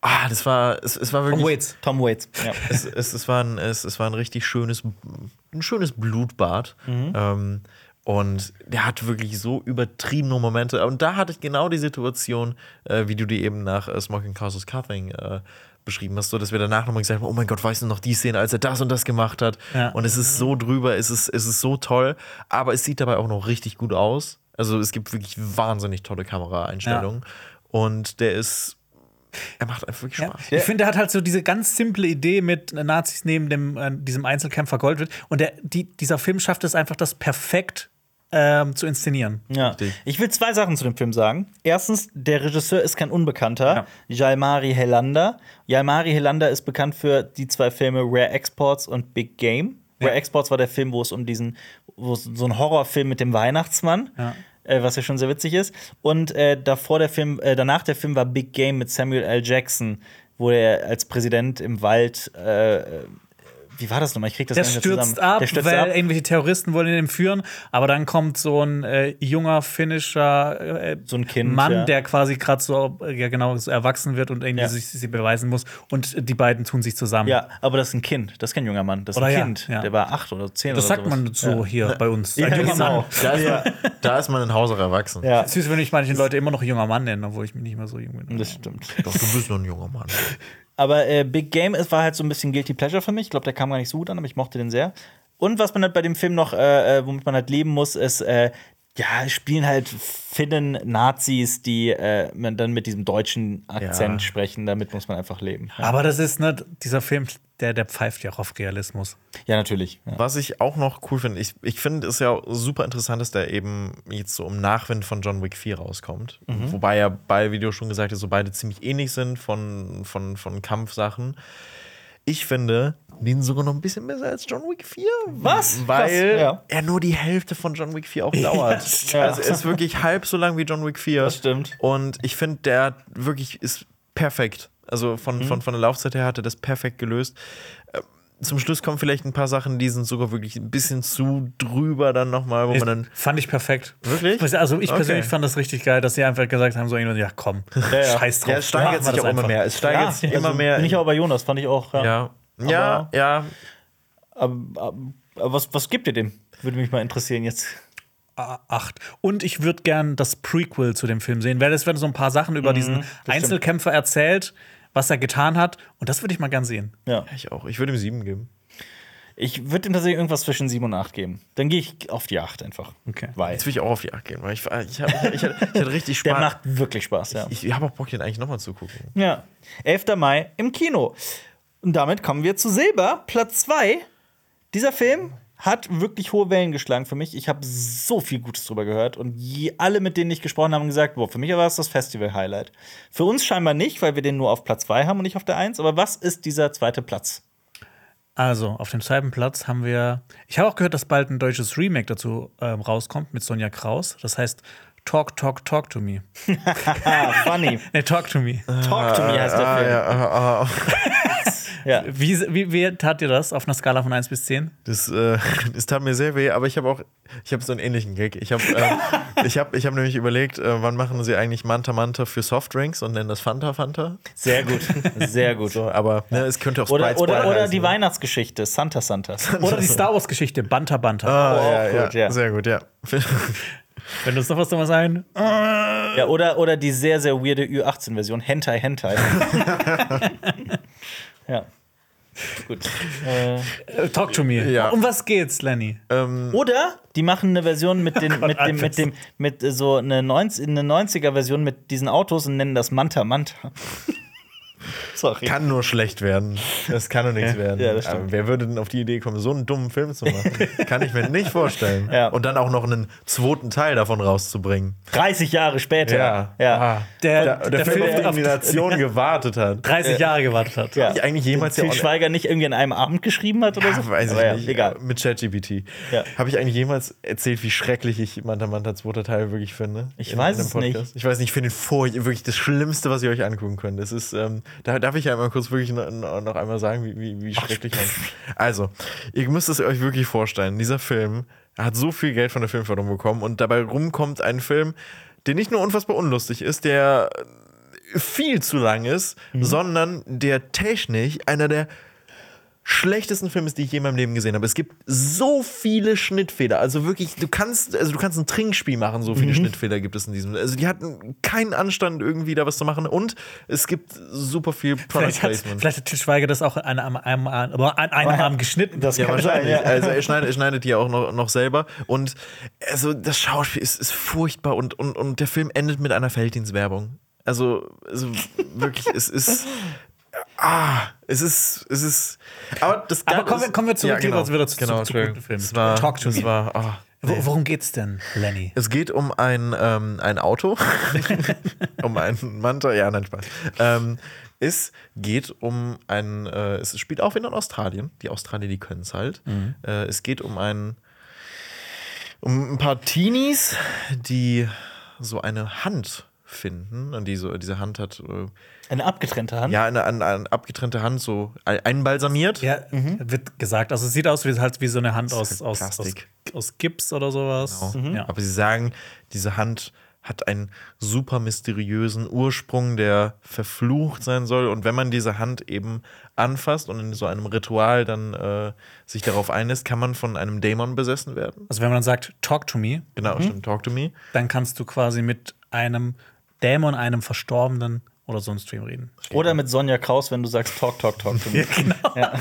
Ah, das war, es, es war wirklich. Waits. Tom Waits. Ja. es, es, es, war ein, es, es war ein richtig schönes, ein schönes Blutbad. Ähm, und der hat wirklich so übertriebene Momente. Und da hatte ich genau die Situation, äh, wie du die eben nach äh, Smoking Causes Cuffing äh, beschrieben hast, so dass wir danach nochmal gesagt haben, oh mein Gott, weißt du noch die Szene, als er das und das gemacht hat. Ja. Und es ist so drüber, es ist, es ist so toll, aber es sieht dabei auch noch richtig gut aus. Also es gibt wirklich wahnsinnig tolle Kameraeinstellungen. Und der ist, er macht einfach wirklich Ja. Spaß. Ich finde, er hat halt so diese ganz simple Idee mit Nazis neben dem, äh, diesem Einzelkämpfer Goldwitt. Und der, die, dieser Film schafft es einfach, das perfekt ähm, zu inszenieren. Ja. Ich will zwei Sachen zu dem Film sagen. Erstens, der Regisseur ist kein Unbekannter. Jalmari Helander. Jalmari Helander ist bekannt für die zwei Filme Rare Exports und Big Game. Rare Exports war der Film, wo es um diesen, wo es so ein Horrorfilm mit dem Weihnachtsmann, Ja. Äh, was ja schon sehr witzig ist. Und äh, davor der Film, äh, danach der Film war Big Game mit Samuel L. Jackson, wo er als Präsident im Wald äh, wie war das nochmal? Ich krieg das Der gar nicht stürzt zusammen. ab, Der stürzt weil ab. irgendwelche Terroristen wollen ihn entführen. Aber dann kommt so ein äh, junger finnischer äh, So ein Kind, Mann, ja. der quasi gerade so, ja, genau, so erwachsen wird und irgendwie Ja. sich, sich beweisen muss. Und die beiden tun sich zusammen. Ja, aber das ist ein Kind. Das ist kein junger Mann. Das ist Oder ein Kind. ja. Der war acht oder zehn Das oder sagt sowas. man so hier bei uns. Ja, Ein junger genau. Mann. Da ist, man, da ist man in Haus auch erwachsen. Ja, Süß, wenn ich manche Leute immer noch junger Mann nennen, obwohl ich mich nicht mehr so jung bin. das stimmt. Doch, du bist nur ein junger Mann. Aber äh, Big Game es war halt so ein bisschen Guilty Pleasure für mich. Ich glaube, der kam gar nicht so gut an, aber ich mochte den sehr. Und was man halt bei dem Film noch, äh, äh, womit man halt leben muss, ist, äh, ja, spielen halt Finnen Nazis, die äh, man dann mit diesem deutschen Akzent Ja. sprechen. Damit muss man einfach leben. Ja, Aber das ist, ne, dieser Film, der, der pfeift ja auch auf Realismus. ja natürlich. Ja. Was ich auch noch cool finde, ich, ich finde es ja super interessant, dass der eben jetzt so im Nachwind von John Wick 4 rauskommt. Wobei ja beide, wie du schon gesagt hast, so beide ziemlich ähnlich sind von, von, von Kampfsachen. Ich finde den sogar noch ein bisschen besser als John Wick 4. Was? Weil Krass, ja. er nur die Hälfte von John Wick 4 auch dauert. stimmt. also er ist wirklich halb so lang wie John Wick 4. Das stimmt. Und ich finde, der wirklich ist perfekt. Also von, von, von der Laufzeit her hat er das perfekt gelöst. Äh, Zum Schluss kommen vielleicht ein paar Sachen, die sind sogar wirklich ein bisschen zu drüber dann nochmal, wo man dann. Fand ich perfekt. Wirklich? Also ich Okay. persönlich fand das richtig geil, dass sie einfach gesagt haben, so irgendwann, ja komm, ja. scheiß drauf. Ja, es steigert sich das auch immer mehr. Es steigert Ja, sich also immer mehr. Bin ich auch bei Jonas, fand ich auch. Ja. Ja. Ja, Aber- ja. Aber, aber, aber was, was gibt ihr dem? Würde mich mal interessieren jetzt. Acht. Und ich würde gern das Prequel zu dem Film sehen, weil es werden so ein paar Sachen über diesen Einzelkämpfer erzählt, was er getan hat. Und das würde ich mal gern sehen. Ja. Ich auch. Ich würde ihm sieben geben. Ich würde ihm tatsächlich irgendwas zwischen 7 und 8 geben. Dann gehe ich auf die 8 einfach. Okay. Weil Jetzt will ich auch auf die Acht gehen, weil ich, ich, hab, ich, hab, ich, hatte, ich hatte richtig der Spaß. macht wirklich Spaß, ja. ich habe auch Bock, den eigentlich nochmal zu gucken. ja. 11. Mai im Kino. Und damit kommen wir zu Silber, Platz 2. Dieser Film hat wirklich hohe Wellen geschlagen für mich. Ich habe so viel Gutes drüber gehört und je, alle, mit denen ich gesprochen habe, haben gesagt, boah, für mich war es das Festival-Highlight. Für uns scheinbar nicht, weil wir den nur auf Platz 2 haben und nicht auf der 1. Aber was ist dieser zweite Platz? Also, auf dem zweiten Platz haben wir. Ich habe auch gehört, dass bald ein deutsches Remake dazu ähm, rauskommt mit Sonja Kraus. Das heißt Talk, Talk, Talk to Me. Ah, funny. Nee, Talk to Me. Talk to me heißt der Ah, Film. Ja. Wie, wie, wie tat ihr das auf einer Skala von 1 bis 10? Das, äh, das tat mir sehr weh, aber ich habe auch, ich habe so einen ähnlichen Gag. Ich habe äh, ich hab, ich hab nämlich überlegt, äh, wann machen sie eigentlich Manta Manta für Softdrinks und nennen das Fanta Fanta? Sehr gut. Sehr gut. So, aber ne, es könnte auch Oder, Sprite oder, Sprite oder heißen, die ne? Weihnachtsgeschichte, Santa Santa. Oder die Star Wars-Geschichte, Banta Banta. Ah, Oh, ja, auch ja, gut, ja. Sehr gut, ja. Wenn du uns noch was drüber sagen. Ja, oder, oder die sehr, sehr weirde Ü18-Version, Hentai Hentai. Ja. Gut. Äh, Äh, Talk to Me. Ja. Um was geht's, Lenny? ähm, oder die machen eine Version mit, den, mit dem, mit dem, mit so eine, 90, eine 90er-Version mit diesen Autos und nennen das Manta Manta. Sorry. kann nur schlecht werden. Das kann nur nichts werden. Ja, das stimmt. Aber wer würde denn auf die Idee kommen, so einen dummen Film zu machen? kann ich mir nicht vorstellen. Ja. Und dann auch noch einen zweiten Teil davon rauszubringen. 30 Jahre später. ja. Ah. Der, Der, der, Film, auf die Elimination gewartet hat. 30 Jahre gewartet hat. Ja. Ich eigentlich jemals ja auch- Schweiger nicht irgendwie an einem Abend geschrieben hat oder so? Ja, weiß ich ja, nicht. Egal. Mit ChatGPT. Ja. Habe ich eigentlich jemals erzählt, wie schrecklich ich Manta Manta zweiter Teil wirklich finde? Ich weiß einem es nicht. Ich weiß nicht, ich finde ihn furcht, wirklich das Schlimmste, was ihr euch angucken könnt. Das ist, ähm, da darf ich ja einmal kurz wirklich noch, noch einmal sagen, wie, wie, wie schrecklich man. Also, ihr müsst es euch wirklich vorstellen. Dieser Film hat so viel Geld von der Filmförderung bekommen und dabei rumkommt ein Film, der nicht nur unfassbar unlustig ist, der viel zu lang ist, sondern der technisch einer der schlechtesten Filme ist, die ich je in meinem Leben gesehen habe. Es gibt so viele Schnittfehler. Also wirklich, du kannst, also du kannst ein Trinkspiel machen, so viele Schnittfehler gibt es in diesem. Also die hatten keinen Anstand, irgendwie da was zu machen. Und es gibt super viel Product Vielleicht hat, Placement. vielleicht hat Til Schweiger das auch an einem, einem, an einem Arm geschnitten. Das Ja, kann sein, wahrscheinlich. ja. Also er schneidet, er schneidet die ja auch noch, noch selber. Und also das Schauspiel ist, ist furchtbar und, und, und der Film endet mit einer Felddienstwerbung. Also, also wirklich, es ist. Ah, es ist, es ist. Aber das Aber kommen wir- kommen wir zurück, lieber, wieder zu- genau, zu- zu guten Filmen. Es war, Talk to es me. war, ah. Wo, worum geht's denn, Lenny? Es geht um ein, ähm, ein Auto, um einen Manta, ja, nein, Spaß. Ähm, es geht um ein, äh, es spielt auch wieder in Australien. Die Australier, die können es halt. Äh, es geht um ein, um ein paar Teenies, die so eine Hand finden. Und die so, diese Hand hat, äh, Eine abgetrennte Hand. ja, eine, eine, eine abgetrennte Hand so ein- einbalsamiert. Ja, wird gesagt. Also es sieht aus wie halt wie so eine Hand aus, halt aus, aus, Plastik. aus Gips oder sowas. Genau. Ja. Aber sie sagen, diese Hand hat einen super mysteriösen Ursprung, der verflucht sein soll. Und wenn man diese Hand eben anfasst und in so einem Ritual dann äh, sich darauf einlässt, kann man von einem Dämon besessen werden. Also wenn man dann sagt, talk to me, Genau, stimmt. Talk to me. dann kannst du quasi mit einem Dämon, einem Verstorbenen oder so einen Stream reden. Oder mit Sonja Kraus, wenn du sagst Talk, Talk, Talk to me.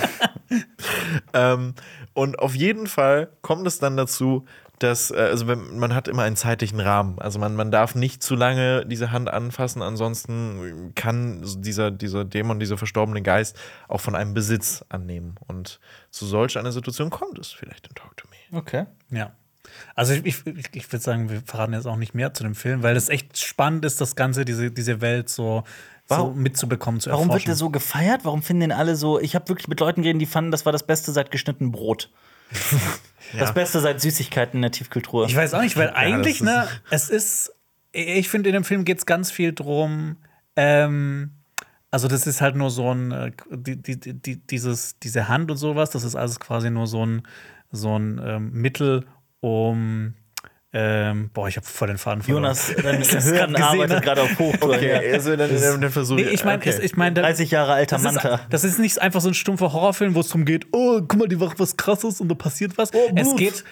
Ähm, und auf jeden Fall kommt es dann dazu, dass, äh, also man hat immer einen zeitlichen Rahmen. Also man, man darf nicht zu lange diese Hand anfassen, ansonsten kann dieser, dieser Dämon, dieser verstorbene Geist auch von einem Besitz annehmen. Und zu solch einer Situation kommt es vielleicht in Talk to Me. Okay. Ja. Also ich, ich, ich würde sagen, wir verraten jetzt auch nicht mehr zu dem Film, weil es echt spannend ist, das Ganze, diese, diese Welt so, so Warum- mitzubekommen, zu Warum wird erforschen. der so gefeiert? Warum finden den alle so? Ich habe wirklich mit Leuten geredet, die fanden, das war das Beste seit geschnittenem Brot. Das Beste seit Süßigkeiten in der Tiefkultur. Ich weiß auch nicht, weil eigentlich, das ne, es ist, ich finde, in dem Film geht es ganz viel drum, ähm, also das ist halt nur so ein, äh, die, die, die, dieses, diese Hand und sowas, das ist alles quasi nur so ein, so ein ähm, Mittel, um, ähm, boah, ich habe voll den Faden verloren. Jonas, dein Ich hab's Hirn grad gesehen, arbeitet ne? gerade auf Hochtouren. Okay, also dann, dann, dann versuche Nee, ich meine, okay. ich meine, 30 Jahre alter das ist, Manta. das ist nicht einfach so ein stumpfer Horrorfilm, wo es darum geht, oh, guck mal, die machen was krasses und da passiert was. Oh, es geht,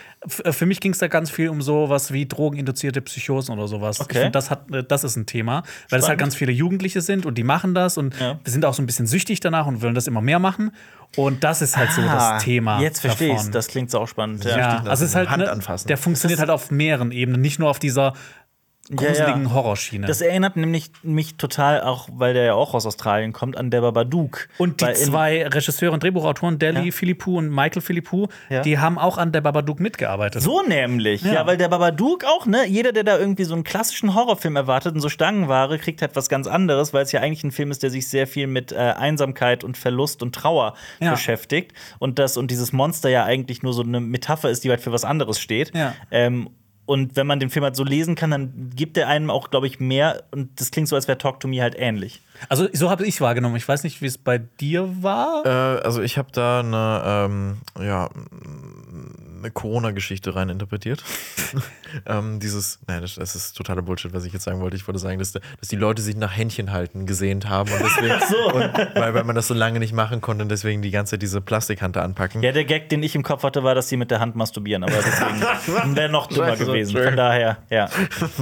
äh, für mich ging es da ganz viel um sowas wie drogeninduzierte Psychosen oder sowas. Okay. Ich finde, das, hat, äh, das ist ein Thema, weil es halt Spannend. ganz viele Jugendliche sind und die machen das und Ja. wir sind auch so ein bisschen süchtig danach und wollen das immer mehr machen. Und das ist halt so Ah, das Thema. Jetzt verstehe ich davon. Das klingt auch spannend. Ja. Ja, also es ist halt, Hand ne, anfassen. der funktioniert halt auf mehreren Ebenen, nicht nur auf dieser gruseligen ja. Horrorschiene. Das erinnert nämlich mich total auch, weil der ja auch aus Australien kommt, an der Babadook. Und die zwei Regisseure und Drehbuchautoren, Deli Ja. Philippou und Michael Philippou, Ja. die haben auch an der Babadook mitgearbeitet. So nämlich, ja. Ja. weil der Babadook auch, ne, jeder, der da irgendwie so einen klassischen Horrorfilm erwartet und so Stangenware, kriegt halt was ganz anderes, weil es ja eigentlich ein Film ist, der sich sehr viel mit äh, Einsamkeit und Verlust und Trauer Ja. beschäftigt. Und das und dieses Monster ja eigentlich nur so eine Metapher ist, die halt für was anderes steht. Ja. Ähm, und wenn man den Film halt so lesen kann, dann gibt er einem auch, glaube ich, mehr. Und das klingt so, als wäre Talk to Me halt ähnlich. Also so habe ich es wahrgenommen. Ich weiß nicht, wie es bei dir war. Äh, also ich habe da eine, ähm, ja, eine Corona-Geschichte rein interpretiert. ähm, dieses, nein, das, das ist totaler Bullshit, was ich jetzt sagen wollte. Ich wollte sagen, dass, dass die Leute sich nach Händchen halten gesehnt haben und deswegen, und, weil, weil man das so lange nicht machen konnte und deswegen die ganze Zeit diese Plastikhand anpacken. Ja, der Gag, den ich im Kopf hatte, war, dass sie mit der Hand masturbieren. Aber deswegen wäre noch dümmer Scheiße, gewesen. Von daher, ja.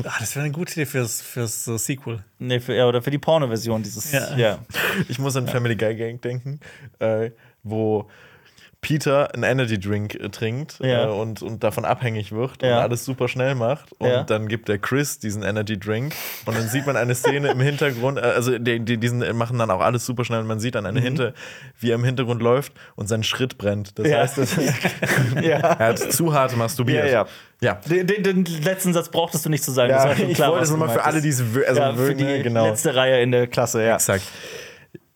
Ah, das wäre eine gute Idee fürs, fürs äh, Sequel. Nee, für, ja, oder für die Porno-Version dieses. Ja. Ja. Ich muss an Family Guy Gang denken, äh, wo Peter einen Energy Drink äh, trinkt Ja. äh, und, und davon abhängig wird Ja. und alles super schnell macht. Und Ja. dann gibt der Chris diesen Energy Drink und dann sieht man eine Szene im Hintergrund, äh, also die, die diesen machen dann auch alles super schnell und man sieht dann eine Hinter, wie er im Hintergrund läuft und sein Schritt brennt. Das Mhm. Heißt, das, ja. er hat zu hart masturbiert. Ja, ja. ja. Den, den, den letzten Satz brauchtest du nicht zu sagen. Ja, das ich klar, wollte es nochmal für alle, die es also für die genau. letzte Reihe in der Klasse, ja. Exakt.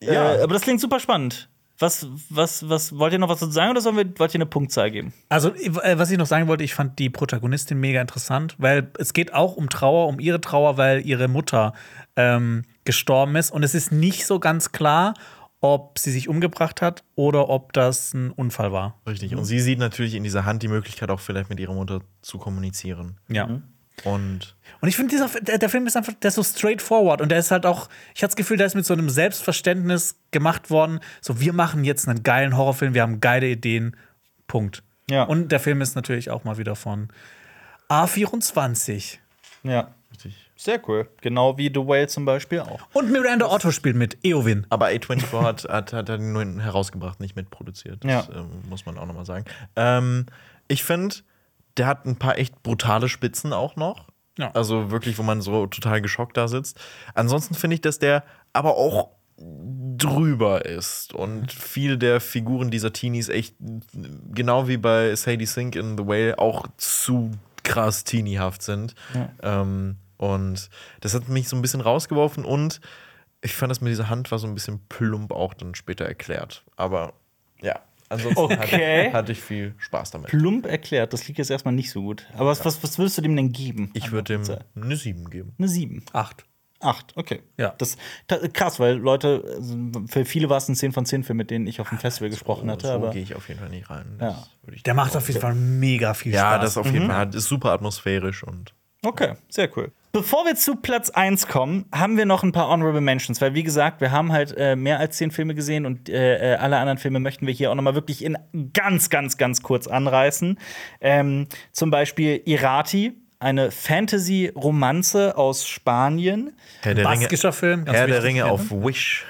Ja. Äh, aber das klingt super spannend. Was, was, was, wollt ihr noch was dazu sagen oder sollen wir, wollt ihr eine Punktzahl geben? Also, äh, was ich noch sagen wollte, ich fand die Protagonistin mega interessant, weil es geht auch um Trauer, um ihre Trauer, weil ihre Mutter ähm, gestorben ist. Und es ist nicht so ganz klar, ob sie sich umgebracht hat oder ob das ein Unfall war. Richtig. Und sie sieht natürlich in dieser Hand die Möglichkeit, auch vielleicht mit ihrer Mutter zu kommunizieren. Ja. Und Und ich finde, dieser der, der Film ist einfach, der ist so straightforward und der ist halt auch, ich hatte das Gefühl, der ist mit so einem Selbstverständnis gemacht worden. So, wir machen jetzt einen geilen Horrorfilm, wir haben geile Ideen. Punkt. Ja. Und der Film ist natürlich auch mal wieder von A24. Ja. richtig. Sehr cool. Genau wie The Whale zum Beispiel auch. Und Miranda Otto spielt mit, Eowyn. Aber A24 hat, hat, hat er nur herausgebracht, nicht mitproduziert. Das Ja. ähm, muss man auch nochmal sagen. Ähm, ich finde, der hat ein paar echt brutale Spitzen auch noch. Ja. Also wirklich, wo man so total geschockt da sitzt. Ansonsten finde ich, dass der aber auch drüber ist und viele der Figuren dieser Teenies echt, genau wie bei Sadie Sink in The Whale, auch zu krass teeniehaft sind. Ähm, und das hat mich so ein bisschen rausgeworfen und ich fand das mit dieser Hand war so ein bisschen plump auch dann später erklärt. Aber ja, ansonsten Okay. hatte, hatte ich viel Spaß damit. Plump erklärt, das liegt jetzt erstmal nicht so gut. Aber was, was, was würdest du dem denn geben? Ich würde dem eine 7 geben. Eine 7. Acht. 8, okay. Ja. Das krass, weil Leute, also für viele war es ein 10 von 10 Film, mit denen ich auf dem Festival gesprochen hatte. so aber gehe ich auf jeden Fall nicht rein. Ja. Das würde ich Der macht auf jeden Fall mega viel Spaß. Ja, das auf jeden Fall. Ist super atmosphärisch und Okay, sehr cool. Bevor wir zu Platz 1 kommen, haben wir noch ein paar Honorable Mentions, weil wie gesagt, wir haben halt äh, mehr als zehn Filme gesehen und äh, äh, alle anderen Filme möchten wir hier auch noch mal wirklich in ganz, ganz, ganz kurz anreißen. Ähm, zum Beispiel Irati, eine Fantasy-Romanze aus Spanien. Herr der Ringe, Baskischer Film. ganz Herr der. Ringe auf Wish.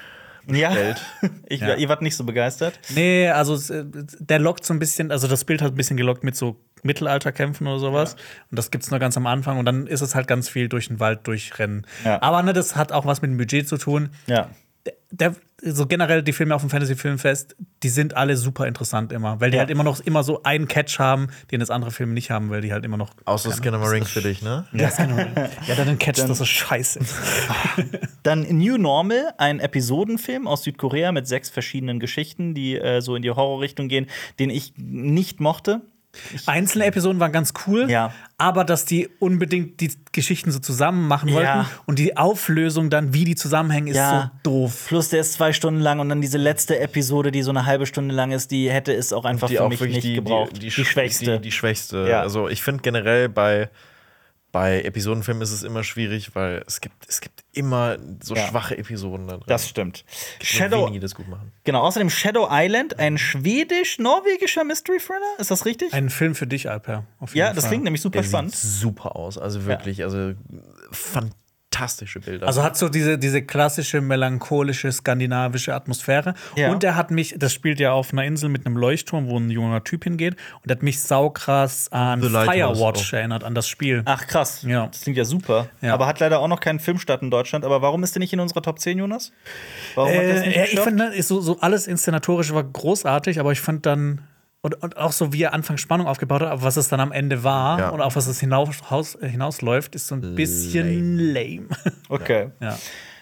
Ja, ich, Ja. ihr wart nicht so begeistert. Nee, also es, äh, der lockt so ein bisschen, also das Bild hat ein bisschen gelockt mit so Mittelalterkämpfen oder sowas. Und das gibt's nur ganz am Anfang und dann ist es halt ganz viel durch den Wald durchrennen. Ja. Aber ne, das hat auch was mit dem Budget zu tun. Ja. Der, so generell die Filme auf dem Fantasy Filmfest, die sind alle super interessant immer, weil die Ja. halt immer noch immer so einen Catch haben, den das andere Filme nicht haben, weil die halt immer noch Außer Skinamarink für dich, ne? ja, ja, dann den Catch, das ist scheiße. Dann New Normal, ein Episodenfilm aus Südkorea mit sechs verschiedenen Geschichten, die äh, so in die Horrorrichtung gehen, den ich nicht mochte. Einzelne Episoden waren ganz cool, Ja. aber dass die unbedingt die Geschichten so zusammen machen wollten Ja. und die Auflösung dann, wie die zusammenhängen, ist Ja. so doof. Plus der ist zwei Stunden lang und dann diese letzte Episode, die so eine halbe Stunde lang ist, die hätte es auch einfach Die für auch mich nicht die, gebraucht. die, Die, sch- schwächste. Die, die schwächste. Ja. Also ich finde generell bei, bei Episodenfilmen ist es immer schwierig, weil es gibt, es gibt immer so Ja. schwache Episoden da drin. das stimmt. Shadow, wenige, das gut machen. genau, außerdem Shadow Island, ein schwedisch-norwegischer Mystery-Thriller. Ist das richtig? Ein Film für dich, Alper. auf jeden ja, das Fall. klingt nämlich super Der spannend. sieht super aus. Also wirklich, also fantastische Bilder. Also hat so diese, diese klassische melancholische skandinavische Atmosphäre. Ja. Und er hat mich, das spielt ja auf einer Insel mit einem Leuchtturm, wo ein junger Typ hingeht. Und er hat mich saukrass an Firewatch erinnert, an das Spiel. Ach krass. Ja. Das klingt ja super. Ja. Aber hat leider auch noch keinen Filmstart in Deutschland. Aber warum ist der nicht in unserer Top 10, Jonas? Warum hat das Äh, nicht ja, ich finde, ist so, so alles Inszenatorische war großartig, aber ich fand dann. Und, und auch so, wie er Anfangs Spannung aufgebaut hat, aber was es dann am Ende war Ja. und auf was es hinaus, hinausläuft, ist so ein bisschen lame. Okay. ja.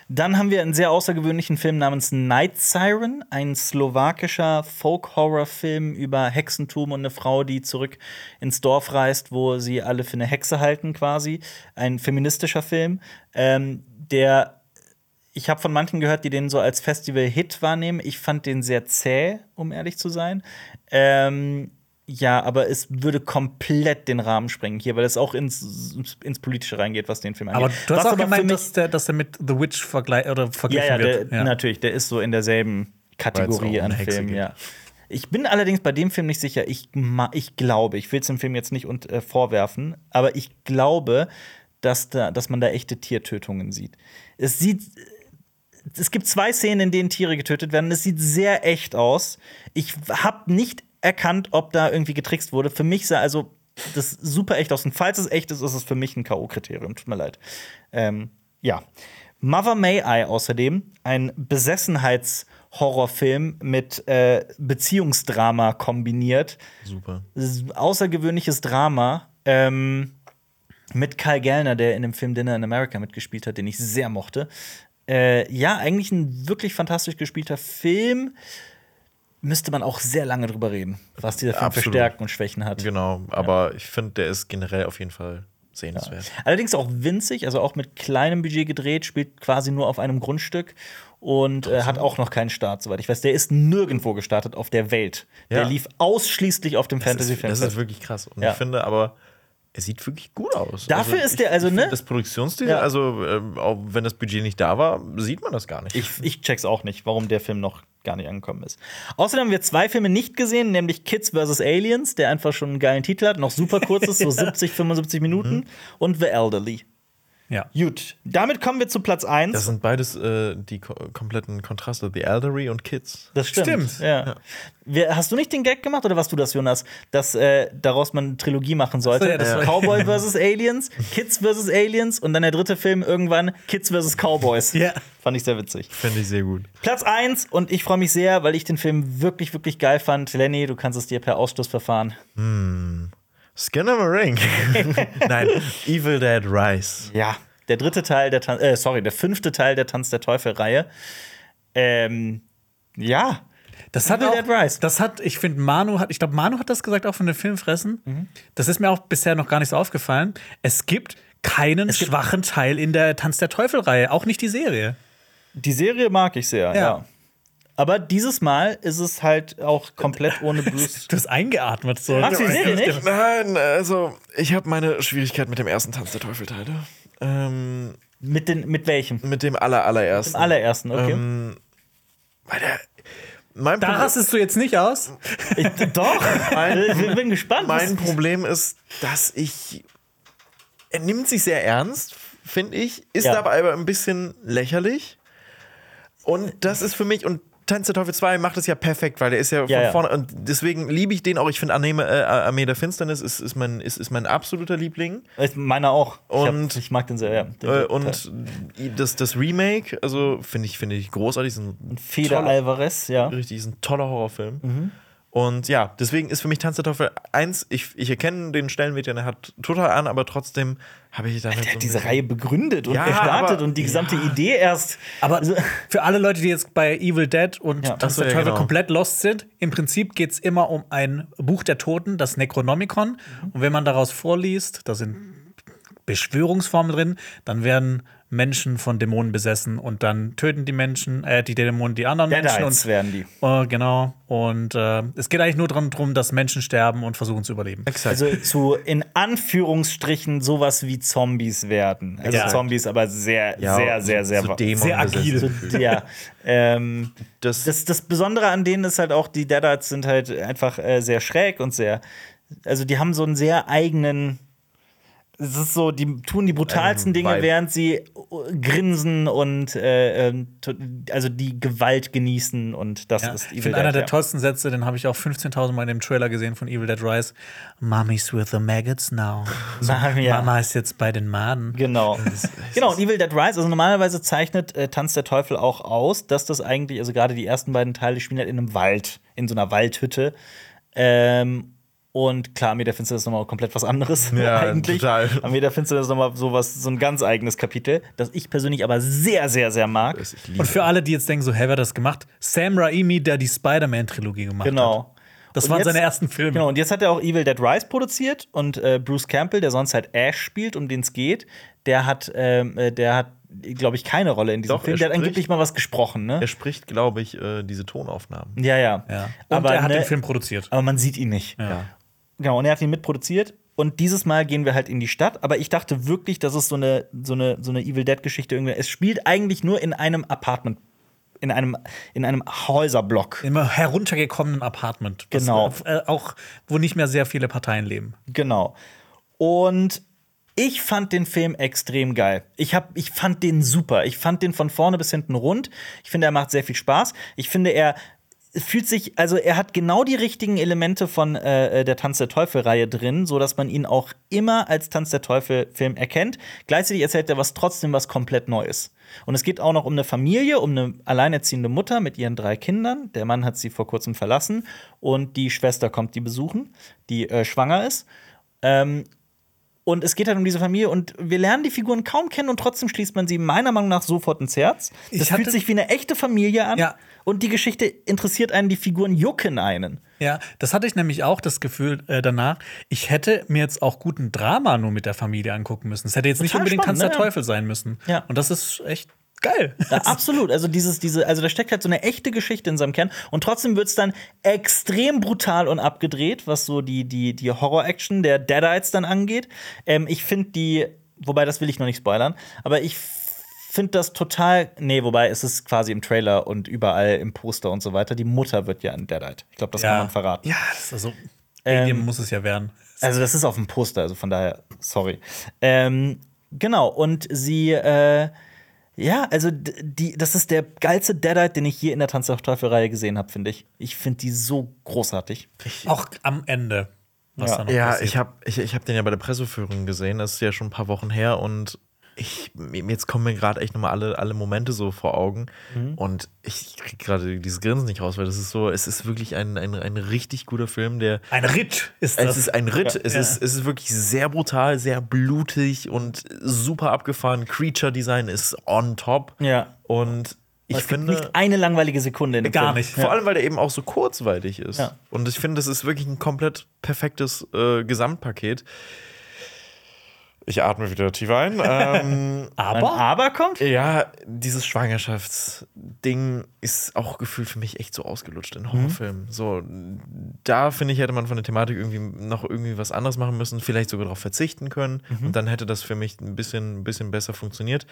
Dann haben wir einen sehr außergewöhnlichen Film namens Night Siren, ein slowakischer Folk-Horror-Film über Hexentum und eine Frau, die zurück ins Dorf reist, wo sie alle für eine Hexe halten, quasi. Ein feministischer Film, ähm, der ich habe von manchen gehört, die den so als Festival-Hit wahrnehmen. Ich fand den sehr zäh, um ehrlich zu sein. Ähm, ja, aber es würde komplett den Rahmen sprengen hier, weil es auch ins, ins Politische reingeht, was den Film angeht. Aber du hast Was auch gemeint, dass der, dass der mit The Witch vergleich oder ja, verglichen ja, der, wird. Ja. natürlich, der ist so in derselben Kategorie an Filmen, ja. Ich bin allerdings bei dem Film nicht sicher. Ich, ma- ich glaube, ich will es dem Film jetzt nicht und, äh, vorwerfen, aber ich glaube, dass, da, dass man da echte Tiertötungen sieht. Es sieht. Es gibt zwei Szenen, in denen Tiere getötet werden. Es sieht sehr echt aus. Ich habe nicht erkannt, ob da irgendwie getrickst wurde. Für mich sah also das super echt aus. Und falls es echt ist, ist es für mich ein K.O.-Kriterium. Tut mir leid. Ähm, ja. Mother May I außerdem, ein Besessenheits-Horrorfilm mit äh, Beziehungsdrama kombiniert. super. Außergewöhnliches Drama ähm, mit Kyle Gallner, der in dem Film Dinner in America mitgespielt hat, den ich sehr mochte. Äh, ja, eigentlich ein wirklich fantastisch gespielter Film. Müsste man auch sehr lange drüber reden, was dieser Film für. Stärken und Schwächen hat. Genau, aber ich finde, der ist generell auf jeden Fall sehenswert. Allerdings auch winzig, also auch mit kleinem Budget gedreht, spielt quasi nur auf einem Grundstück und äh, hat auch noch keinen Start, soweit ich weiß. Der ist nirgendwo gestartet auf der Welt. Der Ja. lief ausschließlich auf dem Fantasy Film. das ist wirklich krass. Und Ja. ich finde aber, er sieht wirklich gut aus. Dafür ist der- also, ich ne? Das Produktionsstil, Ja. also ähm, auch wenn das Budget nicht da war, sieht man das gar nicht. Ich, ich check's auch nicht, warum der Film noch gar nicht angekommen ist. Außerdem haben wir zwei Filme nicht gesehen, nämlich Kids vs. Aliens, der einfach schon einen geilen Titel hat, noch super kurz ist, so 70, 75 Minuten, und The Elderly. Ja. Gut, damit kommen wir zu Platz 1. das sind beides äh, die ko kompletten Kontraste, The Elderly und Kids. Das stimmt. Stimmt. Ja. Wer, hast du nicht den Gag gemacht oder warst du das, Jonas, dass äh, daraus man eine Trilogie machen sollte? Ja, das war- Cowboy vs. Aliens, Kids vs. Aliens und dann der dritte Film irgendwann Kids vs. Cowboys. Ja. Fand ich sehr witzig. Finde ich sehr gut. Platz 1 und ich freue mich sehr, weil ich den Film wirklich, wirklich geil fand. Lenny, du kannst es dir per Ausschlussverfahren. Skin of a Ring. Nein, Evil Dead Rise. Ja. Der dritte Teil der Tan äh, sorry, der fünfte Teil der Tanz der Teufel-Reihe. Ähm, ja. Das hat Evil auch, Dead Rise. das hat, ich finde, Manu hat, ich glaube, Manu hat das gesagt, auch von den Filmfressen. Mhm. Das ist mir auch bisher noch gar nicht so aufgefallen. Es gibt keinen schwachen Teil in der Tanz der Teufel-Reihe, auch nicht die Serie. Die Serie mag ich sehr, ja. Ja. Aber dieses Mal ist es halt auch komplett ohne Bruce. Du hast eingeatmet so. Magst du nicht? Nein, also ich habe meine Schwierigkeit mit dem ersten Tanz der Teufel-Teile. Ähm, mit, den, mit welchem? mit dem aller, allerersten. Im allerersten, okay. Ähm, weil der, mein Da Problem- rastest du jetzt nicht aus. ich, doch. Mein- ich bin gespannt. Mein Problem ist, dass ich. Er nimmt sich sehr ernst, finde ich, ist Ja. dabei aber ein bisschen lächerlich. Und das ist für mich, und Tanz der Teufel 2 macht es ja perfekt, weil der ist ja von Ja, vorne. Und deswegen liebe ich den auch. Ich finde äh, Armee der Finsternis ist, ist, mein, ist, ist mein absoluter Liebling. Ich- Meiner auch. ich, Und- hab, ich mag den sehr, ja. Den Äh, und das, das Remake, also finde ich, finde ich großartig. Ist ein Feder toller- Alvarez, ja. Richtig, ist ein toller Horrorfilm. Mhm. Und ja, deswegen ist für mich Tanz der Teufel 1, ich, ich erkenne den Stellenwert, den er hat, total an, aber trotzdem habe ich damit Der so hat diese Reihe begründet und Ja, gestartet und die gesamte ja. Idee erst. Aber Also- für alle Leute, die jetzt bei Evil Dead und Ja. Tanz der ja, Teufel genau. komplett lost sind, im Prinzip geht es immer um ein Buch der Toten, das Necronomicon. Und wenn man daraus vorliest, da sind Beschwörungsformeln drin, dann werden Menschen von Dämonen besessen und dann töten die Menschen, äh, die Dämonen die anderen Menschen. Deadites Und, werden die. äh, genau. Und äh, es geht eigentlich nur darum, dass Menschen sterben und versuchen zu überleben. Exakt. Also zu in Anführungsstrichen sowas wie Zombies werden. Also Ja. Zombies, aber sehr, Ja, sehr, sehr, sehr, so Dämon sehr agil. ja. ähm, Das, das, das Besondere an denen ist halt auch, die Deadites sind halt einfach äh, sehr schräg und sehr. Also, die haben so einen sehr eigenen. Es ist so, die tun die brutalsten Einen Dinge, während sie äh, grinsen und äh, ähm, also die Gewalt genießen und das Ja, ist ich finde, einer der ja. tollsten Sätze, den habe ich auch 15.000 Mal in dem Trailer gesehen von Evil Dead Rise. Mommy's with the maggots now. So, ja. Mama ist jetzt bei den Maden. Genau. genau, und Evil Dead Rise, also normalerweise zeichnet äh, Tanz der Teufel auch aus, dass das eigentlich, also gerade die ersten beiden Teile spielen halt in einem Wald, in so einer Waldhütte. Ähm, und klar, Armee der Finsternis ist nochmal komplett was anderes. Ja, eigentlich. total. Armee der Finsternis ist nochmal sowas, so ein ganz eigenes Kapitel, das ich persönlich aber sehr, sehr, sehr mag. Und für alle, die jetzt denken, so, hä, wer hat das gemacht? Sam Raimi, der die Spider-Man-Trilogie gemacht hat. Genau. Das Und waren jetzt- seine ersten Filme. Genau, und jetzt hat er auch Evil Dead Rise produziert und äh, Bruce Campbell, der sonst halt Ash spielt, um den es geht, der hat, ähm, äh, der hat, glaube ich, keine Rolle in diesem Doch, Film. er Der hat angeblich mal was gesprochen, ne? Er spricht, glaube ich, äh, diese Tonaufnahmen. Ja, ja. Ja. Und Aber, er hat ne, den Film produziert. aber man sieht ihn nicht. Ja. Genau, und er hat ihn mitproduziert. Und dieses Mal gehen wir halt in die Stadt. Aber ich dachte wirklich, das ist so eine, so eine, so eine Evil Dead-Geschichte irgendwie. Es spielt eigentlich nur in einem Apartment, in einem, in einem Häuserblock. Immer heruntergekommenen Apartment. Genau. Äh, auch, wo nicht mehr sehr viele Parteien leben. Genau. Und ich fand den Film extrem geil. Ich, hab, ich fand den super. Ich fand den von vorne bis hinten rund. Ich finde, er macht sehr viel Spaß. Ich finde, er fühlt sich, also er hat genau die richtigen Elemente von äh, der Tanz der Teufel-Reihe drin, so dass man ihn auch immer als Tanz der Teufel-Film erkennt. Gleichzeitig erzählt er was trotzdem was komplett Neues. Und es geht auch noch um eine Familie, um eine alleinerziehende Mutter mit ihren drei Kindern. Der Mann hat sie vor kurzem verlassen und die Schwester kommt die besuchen, die äh, schwanger ist. Ähm, und es geht halt um diese Familie und wir lernen die Figuren kaum kennen und trotzdem schließt man sie meiner Meinung nach sofort ins Herz. Das fühlt sich wie eine echte Familie an Ja. und die Geschichte interessiert einen, die Figuren jucken einen. Ja, das hatte ich nämlich auch das Gefühl äh, danach. Ich hätte mir jetzt auch guten Drama nur mit der Familie angucken müssen. Es hätte jetzt nicht Total unbedingt Tanz der spannend, ne? Teufel sein müssen. Ja. Und das ist echt Geil. Ja, absolut. Also dieses, diese, also da steckt halt so eine echte Geschichte in seinem Kern und trotzdem wird es dann extrem brutal und abgedreht, was so die, die, die Horror-Action der Deadites dann angeht. Ähm, ich finde die, wobei das will ich noch nicht spoilern, aber ich finde das total. Nee, wobei es ist quasi im Trailer und überall im Poster und so weiter. Die Mutter wird ja ein Deadite. Ich glaube, das kann man verraten. Ja, das ist also. Ähm, muss es ja werden. Also, das ist auf dem Poster, also von daher, sorry. Ähm, genau, und sie, äh, ja, also die, das ist der geilste Deadite, den ich je in der Tanz der Teufel-Reihe gesehen habe, finde ich. Ich finde die so großartig. Auch am Ende. Was Ja. da noch Ja, passiert. ich habe ich, ich hab den ja bei der Presseführung gesehen. Das ist ja schon ein paar Wochen her und ich, jetzt kommen mir gerade echt nochmal alle, alle Momente so vor Augen. Und ich kriege gerade dieses Grinsen nicht raus, weil das ist so, es ist wirklich ein, ein, ein richtig guter Film, der. Ein Ritt ist das. Es ist ein Ritt. es, Ja. ist, es ist wirklich sehr brutal, sehr blutig und super abgefahren. Creature Design ist on top. Ja. Und ich es gibt finde. nicht eine langweilige Sekunde in dem Gar Film. nicht. Vor allem, weil der eben auch so kurzweilig ist. Ja. Und ich finde, das ist wirklich ein komplett perfektes äh, Gesamtpaket. Ich atme wieder tief ein. ähm, Ein aber Aber kommt? ja, dieses Schwangerschaftsding ist auch gefühlt für mich echt so ausgelutscht in Horrorfilmen. So, da finde ich, hätte man von der Thematik irgendwie noch irgendwie was anderes machen müssen, vielleicht sogar darauf verzichten können. Und dann hätte das für mich ein bisschen, ein bisschen besser funktioniert.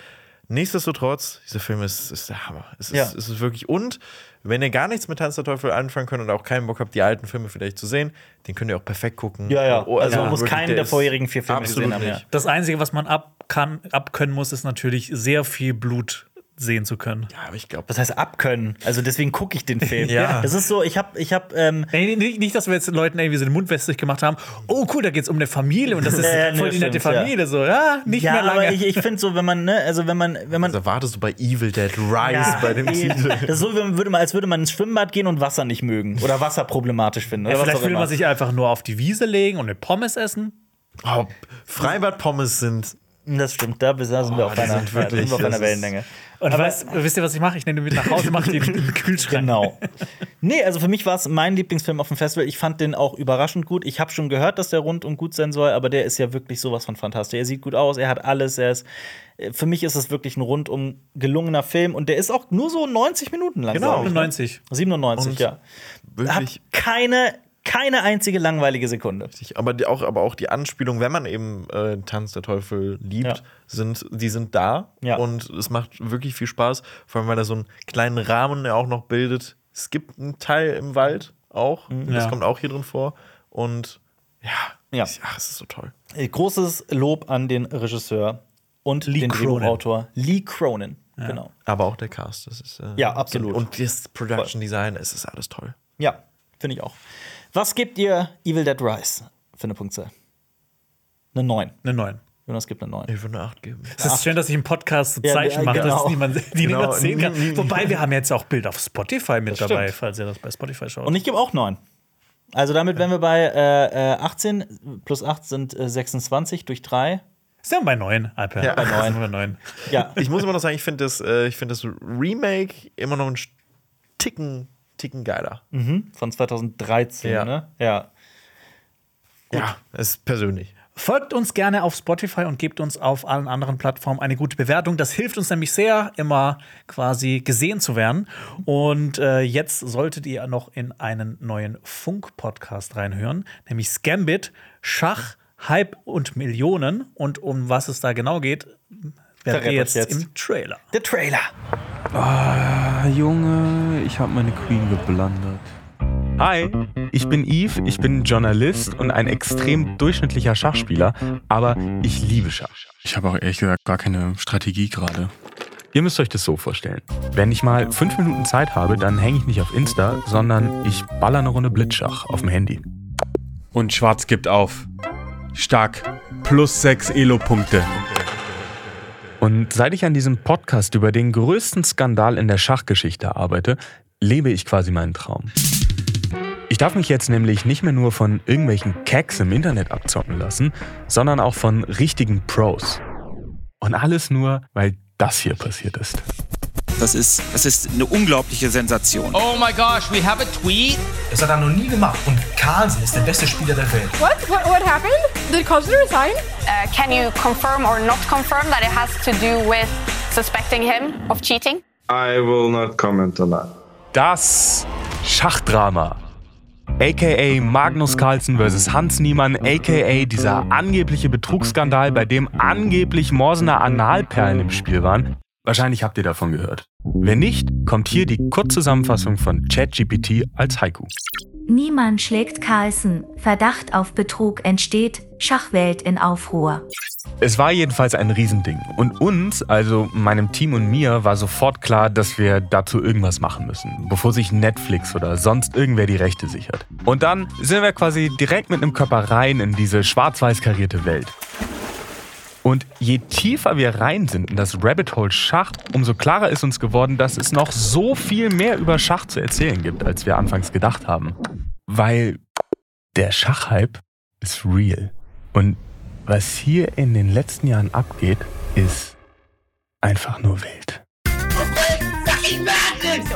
Nichtsdestotrotz, dieser Film ist, ist der Hammer. Es ist, Ja. es ist wirklich. Und wenn ihr gar nichts mit Tanz der Teufel anfangen könnt und auch keinen Bock habt, die alten Filme vielleicht zu sehen, den könnt ihr auch perfekt gucken. Ja, ja. Oh, Also man muss keinen der der vorherigen vier Filme absolut gesehen haben, ja. nicht. das Einzige, was man ab kann, abkönnen muss, ist natürlich sehr viel Blut sehen zu können. Ja, aber ich glaube, Was heißt abkönnen? Also deswegen gucke ich den Film. Ja. Das ist so, ich habe, ich habe, ähm, Nee, nicht, nicht, dass wir jetzt Leuten irgendwie so den Mund wässrig gemacht haben. Oh, cool, da geht's um eine Familie und das ist Ja, ja, nee, voll die nette stimmt, ja. Familie. So, ja, nicht ja, mehr lange. aber ich, ich finde so, wenn man, ne, also wenn man, wenn man also wartest du bei Evil Dead Rise Ja, bei dem eh. Titel. Das ist so, würde man, als würde man ins Schwimmbad gehen und Wasser nicht mögen. Oder Wasser problematisch finden. Oder ja, vielleicht will man sich einfach nur auf die Wiese legen und eine Pommes essen. Oh, Freibad-Pommes sind. Das stimmt, da sind wir auf die einer, da sind wirklich- wir auf einer das ist- Wellenlänge. Und weißt, wisst ihr, was ich mache? Ich nehme den mit nach Hause, mache den in den Kühlschrank. Genau. Nee, also für mich war es mein Lieblingsfilm auf dem Festival. Ich fand den auch überraschend gut. Ich habe schon gehört, dass der rund und gut sein soll, aber der ist ja wirklich sowas von fantastisch. Er sieht gut aus, er hat alles, er ist für mich ist es wirklich ein rundum gelungener Film und der ist auch nur so 90 Minuten lang. Genau. glaub ich, ne? 90. 97, Und ja. Hat Wirklich. keine keine einzige langweilige Sekunde. Aber die, auch, aber auch die Anspielung, wenn man eben äh, Tanz der Teufel liebt, Ja. sind, die sind da. Ja. Und es macht wirklich viel Spaß. Vor allem, weil er so einen kleinen Rahmen ja auch noch bildet. Es gibt einen Teil im Wald auch. Das Ja. kommt auch hier drin vor. Und ja, Ja. Ich, ach, es ist so toll. Äh, Großes Lob an den Regisseur und Lee den Cronin. Drehbuchautor Lee Cronin. Genau. Aber auch der Cast. Das ist, äh, Ja, absolut. Und das Production Design, es ist alles toll. Ja, finde ich auch. Was gebt ihr Evil Dead Rise für eine Punktzahl? Eine 9. Eine 9. Jonas gibt eine 9. Ich würde eine 8 geben. Es ist schön, dass ich im Podcast so Ja, Zeichen ja, mache, genau. dass niemand, die Genau. niemand sehen kann. Nie- nie- Wobei, wir haben jetzt auch Bild auf Spotify mit Das dabei, stimmt. falls ihr das bei Spotify schaut. Und ich gebe auch 9. Also damit wären wir bei äh, äh, 18 plus 8 sind äh, 26 durch 3. Sind wir bei 9, Alper. Ja. Bei neun. Sind wir bei 9. Ja, Ich muss immer noch sagen, ich finde das, äh, ich find das Remake immer noch einen Ticken, Ticken geiler. von 2013, Ja. ne? Ja. Ja, es ist persönlich. Folgt uns gerne auf Spotify und gebt uns auf allen anderen Plattformen eine gute Bewertung. Das hilft uns nämlich sehr, immer quasi gesehen zu werden. Und äh, jetzt solltet ihr noch in einen neuen Funk-Podcast reinhören, nämlich Scambit, Schach, Hype und Millionen. Und um was es da genau geht, werdet ihr jetzt, jetzt. im Trailer. Der Trailer. Ah, Junge, ich habe meine Queen geblendet. Hi, ich bin Yves, ich bin Journalist und ein extrem durchschnittlicher Schachspieler, aber ich liebe Schach. Ich habe auch ehrlich gesagt gar keine Strategie gerade. Ihr müsst euch das so vorstellen. Wenn ich mal fünf Minuten Zeit habe, dann hänge ich nicht auf Insta, sondern ich baller eine Runde Blitzschach auf dem Handy. Und Schwarz gibt auf. Stark. Plus sechs Elo-Punkte. Und seit ich an diesem Podcast über den größten Skandal in der Schachgeschichte arbeite, lebe ich quasi meinen Traum. Ich darf mich jetzt nämlich nicht mehr nur von irgendwelchen Cacks im Internet abzocken lassen, sondern auch von richtigen Pros. Und alles nur, weil das hier passiert ist. Das ist, das ist eine unglaubliche Sensation. Oh my gosh, we have a tweet? Das hat er noch nie gemacht. Und Carlsen ist der beste Spieler der Welt. What? What, what happened? Did Carlsen resign? Uh, can you confirm or not confirm that it has to do with suspecting him of cheating? I will not comment on that. Das Schachdrama. AKA Magnus Carlsen vs. Hans Niemann, AKA dieser angebliche Betrugsskandal, bei dem angeblich Morsener Analperlen im Spiel waren. Wahrscheinlich habt ihr davon gehört. Wenn nicht, kommt hier die Kurzzusammenfassung von ChatGPT als Haiku. Niemand schlägt Carlsen. Verdacht auf Betrug entsteht. Schachwelt in Aufruhr. Es war jedenfalls ein Riesending. Und uns, also meinem Team und mir, war sofort klar, dass wir dazu irgendwas machen müssen, bevor sich Netflix oder sonst irgendwer die Rechte sichert. Und dann sind wir quasi direkt mit einem Körper rein in diese schwarz-weiß karierte Welt. Und je tiefer wir rein sind in das Rabbit Hole Schach, umso klarer ist uns geworden, dass es noch so viel mehr über Schach zu erzählen gibt, als wir anfangs gedacht haben. Weil der Schachhype ist real. Und was hier in den letzten Jahren abgeht, ist einfach nur wild.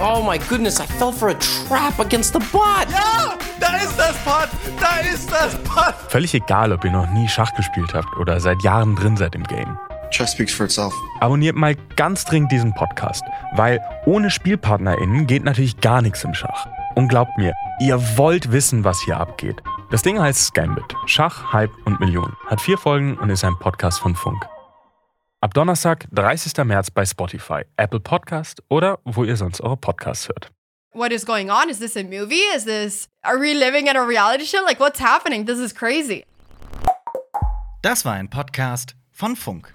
Oh my goodness, I fell for a trap against the bot. Ja, da ist das Bot, da ist das Bot. Völlig egal, ob ihr noch nie Schach gespielt habt oder seit Jahren drin seid im Game. Chess speaks for itself. Abonniert mal ganz dringend diesen Podcast, weil ohne SpielpartnerInnen geht natürlich gar nichts im Schach. Und glaubt mir, ihr wollt wissen, was hier abgeht. Das Ding heißt Scambit. Schach, Hype und Millionen. Hat vier Folgen und ist ein Podcast von Funk. Ab Donnerstag, 30. März bei Spotify, Apple Podcast oder wo ihr sonst eure Podcasts hört. What is going on? Is this a movie? Is this. Are we living in a reality show? Like, what's happening? This is crazy. Das war ein Podcast von Funk.